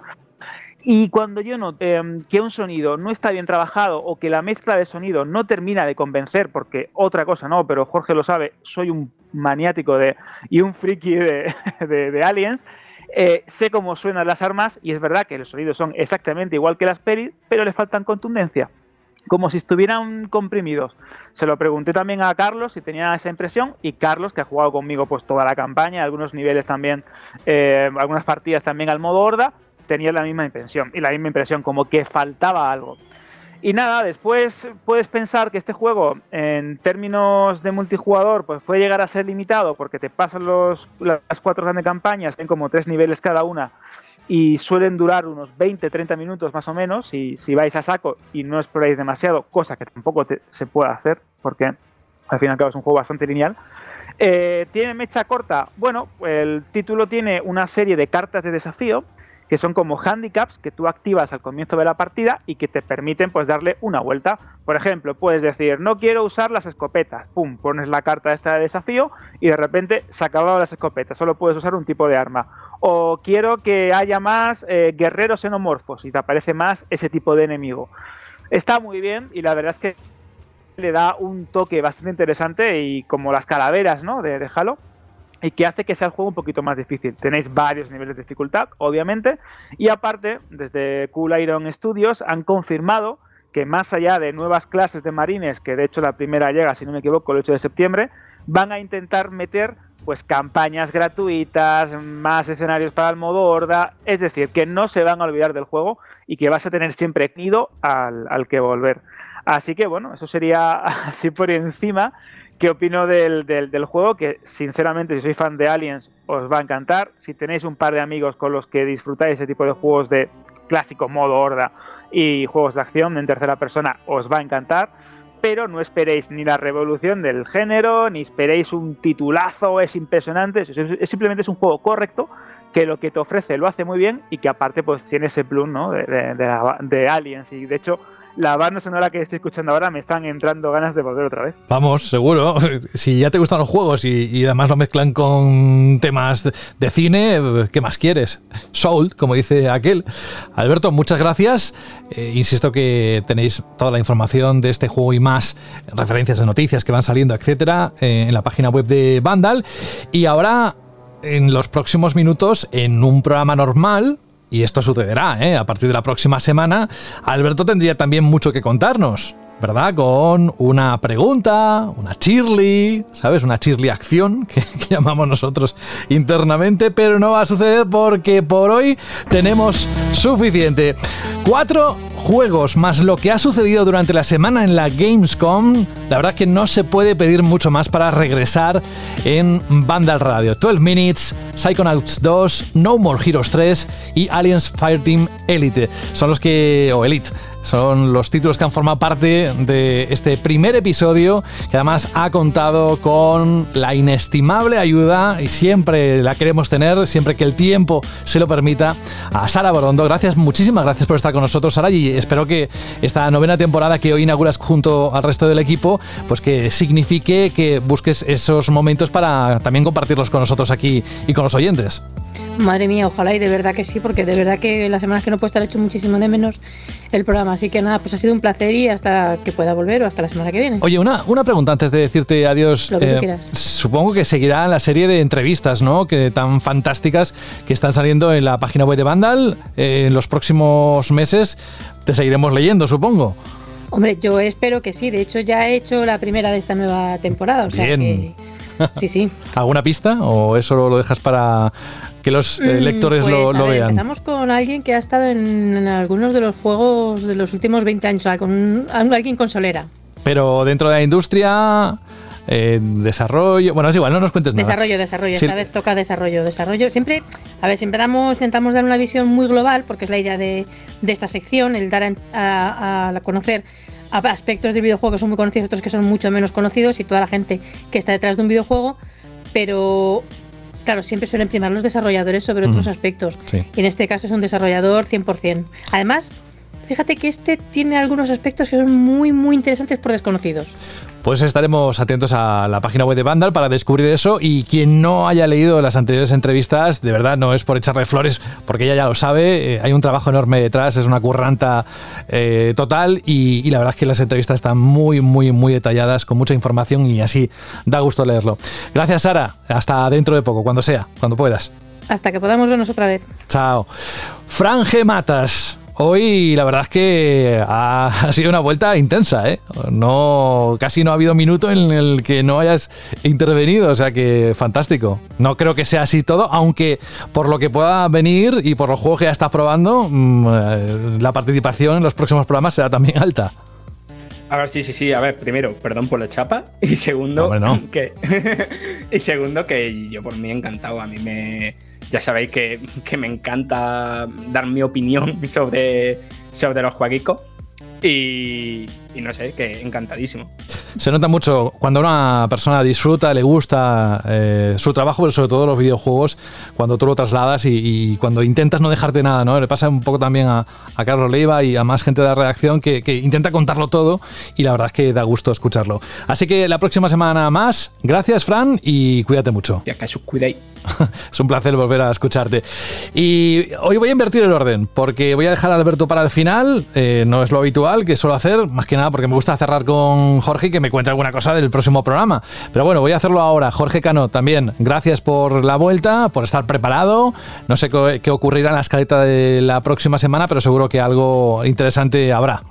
y cuando yo noto eh, que un sonido no está bien trabajado o que la mezcla de sonido no termina de convencer, porque otra cosa no, pero Jorge lo sabe, soy un maniático de, y un friki de, de, Aliens, eh, sé cómo suenan las armas y es verdad que los sonidos son exactamente igual que las pelis, pero le faltan contundencia. Como si estuvieran comprimidos. Se lo pregunté también a Carlos si tenía esa impresión y Carlos, que ha jugado conmigo pues toda la campaña, algunos niveles también, eh, algunas partidas también al modo horda, tenía la misma impresión y la misma impresión, como que faltaba algo. Y nada, después puedes pensar que este juego, en términos de multijugador, pues puede llegar a ser limitado porque te pasan los, las cuatro grandes campañas, en como tres niveles cada una, y suelen durar unos 20-30 minutos más o menos, si, si vais a saco y no exploráis demasiado, cosa que tampoco se puede hacer, porque al fin y al cabo es un juego bastante lineal. Eh, ¿Tiene mecha corta? Bueno, el título tiene una serie de cartas de desafío que son como handicaps que tú activas al comienzo de la partida y que te permiten pues darle una vuelta. Por ejemplo, puedes decir, no quiero usar las escopetas, pum, pones la carta esta de desafío y de repente se acabaron las escopetas, solo puedes usar un tipo de arma. O quiero que haya más eh, guerreros xenomorfos y te aparece más ese tipo de enemigo. Está muy bien y la verdad es que le da un toque bastante interesante y como las calaveras, ¿no? De, de Halo y que hace que sea el juego un poquito más difícil. Tenéis varios niveles de dificultad, obviamente, y aparte, desde Cool Iron Studios han confirmado que más allá de nuevas clases de marines, que de hecho la primera llega, si no me equivoco, el 8 de septiembre, van a intentar meter pues campañas gratuitas, más escenarios para el modo horda, es decir, que no se van a olvidar del juego y que vas a tener siempre ido al, al que volver. Así que bueno, eso sería así por encima. ¿Qué opino del, juego? Que sinceramente, si sois fan de Aliens, os va a encantar. Si tenéis un par de amigos con los que disfrutáis ese tipo de juegos de clásico modo horda y juegos de acción en tercera persona, os va a encantar. Pero no esperéis ni la revolución del género, ni esperéis un titulazo, es impresionante. Es, simplemente es un juego correcto que lo que te ofrece lo hace muy bien y que aparte pues tiene ese plus ¿no? de, de, de, de Aliens. Y de hecho, la banda sonora que estoy escuchando ahora me están entrando ganas de volver otra vez. Vamos, seguro. Si ya te gustan los juegos y, además lo mezclan con temas de cine, ¿qué más quieres? Soul, como dice aquel. Alberto, muchas gracias. Eh, insisto que tenéis toda la información de este juego y más, referencias de noticias que van saliendo, etcétera, eh, en la página web de Vandal. Y ahora, en los próximos minutos, en un programa normal, y esto sucederá ¿eh? a partir de la próxima semana, Alberto tendría también mucho que contarnos. ¿Verdad? Con una pregunta, una chirly, ¿sabes? Una chirly acción que, llamamos nosotros internamente, pero no va a suceder porque por hoy tenemos suficiente. Cuatro juegos más lo que ha sucedido durante la semana en la Gamescom, la verdad que no se puede pedir mucho más para regresar en Vandal Radio. 12 Minutes, Psychonauts 2, No More Heroes 3 y Aliens Fireteam Elite. Son los que... o Elite son los títulos que han formado parte de este primer episodio, que además ha contado con la inestimable ayuda, y siempre la queremos tener, siempre que el tiempo se lo permita, a Sara Borondo. Gracias, muchísimas gracias por estar con nosotros, Sara, y espero que esta novena temporada que hoy inauguras junto al resto del equipo, pues que signifique que busques esos momentos para también compartirlos con nosotros aquí y con los oyentes. Madre mía, ojalá y de verdad que sí, porque de verdad que las semanas que no puedo estar hecho muchísimo de menos el programa. Así que nada, pues ha sido un placer y hasta que pueda volver o hasta la semana que viene. Oye, una, una pregunta antes de decirte adiós. Lo que eh, quieras. Supongo que seguirá la serie de entrevistas, ¿no? Que tan fantásticas que están saliendo en la página web de Vandal. Eh, en los próximos meses te seguiremos leyendo, supongo. Hombre, yo espero que sí. De hecho, ya he hecho la primera de esta nueva temporada. O sea Bien. que. Sí, sí. ¿Alguna pista o eso lo dejas para que los eh, lectores pues, lo, lo ver, vean? Empezamos con alguien que ha estado en, en, algunos de los juegos de los últimos 20 años, con alguien consolera. Pero dentro de la industria, eh, desarrollo. Bueno, es igual, no nos cuentes nada. Desarrollo, desarrollo. Sí. Esta vez toca desarrollo, desarrollo. Siempre, a ver, siempre damos, intentamos dar una visión muy global, porque es la idea de, de esta sección, el dar a, a, a conocer aspectos del videojuego que son muy conocidos, otros que son mucho menos conocidos y toda la gente que está detrás de un videojuego, pero claro, siempre suelen primar los desarrolladores sobre otros mm. aspectos. Sí. Y en este caso es un desarrollador 100%. Además, fíjate que este tiene algunos aspectos que son muy, muy interesantes por desconocidos. Pues estaremos atentos a la página web de Vandal para descubrir eso y quien no haya leído las anteriores entrevistas, de verdad no es por echarle flores, porque ella ya lo sabe, eh, hay un trabajo enorme detrás, es una curranta eh, total y, y, la verdad es que las entrevistas están muy, muy, muy detalladas, con mucha información y así da gusto leerlo. Gracias Sara, hasta dentro de poco, cuando sea, cuando puedas. Hasta que podamos vernos otra vez. Chao. Franje Matas. Hoy la verdad es que ha, ha, sido una vuelta intensa, ¿eh? No, casi no ha habido minuto en el que no hayas intervenido, o sea que fantástico. No creo que sea así todo, aunque por lo que pueda venir y por los juegos que ya estás probando, mmm, la participación en los próximos programas será también alta. A ver, sí, sí, sí. A ver, primero, perdón por la chapa. Y segundo, no, no. que. y segundo, que yo por mí encantado. A mí me ya sabéis que, que, me encanta dar mi opinión sobre, sobre los jueguicos. Y, y, no sé, que encantadísimo. Se nota mucho cuando una persona disfruta, le gusta eh, su trabajo, pero sobre todo los videojuegos, cuando tú lo trasladas y, y, cuando intentas no dejarte nada, ¿no? Le pasa un poco también a, a Carlos Leiva y a más gente de la redacción que, que, intenta contarlo todo y la verdad es que da gusto escucharlo. Así que la próxima semana más, gracias Fran y cuídate mucho. Ya os cuidéis. es un placer volver a escucharte. Y hoy voy a invertir el orden, porque voy a dejar a Alberto para el final, eh, no es lo habitual que suelo hacer, más que nada porque me gusta cerrar con Jorge y que me cuente alguna cosa del próximo programa. Pero bueno, voy a hacerlo ahora. Jorge Cano, también gracias por la vuelta, por estar preparado. No sé qué ocurrirá en la escaleta de la próxima semana, pero seguro que algo interesante habrá.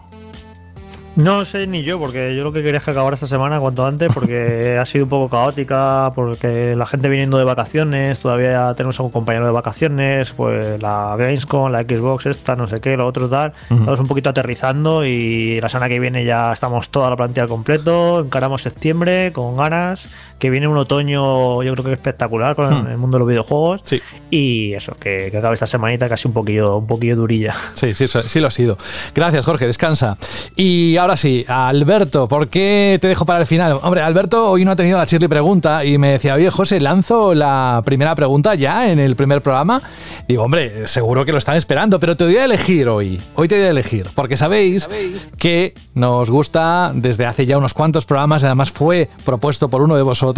No sé ni yo, porque yo lo que quería es que acabara esta semana cuanto antes, porque ha sido un poco caótica, porque la gente viniendo de vacaciones, todavía tenemos a un compañero de vacaciones, pues la Gamescom, la Xbox, esta, no sé qué, lo otro tal. Estamos un poquito aterrizando y la semana que viene ya estamos toda la plantilla completo, encaramos septiembre con ganas, que viene un otoño yo creo que espectacular con el mundo de los videojuegos. Sí. Y eso, que, que acabe esta semanita casi un poquillo, un poquillo durilla. Sí, sí, sí lo ha sido. Gracias, Jorge, descansa. Y ahora sí, Alberto, ¿por qué te dejo para el final? Hombre, Alberto hoy no ha tenido la chirri pregunta y me decía, oye, José, lanzo la primera pregunta ya en el primer programa. Digo, hombre, seguro que lo están esperando, pero te voy a elegir hoy. Hoy te voy a elegir, porque sabéis que nos gusta desde hace ya unos cuantos programas, además fue propuesto por uno de vosotros,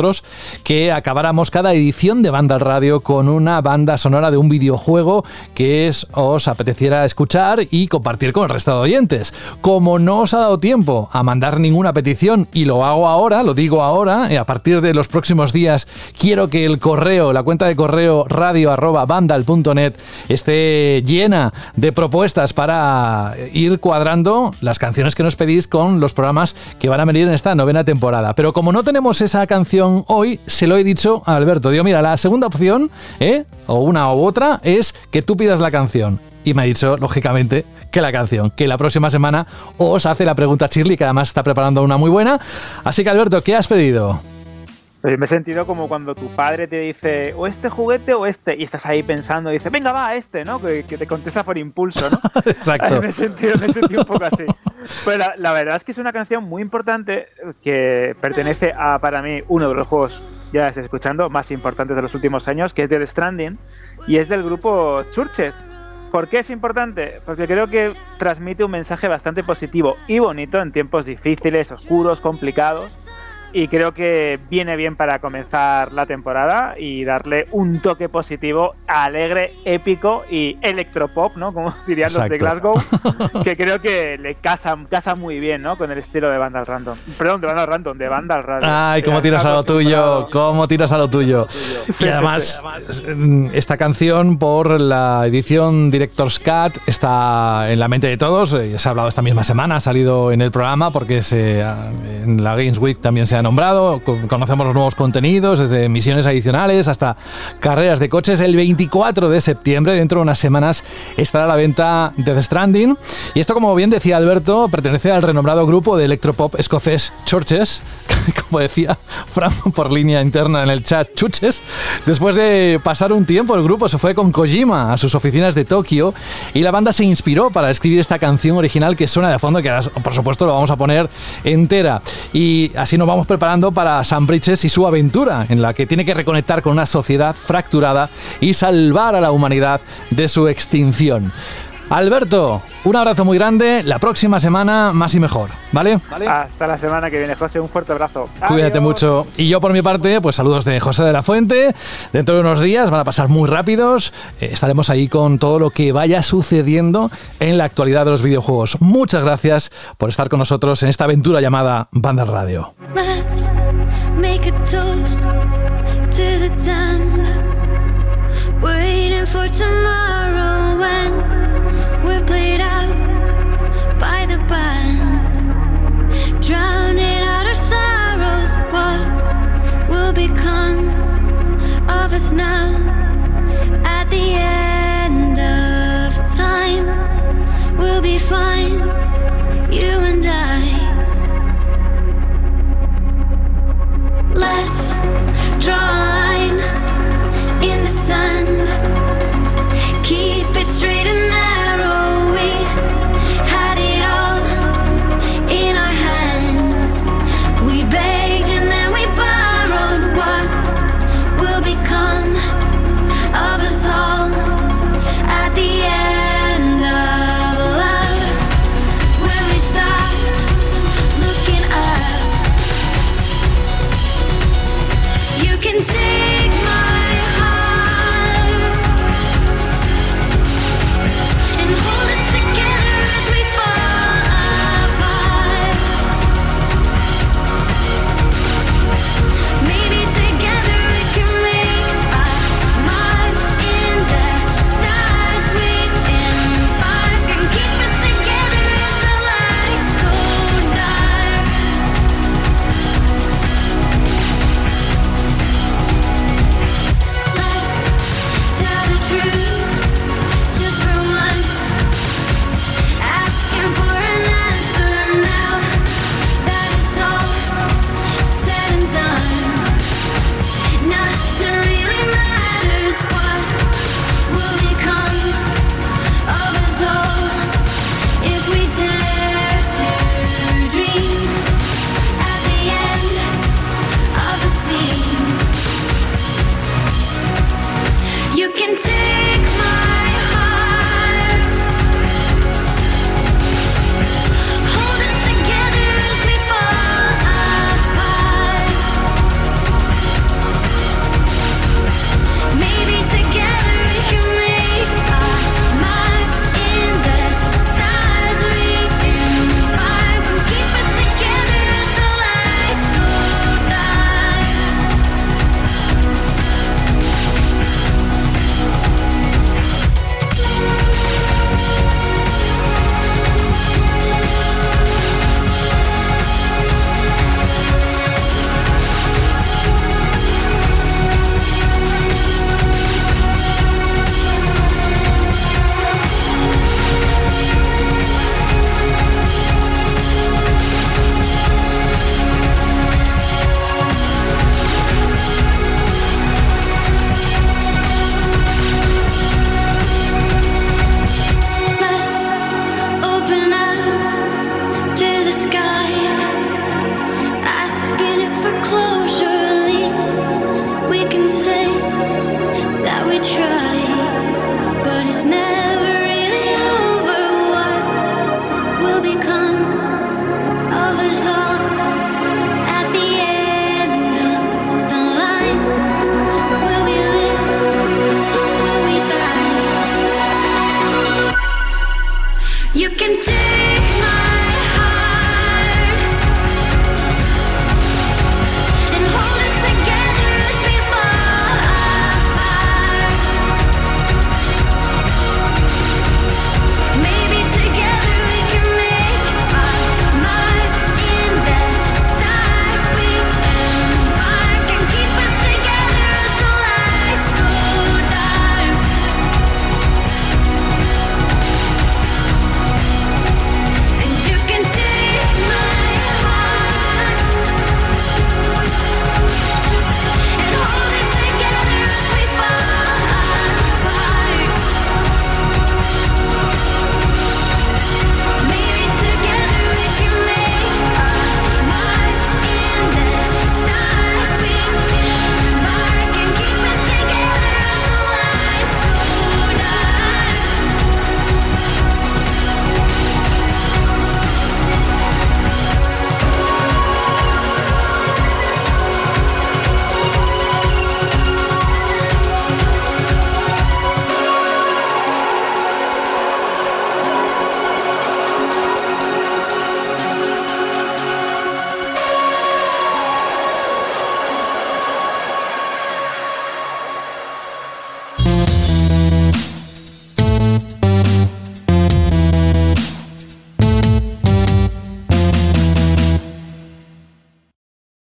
que acabáramos cada edición de Banda al Radio con una banda sonora de un videojuego que os apeteciera escuchar y compartir con el resto de oyentes. Como no os ha dado tiempo a mandar ninguna petición y lo hago ahora, lo digo ahora, y a partir de los próximos días quiero que el correo, la cuenta de correo radio arroba vandal.net esté llena de propuestas para ir cuadrando las canciones que nos pedís con los programas que van a venir en esta novena temporada. Pero como no tenemos esa canción hoy, se lo he dicho a Alberto. Digo, mira, la segunda opción, ¿eh? o una u otra, es que tú pidas la canción. Y me ha dicho, lógicamente, que la canción, que la próxima semana os hace la pregunta Shirley, que además está preparando una muy buena. Así que Alberto, ¿qué has pedido? Pues me he sentido como cuando tu padre te dice o este juguete o este y estás ahí pensando y dice venga va este, ¿no? Que, que te contesta por impulso, ¿no? Exacto. me, he sentido, me he sentido un poco así. Pues la, la, verdad es que es una canción muy importante que pertenece a para mí uno de los juegos ya estés escuchando más importantes de los últimos años, que es Dead Stranding y es del grupo Churches. ¿Por qué es importante? Porque creo que transmite un mensaje bastante positivo y bonito en tiempos difíciles, oscuros, complicados y creo que viene bien para comenzar la temporada y darle un toque positivo, alegre, épico y electropop, ¿no? Como dirían los de Glasgow, que creo que le casa, casa muy bien, ¿no? Con el estilo de Vandal Random. Perdón, de Vandal Random, de Vandal Random. Ay, cómo tiras a lo tuyo, cómo tiras a lo tuyo. y además, esta canción por la edición Director's Cut está en la mente de todos, ya se ha hablado esta misma semana, ha salido en el programa porque se, en la Games Week también se ha nombrado, conocemos los nuevos contenidos, desde misiones adicionales hasta carreras de coches. El 24 de septiembre, dentro de unas semanas, estará a la venta Death Stranding. Y esto, como bien decía Alberto, pertenece al renombrado grupo de electropop escocés Churches, como decía Fran por línea interna en el chat, Chuches. Después de pasar un tiempo, el grupo se fue con Kojima a sus oficinas de Tokio y la banda se inspiró para escribir esta canción original que suena de fondo, que por supuesto lo vamos a poner entera. Y así nos vamos preparando para Sam Bridges y su aventura, en la que tiene que reconectar con una sociedad fracturada y salvar a la humanidad de su extinción. Alberto, un abrazo muy grande. La próxima semana más y mejor, ¿vale? Hasta la semana que viene, José. Un fuerte abrazo. Cuídate mucho. Y yo por mi parte, pues saludos de José de la Fuente. Dentro de unos días van a pasar muy rápidos. Eh, estaremos ahí con todo lo que vaya sucediendo en la actualidad de los videojuegos. Muchas gracias por estar con nosotros en esta aventura llamada Banda Radio. Let's make a toast to the time waiting for tomorrow. us now at the end of time. We'll be fine, you and I. Let's draw a line in the sun, keep it straight and